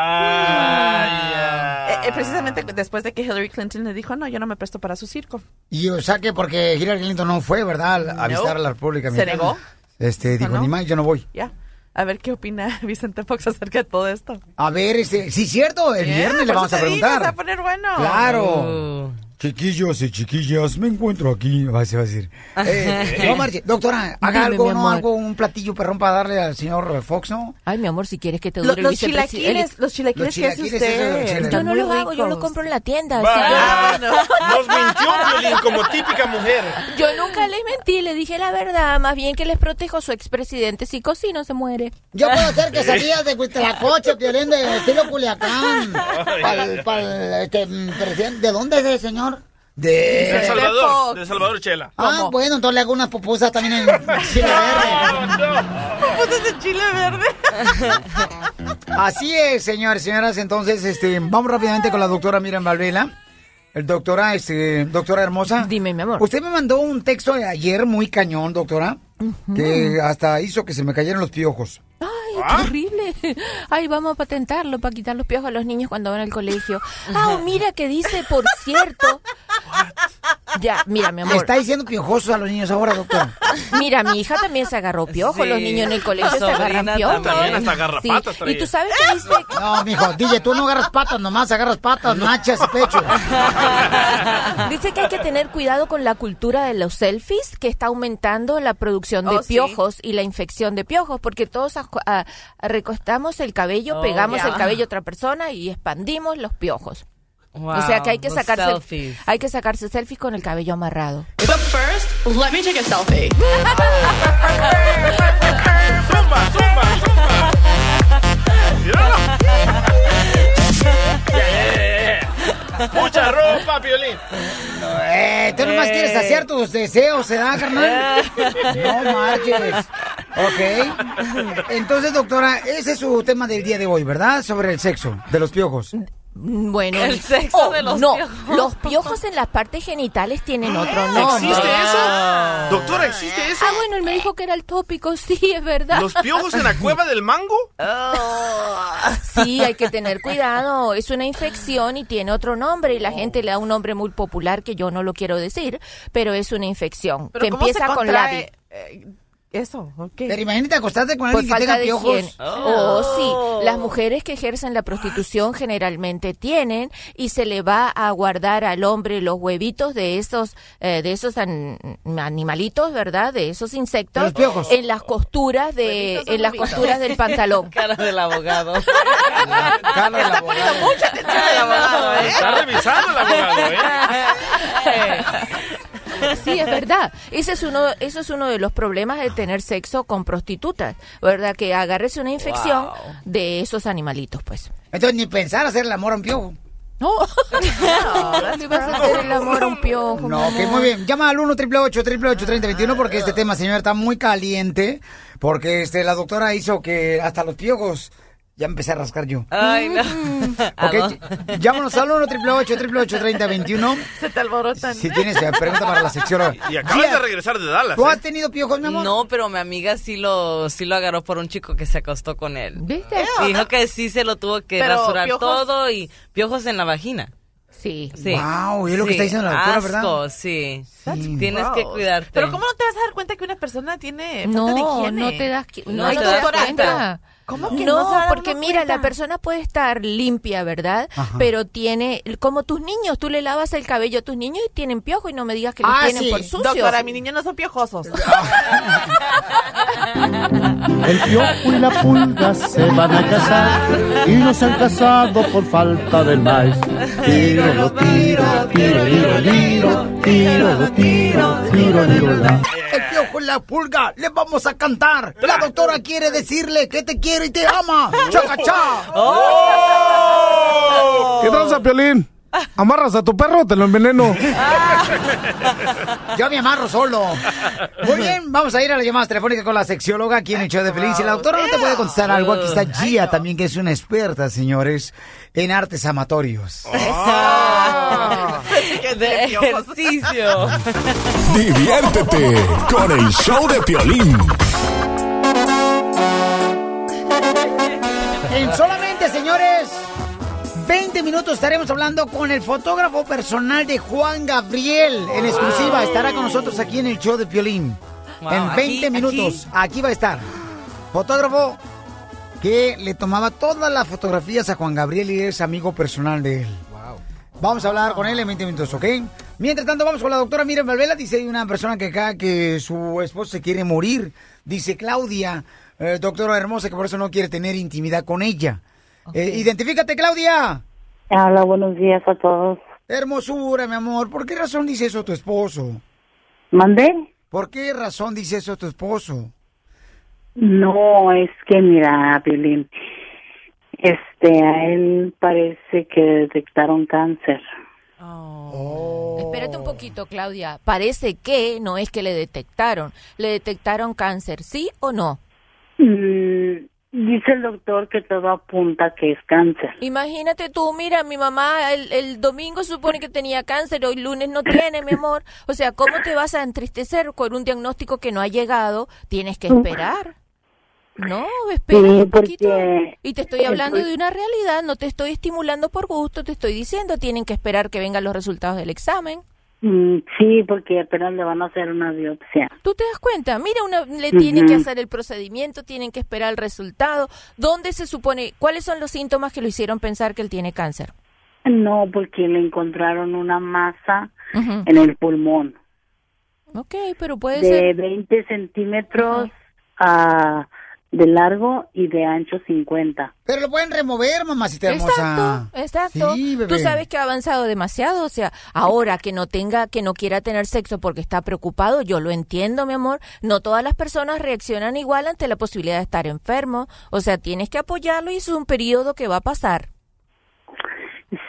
Speaker 4: Eh, eh, precisamente después de que Hillary Clinton le dijo, no, yo no me presto para su circo.
Speaker 3: Y o sea que porque Hillary Clinton no fue, ¿verdad? A
Speaker 4: No.
Speaker 3: visitar a la República
Speaker 4: ¿Se
Speaker 3: Mexicana.
Speaker 4: negó?
Speaker 3: Este, dijo,
Speaker 4: no?
Speaker 3: ni más, yo no voy.
Speaker 4: Ya. A ver qué opina [laughs] Vicente Fox acerca de todo esto.
Speaker 3: A ver, este, sí, cierto, el
Speaker 4: Yeah,
Speaker 3: viernes le vamos a
Speaker 4: digo,
Speaker 3: preguntar.
Speaker 4: se va a poner bueno.
Speaker 3: Claro. Chiquillos y chiquillas, me encuentro aquí, va a se va a decir. [laughs] Eh, [laughs] no, Marche, doctora, haga
Speaker 37: Dime,
Speaker 3: algo, ¿no? Algo, un platillo perrón para darle al señor Fox, ¿no?
Speaker 37: Ay, mi amor, si quieres que te
Speaker 4: Lo-
Speaker 37: dure el
Speaker 4: los
Speaker 37: vicepresi-
Speaker 4: chilaquiles,
Speaker 37: el-
Speaker 4: los chilaquiles
Speaker 3: Los
Speaker 4: que hace
Speaker 3: chilaquiles, de los
Speaker 4: usted.
Speaker 3: chilaquiles.
Speaker 37: Yo no los hago, yo los compro en la tienda. Que-
Speaker 4: Ah, bueno.
Speaker 5: Nos mintió Violín como típica mujer.
Speaker 37: Yo nunca les mentí, le dije la verdad. Más bien que les protejo a su expresidente. Si cocino, se muere.
Speaker 3: Yo puedo hacer quesadillas [laughs] de Huitlacoche, violín de estilo Culiacán. Pa'l- pa'l, este, mm. ¿De dónde es el señor?
Speaker 5: De
Speaker 3: De...
Speaker 5: El Salvador,
Speaker 4: Fox.
Speaker 5: de Salvador Chela.
Speaker 3: Ah, bueno, entonces le hago unas pupusas también en [laughs] chile verde.
Speaker 4: Pupusas de chile verde. [laughs]
Speaker 3: Así es, señores, señoras. Entonces, este, vamos rápidamente con la doctora Miriam Valvela. El doctora, este, doctora hermosa.
Speaker 37: Dime, mi amor.
Speaker 3: Usted me mandó un texto de ayer muy cañón, doctora, que hasta hizo que se me cayeran los piojos.
Speaker 37: Ay,
Speaker 5: ¿Ah?
Speaker 37: qué horrible. [laughs] Ay, vamos a patentarlo para quitar los piojos a los niños cuando van al colegio. Ah, mira que dice, por cierto. [laughs] Ya, mira, mi
Speaker 3: Le
Speaker 37: amor.
Speaker 3: está diciendo piojosos a los niños ahora, doctora. [laughs]
Speaker 37: Mira, mi hija también se agarró piojos.
Speaker 27: Sí,
Speaker 37: Los niños en el colegio se agarran piojos.
Speaker 5: También hasta garrapatas
Speaker 37: Sí.
Speaker 5: traía.
Speaker 37: Y tú sabes que dice [laughs]
Speaker 3: No, mijo, DJ, tú no agarras patas nomás, agarras patas, nachas y pecho. [laughs]
Speaker 37: Dice que hay que tener cuidado con la cultura de los selfies, que está aumentando la producción de
Speaker 4: Oh, sí.
Speaker 37: piojos y la infección de piojos, porque todos ajo- a- recostamos el cabello,
Speaker 27: Oh,
Speaker 37: pegamos
Speaker 27: ya.
Speaker 37: el cabello a otra persona y expandimos los piojos.
Speaker 27: Wow,
Speaker 37: o sea que hay que sacarse
Speaker 27: selfies.
Speaker 37: hay que sacarse selfies con el cabello amarrado.
Speaker 39: But first, let me take a selfie.
Speaker 5: ¡Zumba, zumba, zumba! ¡Míralo! Yeah. Mucha ropa, Violín.
Speaker 3: Eh, tú nomás quieres saciar tus deseos, ¿se da, carnal? [laughs] No marches. Ok. Entonces, doctora, ese es su tema del día de hoy, ¿verdad? Sobre el sexo de los piojos.
Speaker 37: Mm, Bueno,
Speaker 27: El sexo de los
Speaker 37: no,
Speaker 27: piojos.
Speaker 37: los piojos en las partes genitales tienen otro nombre.
Speaker 5: ¿Existe eso? Doctora, ¿existe eso?
Speaker 37: Ah, bueno, él me dijo que era el tópico, [laughs] sí, es verdad.
Speaker 5: ¿Los piojos en la cueva del mango?
Speaker 37: Sí, hay que tener cuidado. Es una infección y tiene otro nombre y la gente le da un nombre muy popular que yo no lo quiero decir, pero es una infección
Speaker 4: Pero
Speaker 37: que
Speaker 4: ¿cómo se
Speaker 37: empieza con la
Speaker 4: eh, eso, ok.
Speaker 3: Pero imagínate acostarte con
Speaker 37: por
Speaker 3: alguien que
Speaker 37: falta
Speaker 3: tenga
Speaker 37: de
Speaker 3: piojos.
Speaker 37: higiene. Oh, sí. Las mujeres que ejercen la prostitución generalmente tienen y se le va a guardar al hombre los huevitos de esos eh, de esos an- animalitos, ¿verdad? De esos insectos
Speaker 3: los piojos.
Speaker 37: en las costuras de en las
Speaker 4: huevitos.
Speaker 37: costuras del pantalón. [laughs]
Speaker 27: Cara del abogado. [laughs]
Speaker 3: Carla, la abogada.
Speaker 4: Mucha atención al abogado, ¿eh?
Speaker 5: Está revisando el abogado, ¿eh? [laughs] [laughs]
Speaker 37: Sí, es verdad. Ese es uno, eso es uno de los problemas de tener sexo con prostitutas, ¿verdad? Que agarres una infección de esos animalitos, pues.
Speaker 3: Entonces, ni pensar hacer el amor a un piojo.
Speaker 37: No, [laughs] [laughs] le vas a hacer el amor a un piojo.
Speaker 3: No,
Speaker 37: amor.
Speaker 3: muy bien. Llama al 1 888 3021 porque este tema, señor, está muy caliente. Porque este, la doctora hizo que hasta los piojos ya empecé a rascar yo.
Speaker 27: Ay, no. ¿A [laughs]
Speaker 3: Ok, llámanos al 1 888 3021
Speaker 4: Se te alborotan.
Speaker 3: Si tienes eh, pregunta para la seccióloga.
Speaker 5: Y acabas
Speaker 3: Gia,
Speaker 5: de regresar de Dallas.
Speaker 3: ¿Tú
Speaker 5: ¿eh?
Speaker 3: has tenido piojos, mi amor?
Speaker 27: No, pero mi amiga sí lo, sí lo agarró por un chico que se acostó con él.
Speaker 37: ¿Viste?
Speaker 27: Dijo que sí se lo tuvo que
Speaker 4: Pero
Speaker 27: rasurar
Speaker 4: piojos-
Speaker 27: todo y piojos en la vagina.
Speaker 37: Sí.
Speaker 27: Sí.
Speaker 3: Guau, es lo que está diciendo la doctora,
Speaker 27: asco,
Speaker 3: ¿verdad?
Speaker 27: sí.
Speaker 3: Sí.
Speaker 27: Tienes que
Speaker 4: Gross.
Speaker 27: cuidarte.
Speaker 4: Pero ¿cómo no te vas a dar cuenta que una persona tiene falta
Speaker 37: No,
Speaker 4: de higiene?
Speaker 37: no te das, qui- no, no te das
Speaker 4: doctora,
Speaker 37: cuenta.
Speaker 4: ¿Cómo que no
Speaker 37: no? porque mira,
Speaker 4: cuenta?
Speaker 37: la persona puede estar limpia, ¿verdad?
Speaker 3: Ajá.
Speaker 37: Pero tiene, como tus niños, tú le lavas el cabello a tus niños y tienen piojo y no me digas que los
Speaker 3: Ah,
Speaker 37: tienen
Speaker 3: sí.
Speaker 37: por sucios.
Speaker 4: Doctora, mi niños no son piojosos. [laughs]
Speaker 40: El piojo y la pulga se van a casar y no se han casado por falta del maíz. Tiro, lo tiro, tiro, tiro, tiro, tiro, lo tiro, tiro, tiro.
Speaker 3: El piojo y la pulga, le vamos a cantar. La doctora quiere decirle que te quiere y te ama. [laughs] ¡Chacachá!
Speaker 38: ¿Qué tranza, Piolín? ¿Amarras a tu perro o te lo enveneno?
Speaker 3: Yo me amarro solo. Muy bien, vamos a ir a la llamada telefónica con la sexióloga aquí en el show de Feliz. Si la doctora no te puede contestar algo, aquí está Gia también, que es una experta, señores, en artes amatorios.
Speaker 27: de ejercicio. [laughs]
Speaker 1: Diviértete con el show de Piolín.
Speaker 3: Señores, 20 minutos estaremos hablando con el fotógrafo personal de Juan Gabriel. En exclusiva, estará con nosotros aquí en el show de Piolín.
Speaker 27: Wow,
Speaker 3: en 20
Speaker 27: aquí,
Speaker 3: minutos, aquí. va a estar. Fotógrafo que le tomaba todas las fotografías a Juan Gabriel y es amigo personal de él. Vamos a hablar con él en 20 minutos, ¿ok? Mientras tanto, vamos con la doctora Miriam Valvela. Dice hay una persona que acá que su esposo se quiere morir. Dice Claudia, eh, doctora hermosa, que por eso no quiere tener intimidad con ella. Eh, identifícate, Claudia.
Speaker 41: Hola, buenos días a todos.
Speaker 3: Hermosura, mi amor. ¿Por qué razón dice eso tu esposo?
Speaker 41: ¿Mandé?
Speaker 3: ¿Por qué razón dice eso tu esposo?
Speaker 41: No, es que mira, Violín, este, a él parece que detectaron cáncer.
Speaker 37: Espérate un poquito, Claudia. Parece que no es que le detectaron. Le detectaron cáncer, ¿sí o no?
Speaker 41: Mm, dice el doctor que todo apunta que es cáncer.
Speaker 37: Imagínate tú, mira, mi mamá el, el domingo supone que tenía cáncer, hoy lunes no tiene, mi amor. O sea, ¿cómo te vas a entristecer con un diagnóstico que no ha llegado? Tienes que esperar. No, espera
Speaker 41: Sí,
Speaker 37: un poquito. Y te estoy hablando de una realidad, no te estoy estimulando por gusto, te estoy diciendo, tienen que esperar que vengan los resultados del examen.
Speaker 41: Mm, sí, porque apenas le van a hacer una biopsia.
Speaker 37: ¿Tú te das cuenta? Mira, una, le tienen que hacer el procedimiento, tienen que esperar el resultado. ¿Dónde se supone, cuáles son los síntomas que lo hicieron pensar que él tiene cáncer?
Speaker 41: No, porque le encontraron una masa en el pulmón
Speaker 37: Ok, pero puede
Speaker 41: de
Speaker 37: ser...
Speaker 41: 20 centímetros a de largo y de ancho 50.
Speaker 3: Pero lo pueden remover, mamacita hermosa.
Speaker 37: Exacto, exacto.
Speaker 3: Sí, bebé.
Speaker 37: Tú sabes que ha avanzado demasiado, o sea, ahora que no tenga, que no quiera tener sexo porque está preocupado, yo lo entiendo, mi amor. No todas las personas reaccionan igual ante la posibilidad de estar enfermo, o sea, tienes que apoyarlo y es un periodo que va a pasar.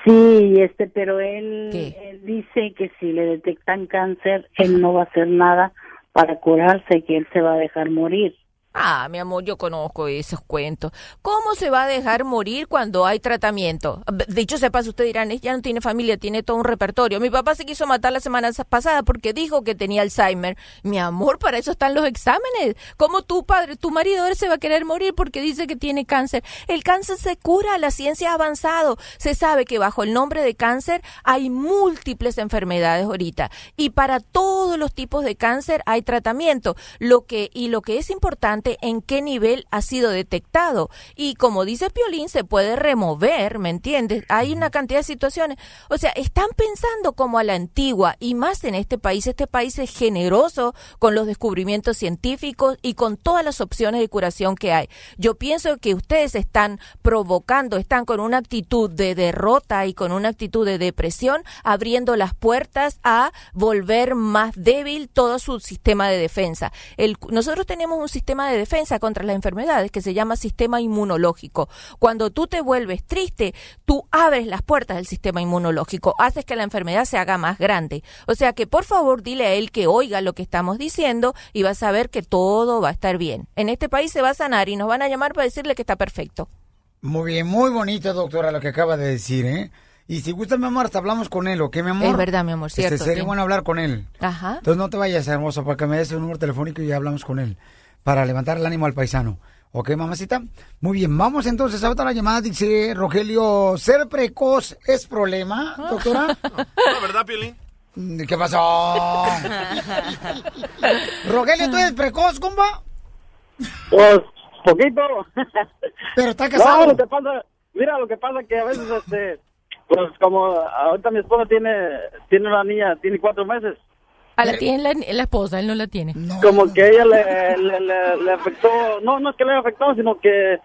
Speaker 41: Sí, este, pero él, él dice que si le detectan cáncer, él no va a hacer nada para curarse, que él se va a dejar morir.
Speaker 37: Ah, mi amor, yo conozco esos cuentos. ¿Cómo se va a dejar morir cuando hay tratamiento? De hecho, sepas, usted dirán, ella no tiene familia, tiene todo un repertorio. Mi papá se quiso matar la semana pasada porque dijo que tenía Alzheimer. Mi amor, para eso están los exámenes. ¿Cómo tu padre, tu marido, él se va a querer morir porque dice que tiene cáncer? El cáncer se cura, la ciencia ha avanzado. Se sabe que bajo el nombre de cáncer hay múltiples enfermedades ahorita. Y para todos los tipos de cáncer hay tratamiento. Lo que, y lo que es importante, en qué nivel ha sido detectado. Y como dice Piolín, se puede remover, ¿me entiendes? Hay una cantidad de situaciones. O sea, están pensando como a la antigua y más en este país. Este país es generoso con los descubrimientos científicos y con todas las opciones de curación que hay. Yo pienso que ustedes están provocando, están con una actitud de derrota y con una actitud de depresión, abriendo las puertas a volver más débil todo su sistema de defensa. El, nosotros tenemos un sistema de defensa contra las enfermedades que se llama sistema inmunológico. Cuando tú te vuelves triste, tú abres las puertas del sistema inmunológico, haces que la enfermedad se haga más grande. O sea que por favor dile a él que oiga lo que estamos diciendo y vas a ver que todo va a estar bien. En este país se va a sanar y nos van a llamar para decirle que está perfecto.
Speaker 3: Muy bien, muy bonito, doctora, lo que acaba de decir, ¿eh? Y si gusta, mi amor, hasta hablamos con él, ¿ok, mi amor?
Speaker 37: Es verdad, mi amor,
Speaker 3: Este,
Speaker 37: cierto,
Speaker 3: sería
Speaker 37: sí.
Speaker 3: bueno hablar con él.
Speaker 37: Ajá.
Speaker 3: Entonces no te vayas, hermosa, para que me des un número telefónico y ya hablamos con él. Para levantar el ánimo al paisano. Ok, mamacita. Muy bien, vamos entonces a otra llamada. Dice Rogelio, ¿ser precoz es problema, doctora? [laughs]
Speaker 5: No, ¿verdad, Piolín?
Speaker 3: ¿Qué pasó? [laughs] Rogelio, ¿tú eres precoz, compa?
Speaker 42: Pues, poquito. [laughs]
Speaker 3: Pero está casado.
Speaker 42: No, lo que pasa, mira, lo que pasa que a veces, este, pues como ahorita mi esposa tiene, tiene una niña, tiene cuatro meses,
Speaker 37: Ah, la tiene la, la esposa, él no la tiene.
Speaker 42: como que ella le, le, le, le afectó, no, no es que le afectó, sino que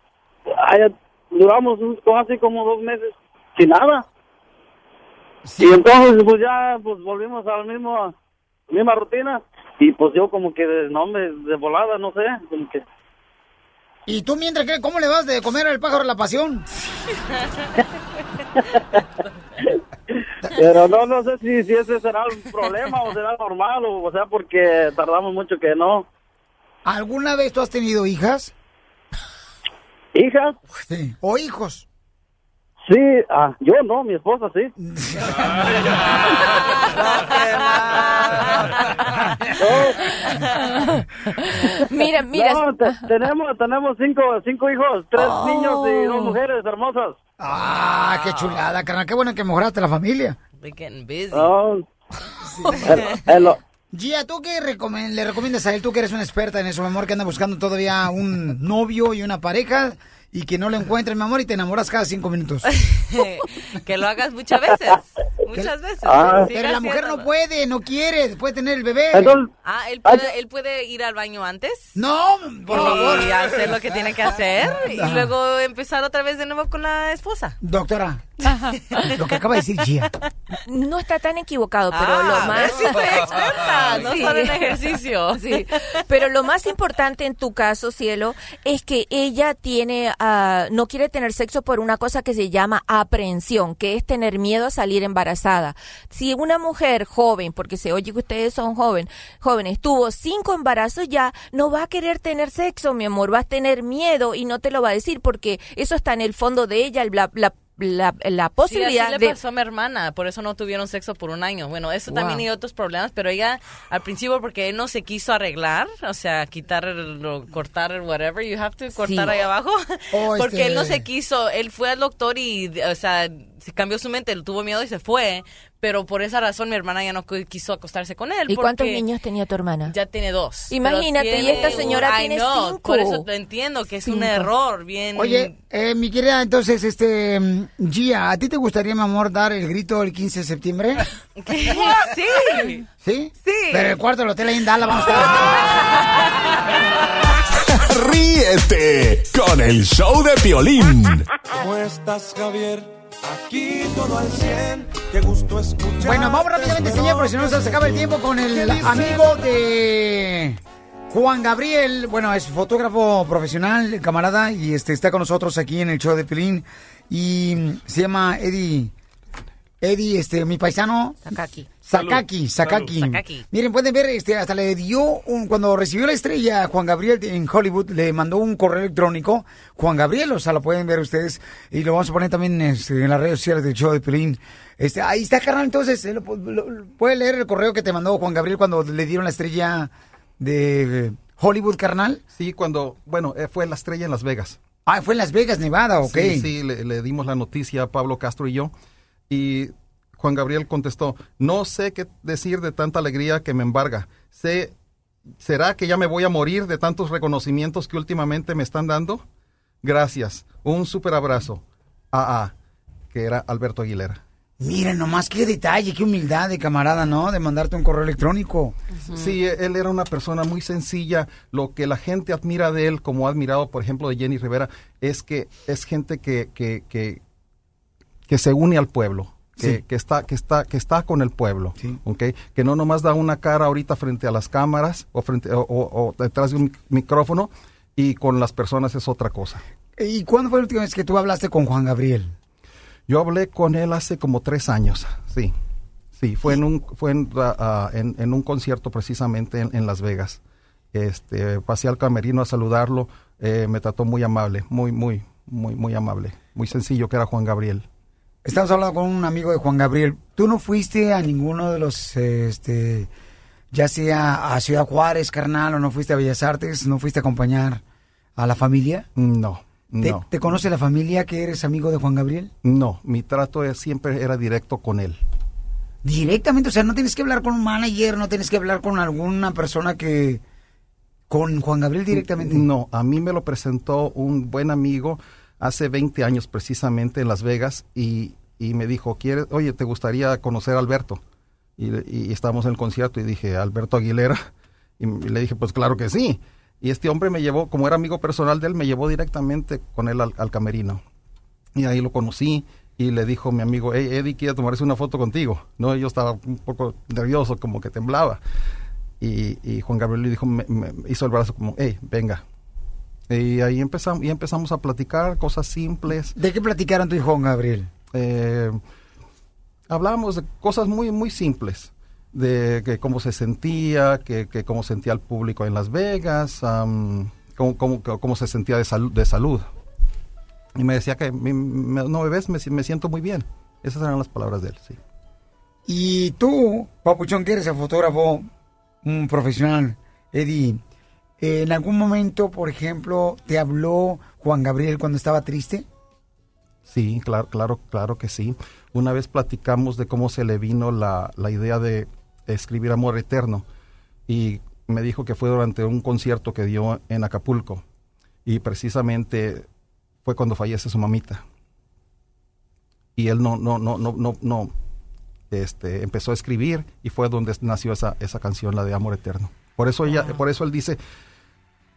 Speaker 42: a ella duramos un- así como dos meses sin nada. Y entonces, pues ya, pues volvimos a la misma, misma rutina. Y pues yo como que, no, me, de volada, no sé, como que...
Speaker 3: ¿Y tú mientras qué? ¿Cómo le vas de comer al pájaro la pasión? [laughs]
Speaker 42: Pero no, no sé si, si ese será un problema o será normal, o, o sea, porque tardamos mucho que no.
Speaker 3: ¿Alguna vez tú has tenido hijas?
Speaker 42: ¿Hijas?
Speaker 3: Sí. ¿O hijos?
Speaker 42: Sí, ah, yo no, mi esposa sí. [laughs]
Speaker 37: Mira, mira.
Speaker 42: No, te- tenemos, tenemos cinco, cinco hijos, tres
Speaker 3: Oh.
Speaker 42: niños y dos mujeres hermosas.
Speaker 3: Ah, qué chulada, carnal. Qué bueno que mejoraste la familia.
Speaker 27: They're getting busy.
Speaker 42: Oh. El- el-
Speaker 3: Gia, ¿tú qué recomen- le recomiendas a él? Tú que eres una experta en eso, mi amor, que anda buscando todavía un novio y una pareja y que no lo encuentres, mi amor, y te enamoras cada cinco minutos. [laughs]
Speaker 27: que lo hagas muchas veces. Muchas veces.
Speaker 3: Ah. Pero la mujer no puede, no quiere, puede tener el bebé.
Speaker 27: Ah, ¿él puede, él puede ir al baño antes.
Speaker 3: No, por
Speaker 27: y
Speaker 3: favor.
Speaker 27: hacer lo que tiene que hacer. Y luego empezar otra vez de nuevo con la esposa.
Speaker 3: Doctora, lo que acaba de decir Gia.
Speaker 37: No está tan equivocado, pero
Speaker 27: Ah,
Speaker 37: lo más...
Speaker 27: sí soy experta, no
Speaker 37: Sí.
Speaker 27: solo en ejercicio. [laughs]
Speaker 37: Sí, pero lo más importante en tu caso, cielo, es que ella tiene, ah, no quiere tener sexo por una cosa que se llama aprehensión, que es tener miedo a salir embarazada. Si una mujer joven, porque se oye que ustedes son joven, jóvenes, tuvo cinco embarazos ya, no va a querer tener sexo, mi amor, va a tener miedo y no te lo va a decir porque eso está en el fondo de ella, el- la, la, la, la
Speaker 27: Sí,
Speaker 37: posibilidad
Speaker 27: así le
Speaker 37: de...
Speaker 27: pasó a mi hermana, por eso no tuvieron sexo por un año. Bueno, eso también y otros problemas, pero ella al principio porque él no se quiso arreglar, o sea, quitar, el- lo- cortar, el whatever you have to cortar ahí abajo,
Speaker 3: Oh, [laughs]
Speaker 27: porque
Speaker 3: este-
Speaker 27: él no se quiso, él fue al doctor y, o sea, se cambió su mente, él tuvo miedo y se fue, pero por esa razón mi hermana ya no qui- quiso acostarse con él.
Speaker 37: ¿Y cuántos niños tenía tu hermana?
Speaker 27: Ya tiene dos.
Speaker 37: Imagínate, y esta señora
Speaker 27: I
Speaker 37: tiene
Speaker 27: know,
Speaker 37: cinco.
Speaker 27: Por eso te entiendo que es un error bien...
Speaker 3: Oye, eh, mi querida, entonces, este, mm, Gia, ¿a ti te gustaría, mi amor, dar el grito el 15 de septiembre? [laughs]
Speaker 27: sí.
Speaker 3: ¿Sí?
Speaker 27: Sí.
Speaker 3: Pero el cuarto del hotel ahí en Dallas vamos a [laughs]
Speaker 1: Ríete con el show de Piolín.
Speaker 30: ¿Cómo estás, Javier? Aquí todo al 100. Qué gusto escuchar.
Speaker 3: Bueno, vamos rápidamente, señor, porque si no se nos acaba el tiempo con el amigo de Juan Gabriel. Bueno, es fotógrafo profesional, camarada, y este está con nosotros aquí en el show de Pelín. Y se llama Eddie. Eddie, este, mi paisano.
Speaker 37: Sakaki.
Speaker 3: Sakaki. Sakaki. Miren, pueden ver, este, hasta le dio un, cuando recibió la estrella Juan Gabriel en Hollywood, le mandó un correo electrónico, Juan Gabriel, o sea, lo pueden ver ustedes, y lo vamos a poner también este, en las redes sociales del show de Pelín. Este, ahí está, carnal, entonces, eh, lo, lo- lo- puede leer el correo que te mandó Juan Gabriel cuando le dieron la estrella de Hollywood, carnal.
Speaker 43: Sí, cuando, bueno, eh, fue la estrella en Las Vegas.
Speaker 3: Ah, fue en Las Vegas, Nevada, ok.
Speaker 43: Sí, sí, le, le dimos la noticia a Pablo Castro y yo. Y Juan Gabriel contestó, no sé qué decir de tanta alegría que me embarga. Sé, ¿Será que ya me voy a morir de tantos reconocimientos que últimamente me están dando? Gracias. Un súper abrazo. Ah, que era Alberto Aguilera.
Speaker 3: Mira nomás qué detalle, qué humildad de camarada, ¿no? De mandarte un correo electrónico.
Speaker 43: Sí, él era una persona muy sencilla. Lo que la gente admira de él, como ha admirado, por ejemplo, de Jenny Rivera, es que es gente que, que, que, que se une al pueblo. Que,
Speaker 3: Sí.
Speaker 43: que está que está que está con el pueblo que no nomás da una cara ahorita frente a las cámaras o frente o, o- o detrás de un mic- micrófono y con las personas es otra cosa
Speaker 3: ¿Y cuándo fue la última vez que tú hablaste con Juan Gabriel?
Speaker 43: yo hablé con él hace como tres años, sí. Sí, fue en un, fue en, ah, ah, en- en un concierto precisamente en, en Las Vegas. Este, pasé al camerino a saludarlo, eh, me trató muy amable, muy, muy, muy, muy amable, muy sencillo que era Juan Gabriel.
Speaker 3: Estamos hablando con un amigo de Juan Gabriel. ¿Tú no fuiste a ninguno de los, este, ya sea a Ciudad Juárez, carnal, o no fuiste a Bellas Artes, no fuiste a acompañar a la familia?
Speaker 43: No,
Speaker 3: ¿Te,
Speaker 43: no.
Speaker 3: te conoce la familia que eres amigo de Juan Gabriel?
Speaker 43: No, mi trato es- siempre era directo con él.
Speaker 3: Directamente, o sea, no tienes que hablar con un manager, no tienes que hablar con alguna persona que... Con Juan Gabriel directamente.
Speaker 43: No, a mí me lo presentó un buen amigo hace 20 años precisamente en Las Vegas y, y me dijo, ¿quieres, oye, ¿te gustaría conocer a Alberto? Y, y estábamos en el concierto y dije, Alberto Aguilera. Y, le dije, pues claro que sí. Y este hombre me llevó, como era amigo personal de él, me llevó directamente con él al, camerino. Y ahí lo conocí y le dijo mi amigo, hey, Eddie, quiere tomarse una foto contigo. No, yo estaba un poco nervioso, como que temblaba. Y, y Juan Gabriel le dijo, me- me hizo el brazo como, hey, venga. Y ahí empezamos, y empezamos a platicar cosas simples.
Speaker 3: ¿De qué platicaron y Juan Gabriel?
Speaker 43: Eh, hablábamos de cosas muy, muy simples. De que cómo se sentía, que, que cómo sentía el público en Las Vegas, am, cómo, cómo, cómo se sentía de, salud de salud. Y me decía que, "Mi- me- no ves, me, me siento muy bien. Esas eran las palabras de él, sí.
Speaker 3: Y tú, Papuchón, que eres el fotógrafo, un profesional, Eddie, eh, ¿en algún momento, por ejemplo, te habló Juan Gabriel cuando estaba triste?
Speaker 43: Sí, claro, claro, claro que sí. Una vez platicamos de cómo se le vino la, la idea de escribir Amor Eterno y me dijo que fue durante un concierto que dio en Acapulco y precisamente fue cuando fallece su mamita. Y él no, no, no, no, no, no, este, empezó a escribir y fue donde nació esa, esa canción, la de Amor Eterno. Por eso ella, por eso él dice,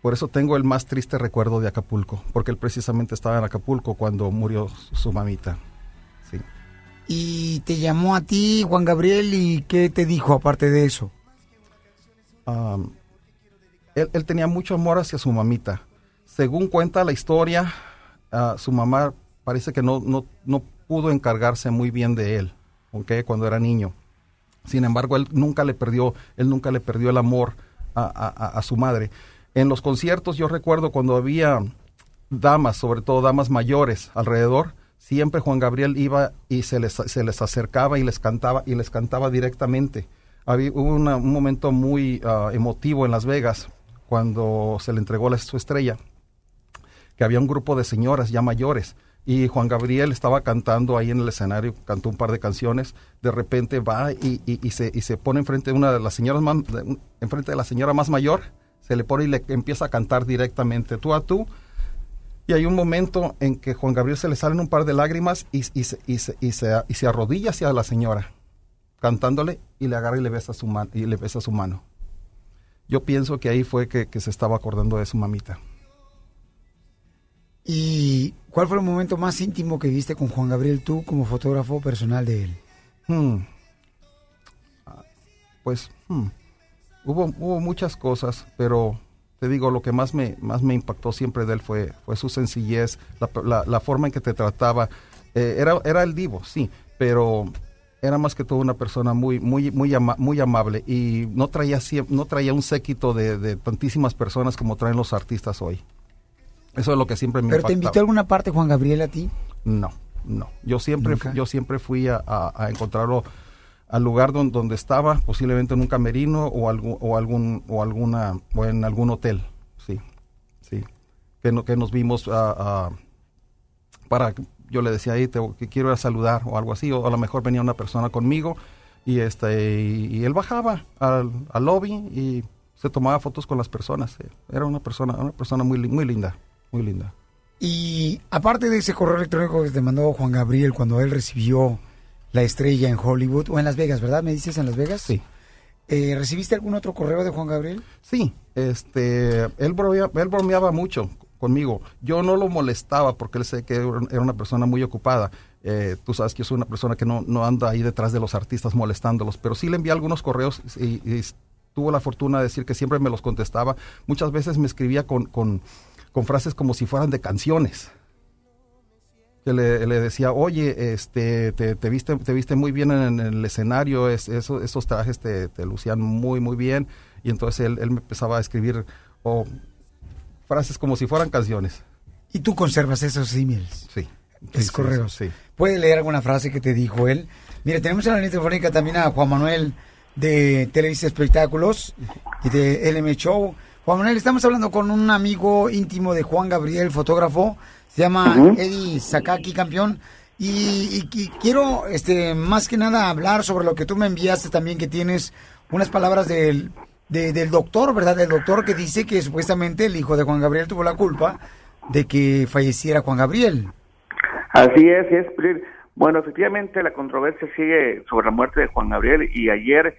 Speaker 43: por eso tengo el más triste recuerdo de Acapulco, porque él precisamente estaba en Acapulco cuando murió su, mamita. Sí.
Speaker 3: Y te llamó a ti, Juan Gabriel, y ¿qué te dijo aparte de eso?
Speaker 43: Am, él, él tenía mucho amor hacia su mamita. Según cuenta la historia, ah, su mamá parece que no, no, no pudo encargarse muy bien de él, ¿ok? Cuando era niño. Sin embargo, él nunca le perdió, él nunca le perdió el amor a- a- a su madre. En los conciertos yo recuerdo cuando había damas, sobre todo damas mayores alrededor, siempre Juan Gabriel iba y se les, se les acercaba y les cantaba y les cantaba directamente. Había, hubo un momento muy ah, emotivo en Las Vegas cuando se le entregó la, su estrella, que había un grupo de señoras ya mayores y Juan Gabriel estaba cantando ahí en el escenario, cantó un par de canciones, de repente va y, y- se, y se pone enfrente de una de las señoras más, enfrente de la señora más mayor, se le pone y le empieza a cantar directamente tú a tú. Y hay un momento en que Juan Gabriel se le salen un par de lágrimas y, y se, y, se, y, se, y se arrodilla hacia la señora, cantándole y le agarra y le besa su, man- y le besa su mano. Yo pienso que ahí fue que, que se estaba acordando de su mamita.
Speaker 3: ¿Y cuál fue el momento más íntimo que viste con Juan Gabriel tú como fotógrafo personal de él?
Speaker 43: Hmm. Ah, Pues hmm, hubo, hubo muchas cosas, pero te digo, lo que más me, más me impactó siempre de él fue, fue su sencillez, la, la- la forma en que te trataba. Eh, era, era el divo, sí, pero era más que todo una persona muy, muy, muy, ama- muy amable y no traía, no traía un séquito de, de tantísimas personas como traen los artistas hoy. Eso es lo que siempre me
Speaker 3: ¿Pero te invitó a alguna parte Juan Gabriel a ti?
Speaker 43: No, no. Yo siempre, yo siempre fui a, a- a encontrarlo al lugar don- donde estaba, posiblemente en un camerino o algún, o algún, o alguna, o en algún hotel, sí, sí. Que, no, que nos vimos a, a- para, yo le decía ahí, que quiero saludar o algo así, o a lo mejor venía una persona conmigo y este, y, él bajaba al, al lobby y se tomaba fotos con las personas. eh. Era una persona, una persona muy, muy linda, muy linda.
Speaker 3: Y aparte de ese correo electrónico que te mandó Juan Gabriel cuando él recibió la estrella en Hollywood o en Las Vegas, ¿verdad? ¿Me dices en Las Vegas?
Speaker 43: Sí.
Speaker 3: Eh, ¿Recibiste algún otro correo de Juan Gabriel?
Speaker 43: Sí, este, él, bromea- él bromeaba mucho conmigo. Yo no lo molestaba porque él sé que era una persona muy ocupada. Eh, tú sabes que yo soy una persona que no, no anda ahí detrás de los artistas molestándolos, pero sí le envié algunos correos y, y tuvo la fortuna de decir que siempre me los contestaba. Muchas veces me escribía con, con, con frases como si fueran de canciones. Que le, le decía, oye, este, te, te viste, te viste muy bien en, el escenario, es, eso- esos trajes te, te lucían muy, muy bien. Y entonces él, él me empezaba a escribir o frases como si fueran canciones.
Speaker 3: ¿Y tú conservas esos emails?
Speaker 43: Sí.
Speaker 3: Es
Speaker 43: Sí, sí,
Speaker 3: correos.
Speaker 43: sí.
Speaker 3: ¿Puede leer alguna frase que te dijo él? Mire, tenemos en la línea telefónica también a Juan Manuel de Televisa Espectáculos y de LM Show. Juan Manuel, estamos hablando con un amigo íntimo de Juan Gabriel, fotógrafo. Se llama. Eddie Sakaki, campeón. Y, y- y quiero, este, más que nada, hablar sobre lo que tú me enviaste también, que tienes unas palabras del, de- del doctor, ¿verdad? Del doctor que dice que supuestamente el hijo de Juan Gabriel tuvo la culpa de que falleciera Juan Gabriel.
Speaker 44: Así es, es. Bueno, efectivamente la controversia sigue sobre la muerte de Juan Gabriel y ayer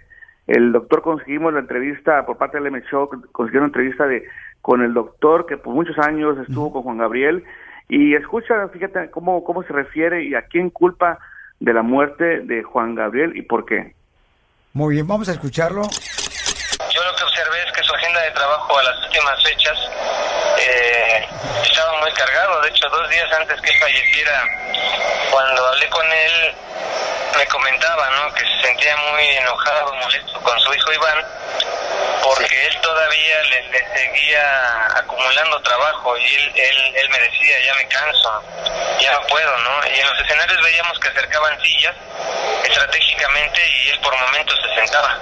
Speaker 44: el doctor conseguimos la entrevista por parte del M Show, consiguieron una entrevista de con el doctor que por muchos años estuvo con Juan Gabriel y escucha, fíjate cómo cómo se refiere y a quién culpa de la muerte de Juan Gabriel y por qué.
Speaker 3: Muy bien, vamos a escucharlo.
Speaker 45: Yo lo que observé es que su agenda de trabajo a las últimas fechas eh, estaba muy cargado. De hecho, dos días antes que él falleciera, cuando hablé con él, me comentaba ¿no? que se sentía muy enojado, molesto con su hijo Iván, porque él todavía le, le seguía acumulando trabajo y él, él, él me decía, ya me canso, ya no puedo, ¿no? Y en los escenarios veíamos que acercaban sillas estratégicamente y él por momentos se sentaba.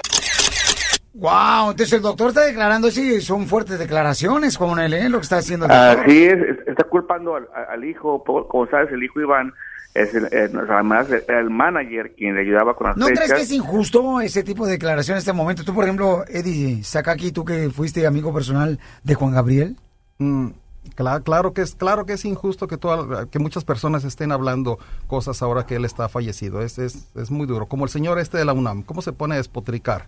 Speaker 3: Wow, entonces el doctor está declarando, sí, son fuertes declaraciones, Juan Manuel, ¿eh? Lo que está haciendo el.
Speaker 44: Así es, es- está culpando al, al hijo, por- como sabes, el hijo Iván es el, eh, además el, el manager quien le ayudaba con las
Speaker 3: ¿No crees que es injusto ese tipo de declaración en este momento? Tú, por ejemplo, Eddie Sakaki, tú que fuiste amigo personal de Juan Gabriel.
Speaker 43: Mm, cla- claro, que es claro que es injusto que toda- que muchas personas estén hablando cosas ahora que él está fallecido. Es, es, es muy duro. Como el señor este de la UNAM, ¿cómo se pone a despotricar?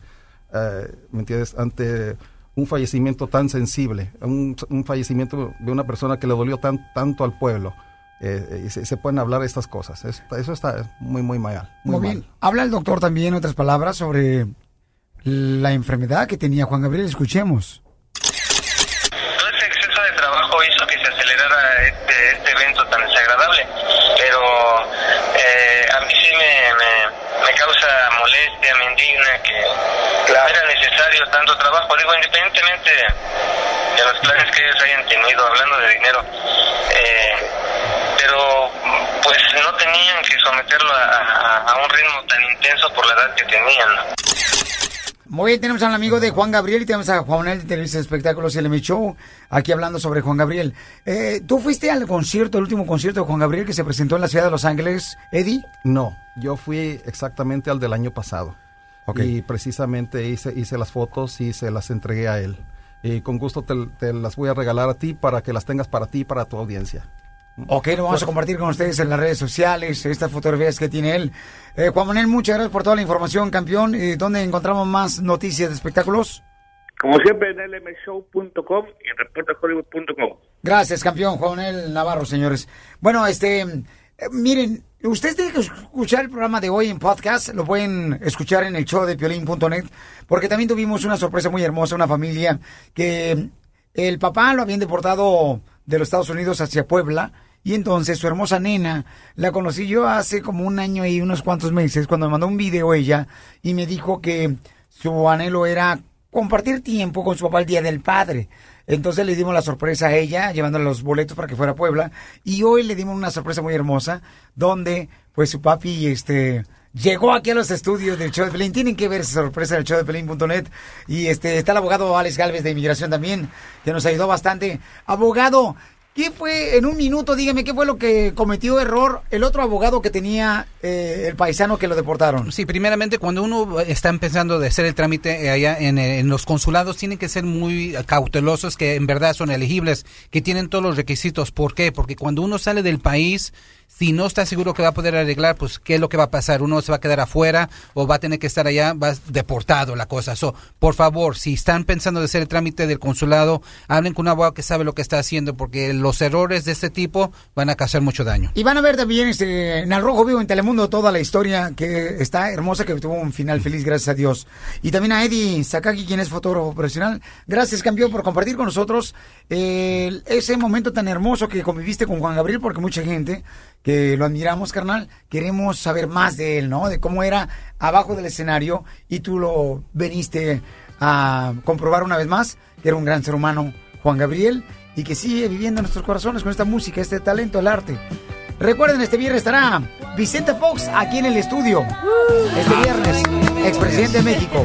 Speaker 43: eh, ¿Me entiendes? Ante un fallecimiento tan sensible, un, un fallecimiento de una persona que le dolió tan, tanto al pueblo. Eh, y se, se pueden hablar estas cosas. Es- eso está muy, muy mal. Muy,
Speaker 3: Muy
Speaker 43: mal.
Speaker 3: bien. Habla el doctor también, en otras palabras, sobre la enfermedad que tenía Juan Gabriel. Escuchemos.
Speaker 45: Todo ese exceso de trabajo hizo que se acelerara este, este evento tan desagradable, pero eh, a mí sí me, me, me causa molestia, me indigna que no era necesario tanto trabajo. Digo, independientemente de los planes que ellos hayan tenido, hablando de dinero, eh, pero pues no tenían que someterlo a, a- a un ritmo tan intenso por la edad que tenían.
Speaker 3: Muy bien, tenemos al amigo de Juan Gabriel y tenemos a Juan Manuel de Televisa de Espectáculos y el M Show aquí hablando sobre Juan Gabriel. Eh, ¿Tú fuiste al concierto, el último concierto de Juan Gabriel que se presentó en la ciudad de Los Ángeles, Eddie?
Speaker 43: No, yo fui exactamente al del año pasado. Y precisamente hice, hice las fotos y se las entregué a él. Y con gusto te, te las voy a regalar a ti para que las tengas para ti y para tu audiencia.
Speaker 3: Ok, lo vamos a compartir con ustedes en las redes sociales, estas fotografías que tiene él. Eh, Juan Manuel, muchas gracias por toda la información, campeón. Eh, ¿Dónde encontramos más noticias de espectáculos?
Speaker 44: Como siempre en lmshow.com y en reportahollywood.com.
Speaker 3: Gracias, campeón Juan Manuel Navarro, señores. Bueno, este, eh, miren, ustedes tienen que escuchar el programa de hoy en podcast, lo pueden escuchar en el show de piolín.net, porque también tuvimos una sorpresa muy hermosa, una familia que el papá lo habían deportado de los Estados Unidos hacia Puebla. Y entonces su hermosa nena la conocí yo hace como un año y unos cuantos meses cuando me mandó un video ella y me dijo que su anhelo era compartir tiempo con su papá el Día del Padre. Entonces le dimos la sorpresa a ella, llevándole los boletos para que fuera a Puebla. Y hoy le dimos una sorpresa muy hermosa, donde pues su papi este llegó aquí a los estudios del show de Pelín. Tienen que ver esa sorpresa del show de Pelín.net. Y este está el abogado Alex Galvez de Inmigración también, que nos ayudó bastante. Abogado, ¿qué fue, en un minuto, dígame, qué fue lo que cometió error el otro abogado que tenía eh, el paisano que lo deportaron?
Speaker 46: Sí, primeramente cuando uno está empezando de hacer el trámite allá en, eh, en los consulados tienen que ser muy cautelosos que en verdad son elegibles, que tienen todos los requisitos. ¿Por qué? Porque cuando uno sale del país, si no está seguro que va a poder arreglar, pues qué es lo que va a pasar. Uno se va a quedar afuera o va a tener que estar allá, va deportado la cosa. So, por favor, si están pensando de hacer el trámite del consulado, hablen con un abogado que sabe lo que está haciendo, porque los errores de este tipo van a causar mucho daño.
Speaker 3: Y van a ver también este, en Al Rojo Vivo en Telemundo toda la historia que está hermosa, que tuvo un final feliz, gracias a Dios. Y también a Eddie Sakaki, quien es fotógrafo profesional. Gracias, campeón, por compartir con nosotros eh, ese momento tan hermoso que conviviste con Juan Gabriel, porque mucha gente que lo admiramos, carnal, queremos saber más de él, ¿no? De cómo era abajo del escenario y tú lo veniste a comprobar una vez más, que era un gran ser humano, Juan Gabriel, y que sigue viviendo en nuestros corazones con esta música, este talento, el arte. Recuerden, este viernes estará Vicente Fox aquí en el estudio. Este viernes, expresidente de México.